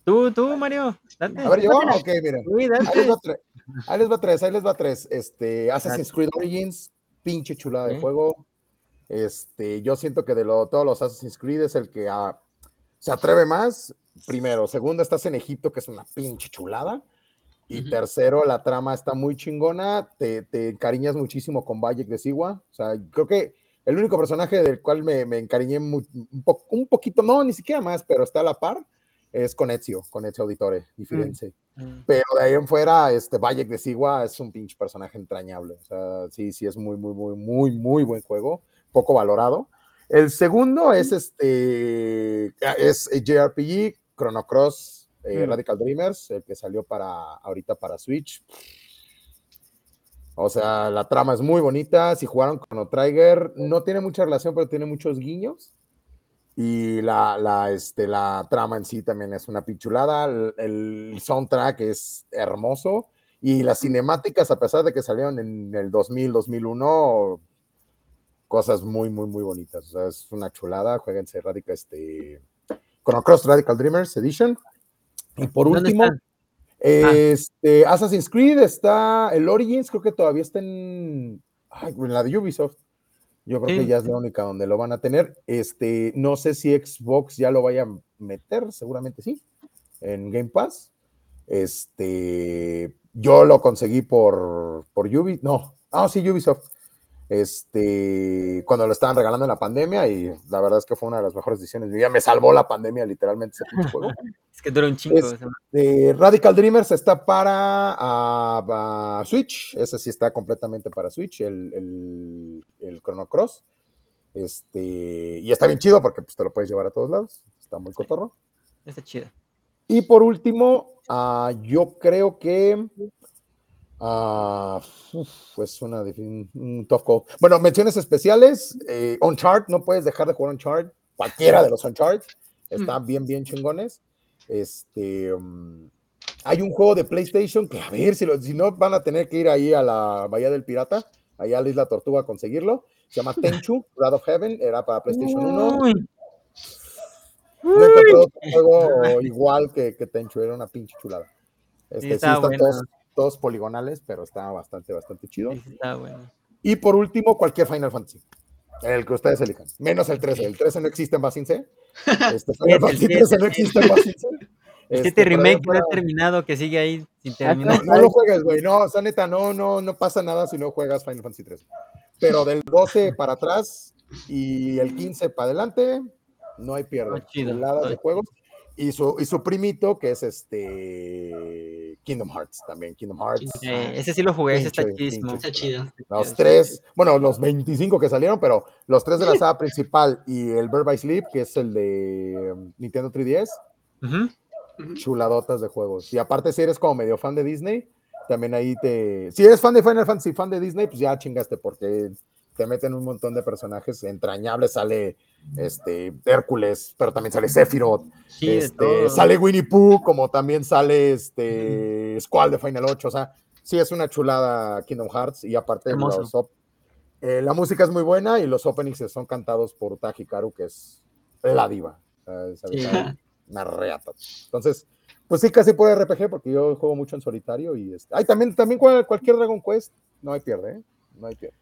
tú, tú, Mario, date. A ver, yo, ok, miren. Uy, Ahí les, va tre- ahí les va tres, ahí les va tres. Este, Assassin's Creed Origins, pinche chulada de juego. Este, yo siento que de lo, todos los Assassin's Creed es el que ah, se atreve más. Primero, segundo, estás en Egipto, que es una pinche chulada. Y tercero, la trama está muy chingona. Te, te encariñas muchísimo con Bayek de Sigua. O sea, creo que el único personaje del cual me, me encariñé un, po- un poquito, no, ni siquiera más, pero está a la par, es con Ezio, con Ezio Auditore, di Firenze. Mm. Pero de ahí en fuera, este Bayek de Sigua es un pinche personaje entrañable. O sea, sí, sí, es muy, muy, muy, muy, muy buen juego, poco valorado. El segundo es este, es JRPG, Chrono Cross, eh, Mm. Radical Dreamers, el que salió para ahorita para Switch. O sea, la trama es muy bonita. Si jugaron con Trigger, no tiene mucha relación, pero tiene muchos guiños. Y la, la, este, la trama en sí también es una pichulada. El, el soundtrack es hermoso. Y las cinemáticas, a pesar de que salieron en el 2000, 2001, cosas muy, muy, muy bonitas. O sea, es una chulada. Jueguense Radical, este, Chrono Cross Radical Dreamers Edition. Y por ¿Dónde último, están? este, Assassin's Creed está, el Origins creo que todavía está en, ay, en la de Ubisoft. Yo creo Sí. que ya es la única donde lo van a tener. Este, no sé si Xbox ya lo vaya a meter, seguramente sí, en Game Pass. Este, yo lo conseguí por, por Ubisoft, no, ah, sí, Ubisoft. Este, cuando lo estaban regalando en la pandemia, y la verdad es que fue una de las mejores decisiones. vida. me salvó la pandemia, literalmente, ese pinche juego. <laughs> Es que dura un chingo. Es- o sea, Eh, Radical Dreamers está para ah, ah, Switch, ese sí está completamente para Switch, el, el, el Chrono Cross. Este, y está bien chido porque pues, te lo puedes llevar a todos lados, está muy cotorro. está chido. Y por último, ah, yo creo que ah, uf, es una un tough call. Bueno, menciones especiales, eh, Uncharted, no puedes dejar de jugar Uncharted, cualquiera de los Uncharted, están bien, bien chingones. Este, mm, hay un juego de PlayStation que a ver si, lo- si no van a tener que ir ahí a la Bahía del Pirata, allá a la Isla Tortuga a conseguirlo. Se llama <laughs> Tenchu, Wrath of Heaven, era para PlayStation 1. Uy, No otro juego <laughs> igual que, que Tenchu, era una pinche chulada. Este, sí, está bueno. Todos, poligonales, pero está bastante, bastante chido. está bueno. Y por último, cualquier Final Fantasy. El que ustedes elijan. Menos el 13. El 13 no existe en Basin C. <laughs> Este, Final Fantasy 13, 13 no existe en Basin C. Este, 7 pero remake no ha terminado, que sigue ahí sin Ah, terminar. no, no lo juegues, güey. No, o sea, neta, no, no, no pasa nada si no juegas Final Fantasy 13. Pero del 12 para atrás y el 15 para adelante, no hay pierde. Chido, de juegos. Y su, y su primito, que es este Kingdom Hearts también. Kingdom Hearts. Eh, ese sí lo jugué, ese está Pinche- chidísimo. pinche Está chido. Los tres, bueno, los 25 que salieron, pero los tres de la saga principal y el Bird by Sleep, que es el de um, Nintendo 3DS, Ujú. Ujú. chuladotas de juegos. Y aparte, si eres como medio fan de Disney, también ahí te. Si eres fan de Final Fantasy, fan de Disney, pues ya chingaste, porque te meten un montón de personajes entrañables. Sale este Hércules, pero también sale Sephiroth, Sí, este, sale Winnie Pooh, como también sale este Squall de Final 8. O sea, sí es una chulada Kingdom Hearts. Y aparte, los eh, la música es muy buena y los openings son cantados por Taji Karu, que es la diva. Esa Sí. Una reata. Entonces, pues sí, casi puede RPG porque yo juego mucho en solitario y este, ay, también, también cual- cualquier Dragon Quest, no hay pierde, ¿eh? No hay pierde.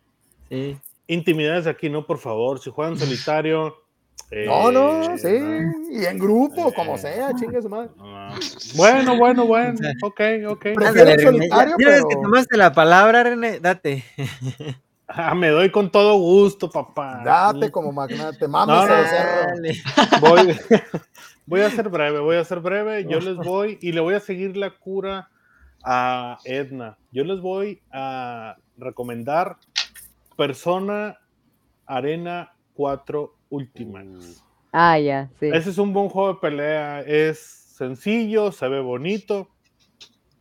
Sí. Intimidades aquí, no, por favor. Si juegan solitario. No, no, eh, sí, y en grupo, como Eh. sea, chingue su madre. no. Bueno, bueno, bueno. <laughs> Ok, ok. Prefiero solitario, ya- ya ves que tomaste la palabra, René, date. <laughs> Ah, me doy con todo gusto, papá. Date como magnate, mames No, no, <laughs> voy a ser breve, voy a ser breve. Yo les voy y le voy a seguir la cura a Edna. Yo les voy a recomendar Persona Arena 4 Ultimates. Ah, ya, sí. Ese es un buen juego de pelea. Es sencillo, se ve bonito.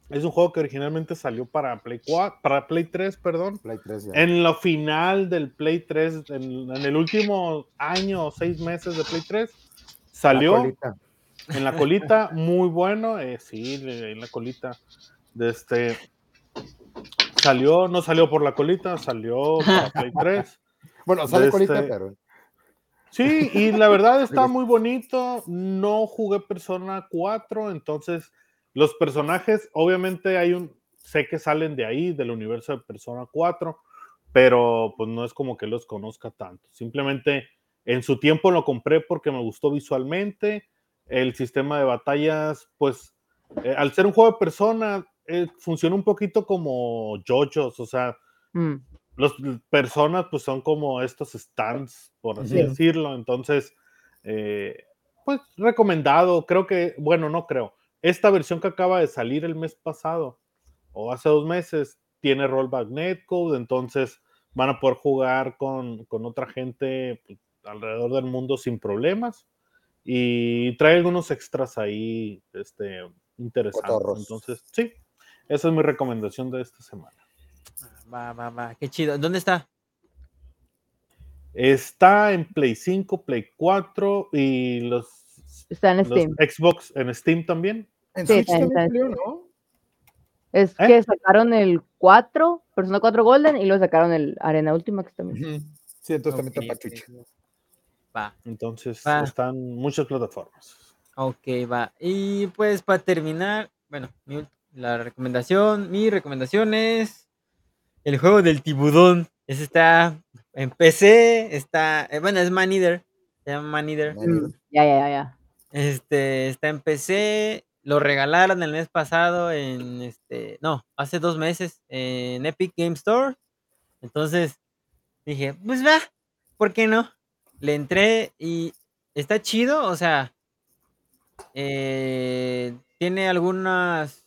Es un juego que originalmente salió para Play 4, para Play 3, perdón. Play 3 ya. En lo final del Play 3, en, en el último año o seis meses de Play 3, La salió colita. en la colita, muy bueno. eh, sí, en la colita. De este, salió, no salió por la colita, salió para <laughs> Play 3. Bueno, sale de colita, este- pero Sí, y la verdad está <laughs> muy bonito. No jugué Persona 4, entonces los personajes, obviamente hay un, sé que salen de ahí, del universo de Persona 4, pero pues no es como que los conozca tanto. Simplemente en su tiempo lo compré porque me gustó visualmente. El sistema de batallas, pues eh, al ser un juego de Persona, eh, funciona un poquito como JoJo's, o sea, Mm. los personas pues son como estos stands, por así Sí. decirlo. Entonces, eh, pues recomendado. Creo que, bueno, no creo. Esta versión que acaba de salir el mes pasado o hace dos meses tiene rollback netcode, entonces van a poder jugar con, con otra gente pues, alrededor del mundo sin problemas. Y trae algunos extras ahí este, interesantes. Cotorros. Entonces, sí, esa es mi recomendación de esta semana. Va, va, va. Qué chido. ¿Dónde está? Está en Play 5, Play 4 y los, Está en los Steam. Xbox en Steam también. En Sí, Switch está en- también está salió, ¿no? Es ¿Eh? que sacaron el 4, Persona 4 Golden, y luego sacaron el Arena Ultimax también. Ujú. Sí, entonces también Ok, está para Twitch. Va. Entonces Va. están muchas plataformas. Ok, va. Y pues para terminar, bueno, mi la recomendación, mi recomendación es el juego del tibudón. Ese está en PC, está, eh, bueno, es Man Eater, se llama Man Eater. Mm, Ya, ya, ya, ya. Este, está en PC, lo regalaron el mes pasado en, este, no, hace dos meses en Epic Game Store. Entonces dije, pues va, ¿por qué no? Le entré y está chido, o sea, eh, tiene algunas...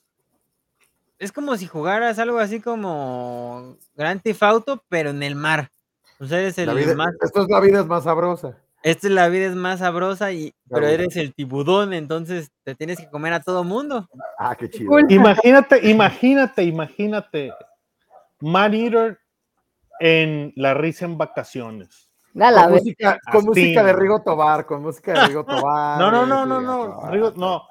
Es como si jugaras algo así como Grand Theft Auto, pero en el mar. O sea, eres el vida- más Esto es la vida es más sabrosa. esta es la vida es más sabrosa y pero eres el tibudón, entonces te tienes que comer a todo mundo. Ah, qué chido. Imagínate, imagínate, imagínate. Man Eater en la risa en vacaciones. Con música, con Así. música de Rigo Tobar, con música de Rigo <laughs> Tobar. No, no, no, sí, no, no, Rigo, no.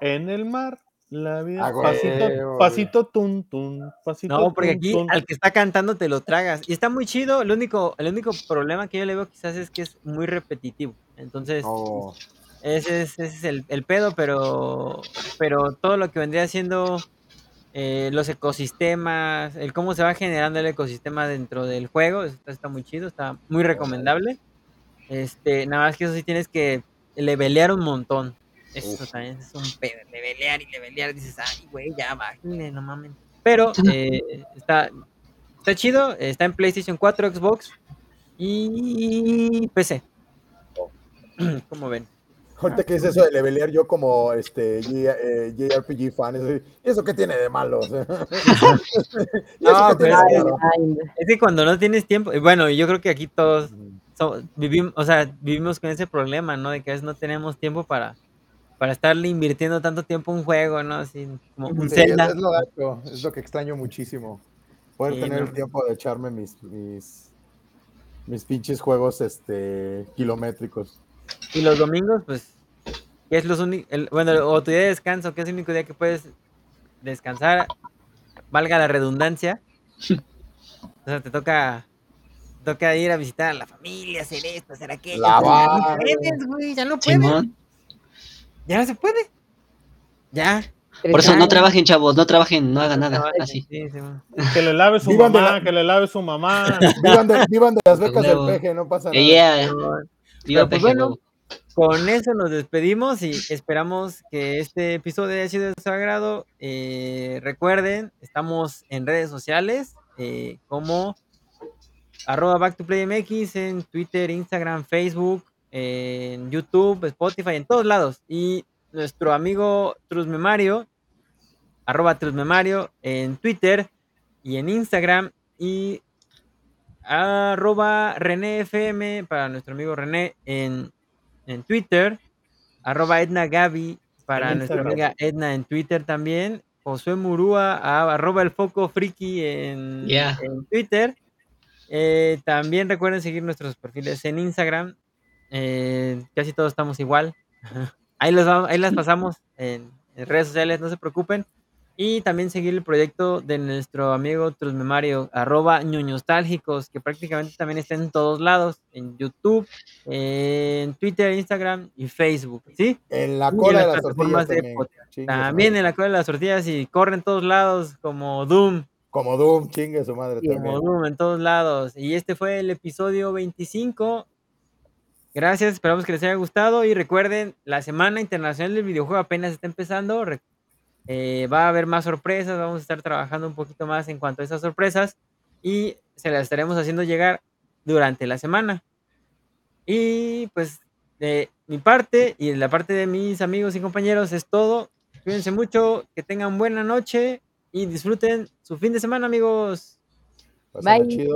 En el mar, la vida. Ah, pasito, pasito, tun, tun, pasito. No, porque tun, aquí tun. al que está cantando te lo tragas. Y está muy chido. El único, el único problema que yo le veo quizás es que es muy repetitivo. Entonces, No. ese es, ese es el, el pedo, pero, pero todo lo que vendría siendo eh, los ecosistemas, el cómo se va generando el ecosistema dentro del juego, está, está muy chido, está muy recomendable. Este, nada más que eso sí tienes que levelear un montón. Eso Uf. también es un pedo, levelear y levelear, dices, ay, güey, ya bájenle, no mames. Pero <laughs> eh, está, está chido, está en PlayStation 4, Xbox y PC. <clears throat> ¿Cómo ven? Ahorita que es eso de levelear, yo como este eh, JRPG fan, eso, ¿eso qué tiene de malo? <laughs> <laughs> ¿Y eso No, qué tiene pero de es- malo? Ay, Es que cuando no tienes tiempo, bueno, yo creo que aquí todos so- vivimos, o sea, vivimos con ese problema, ¿no? De que a veces no tenemos tiempo para, para estarle invirtiendo tanto tiempo un juego, ¿no? Así como un Sí, Zelda. es, lo gacho, es lo que extraño muchísimo. Poder Sí, tener no. el tiempo de echarme mis, mis, mis pinches juegos este, kilométricos. Y los domingos, pues, que es los únicos, bueno, o tu día de descanso, que es el único día que puedes descansar, valga la redundancia. <laughs> O sea, te toca, te toca ir a visitar a la familia, hacer esto, hacer aquello. Lavar. Ya no puedes, güey, ya no puedes. Ya no se puede. Ya. Por eso no trabajen, chavos, no trabajen, no hagan nada. Así. sí, sí, man. Que le lave su Vivan mamá, la- que le lave su mamá. <laughs> Vivan de, vivan de las becas del peje, no pasa nada. Eh, yeah, No, viva Pero, pues, peje, bueno. Con eso nos despedimos y esperamos que este episodio haya sido de su agrado. Eh, recuerden, estamos en redes sociales eh, como arroba back to play MX en Twitter, Instagram, Facebook, en YouTube, Spotify, en todos lados. Y nuestro amigo Trusmemario, arroba Trusmemario en Twitter y en Instagram y arroba René FM para nuestro amigo René en, en Twitter, arroba Edna Gaby para En nuestra Instagram. amiga Edna en Twitter también, Josué Murúa, a- arroba el foco friki en, Yeah. en Twitter. Eh, también recuerden seguir nuestros perfiles en Instagram. Eh, casi todos estamos igual. <laughs> Ahí, los vamos- ahí las pasamos en, en redes sociales, no se preocupen. Y también seguir el proyecto de nuestro amigo Trusmemario, arroba ñoñostálgicos, que prácticamente también está en todos lados, en YouTube, en Twitter, Instagram y Facebook, ¿sí? En la en cola las de las tortillas de también. su También en la cola de las tortillas y corre en todos lados como Doom, Como Doom, chingue su madre como. Doom en todos lados. Y este fue el episodio 25. Gracias, esperamos que les haya gustado y recuerden, la Semana Internacional del Videojuego apenas está empezando. eh, va a haber más sorpresas, vamos a estar trabajando un poquito más en cuanto a esas sorpresas y se las estaremos haciendo llegar durante la semana. Y pues de mi parte y de la parte de mis amigos y compañeros es todo. Cuídense mucho, que tengan buena noche y disfruten su fin de semana, amigos. Bye.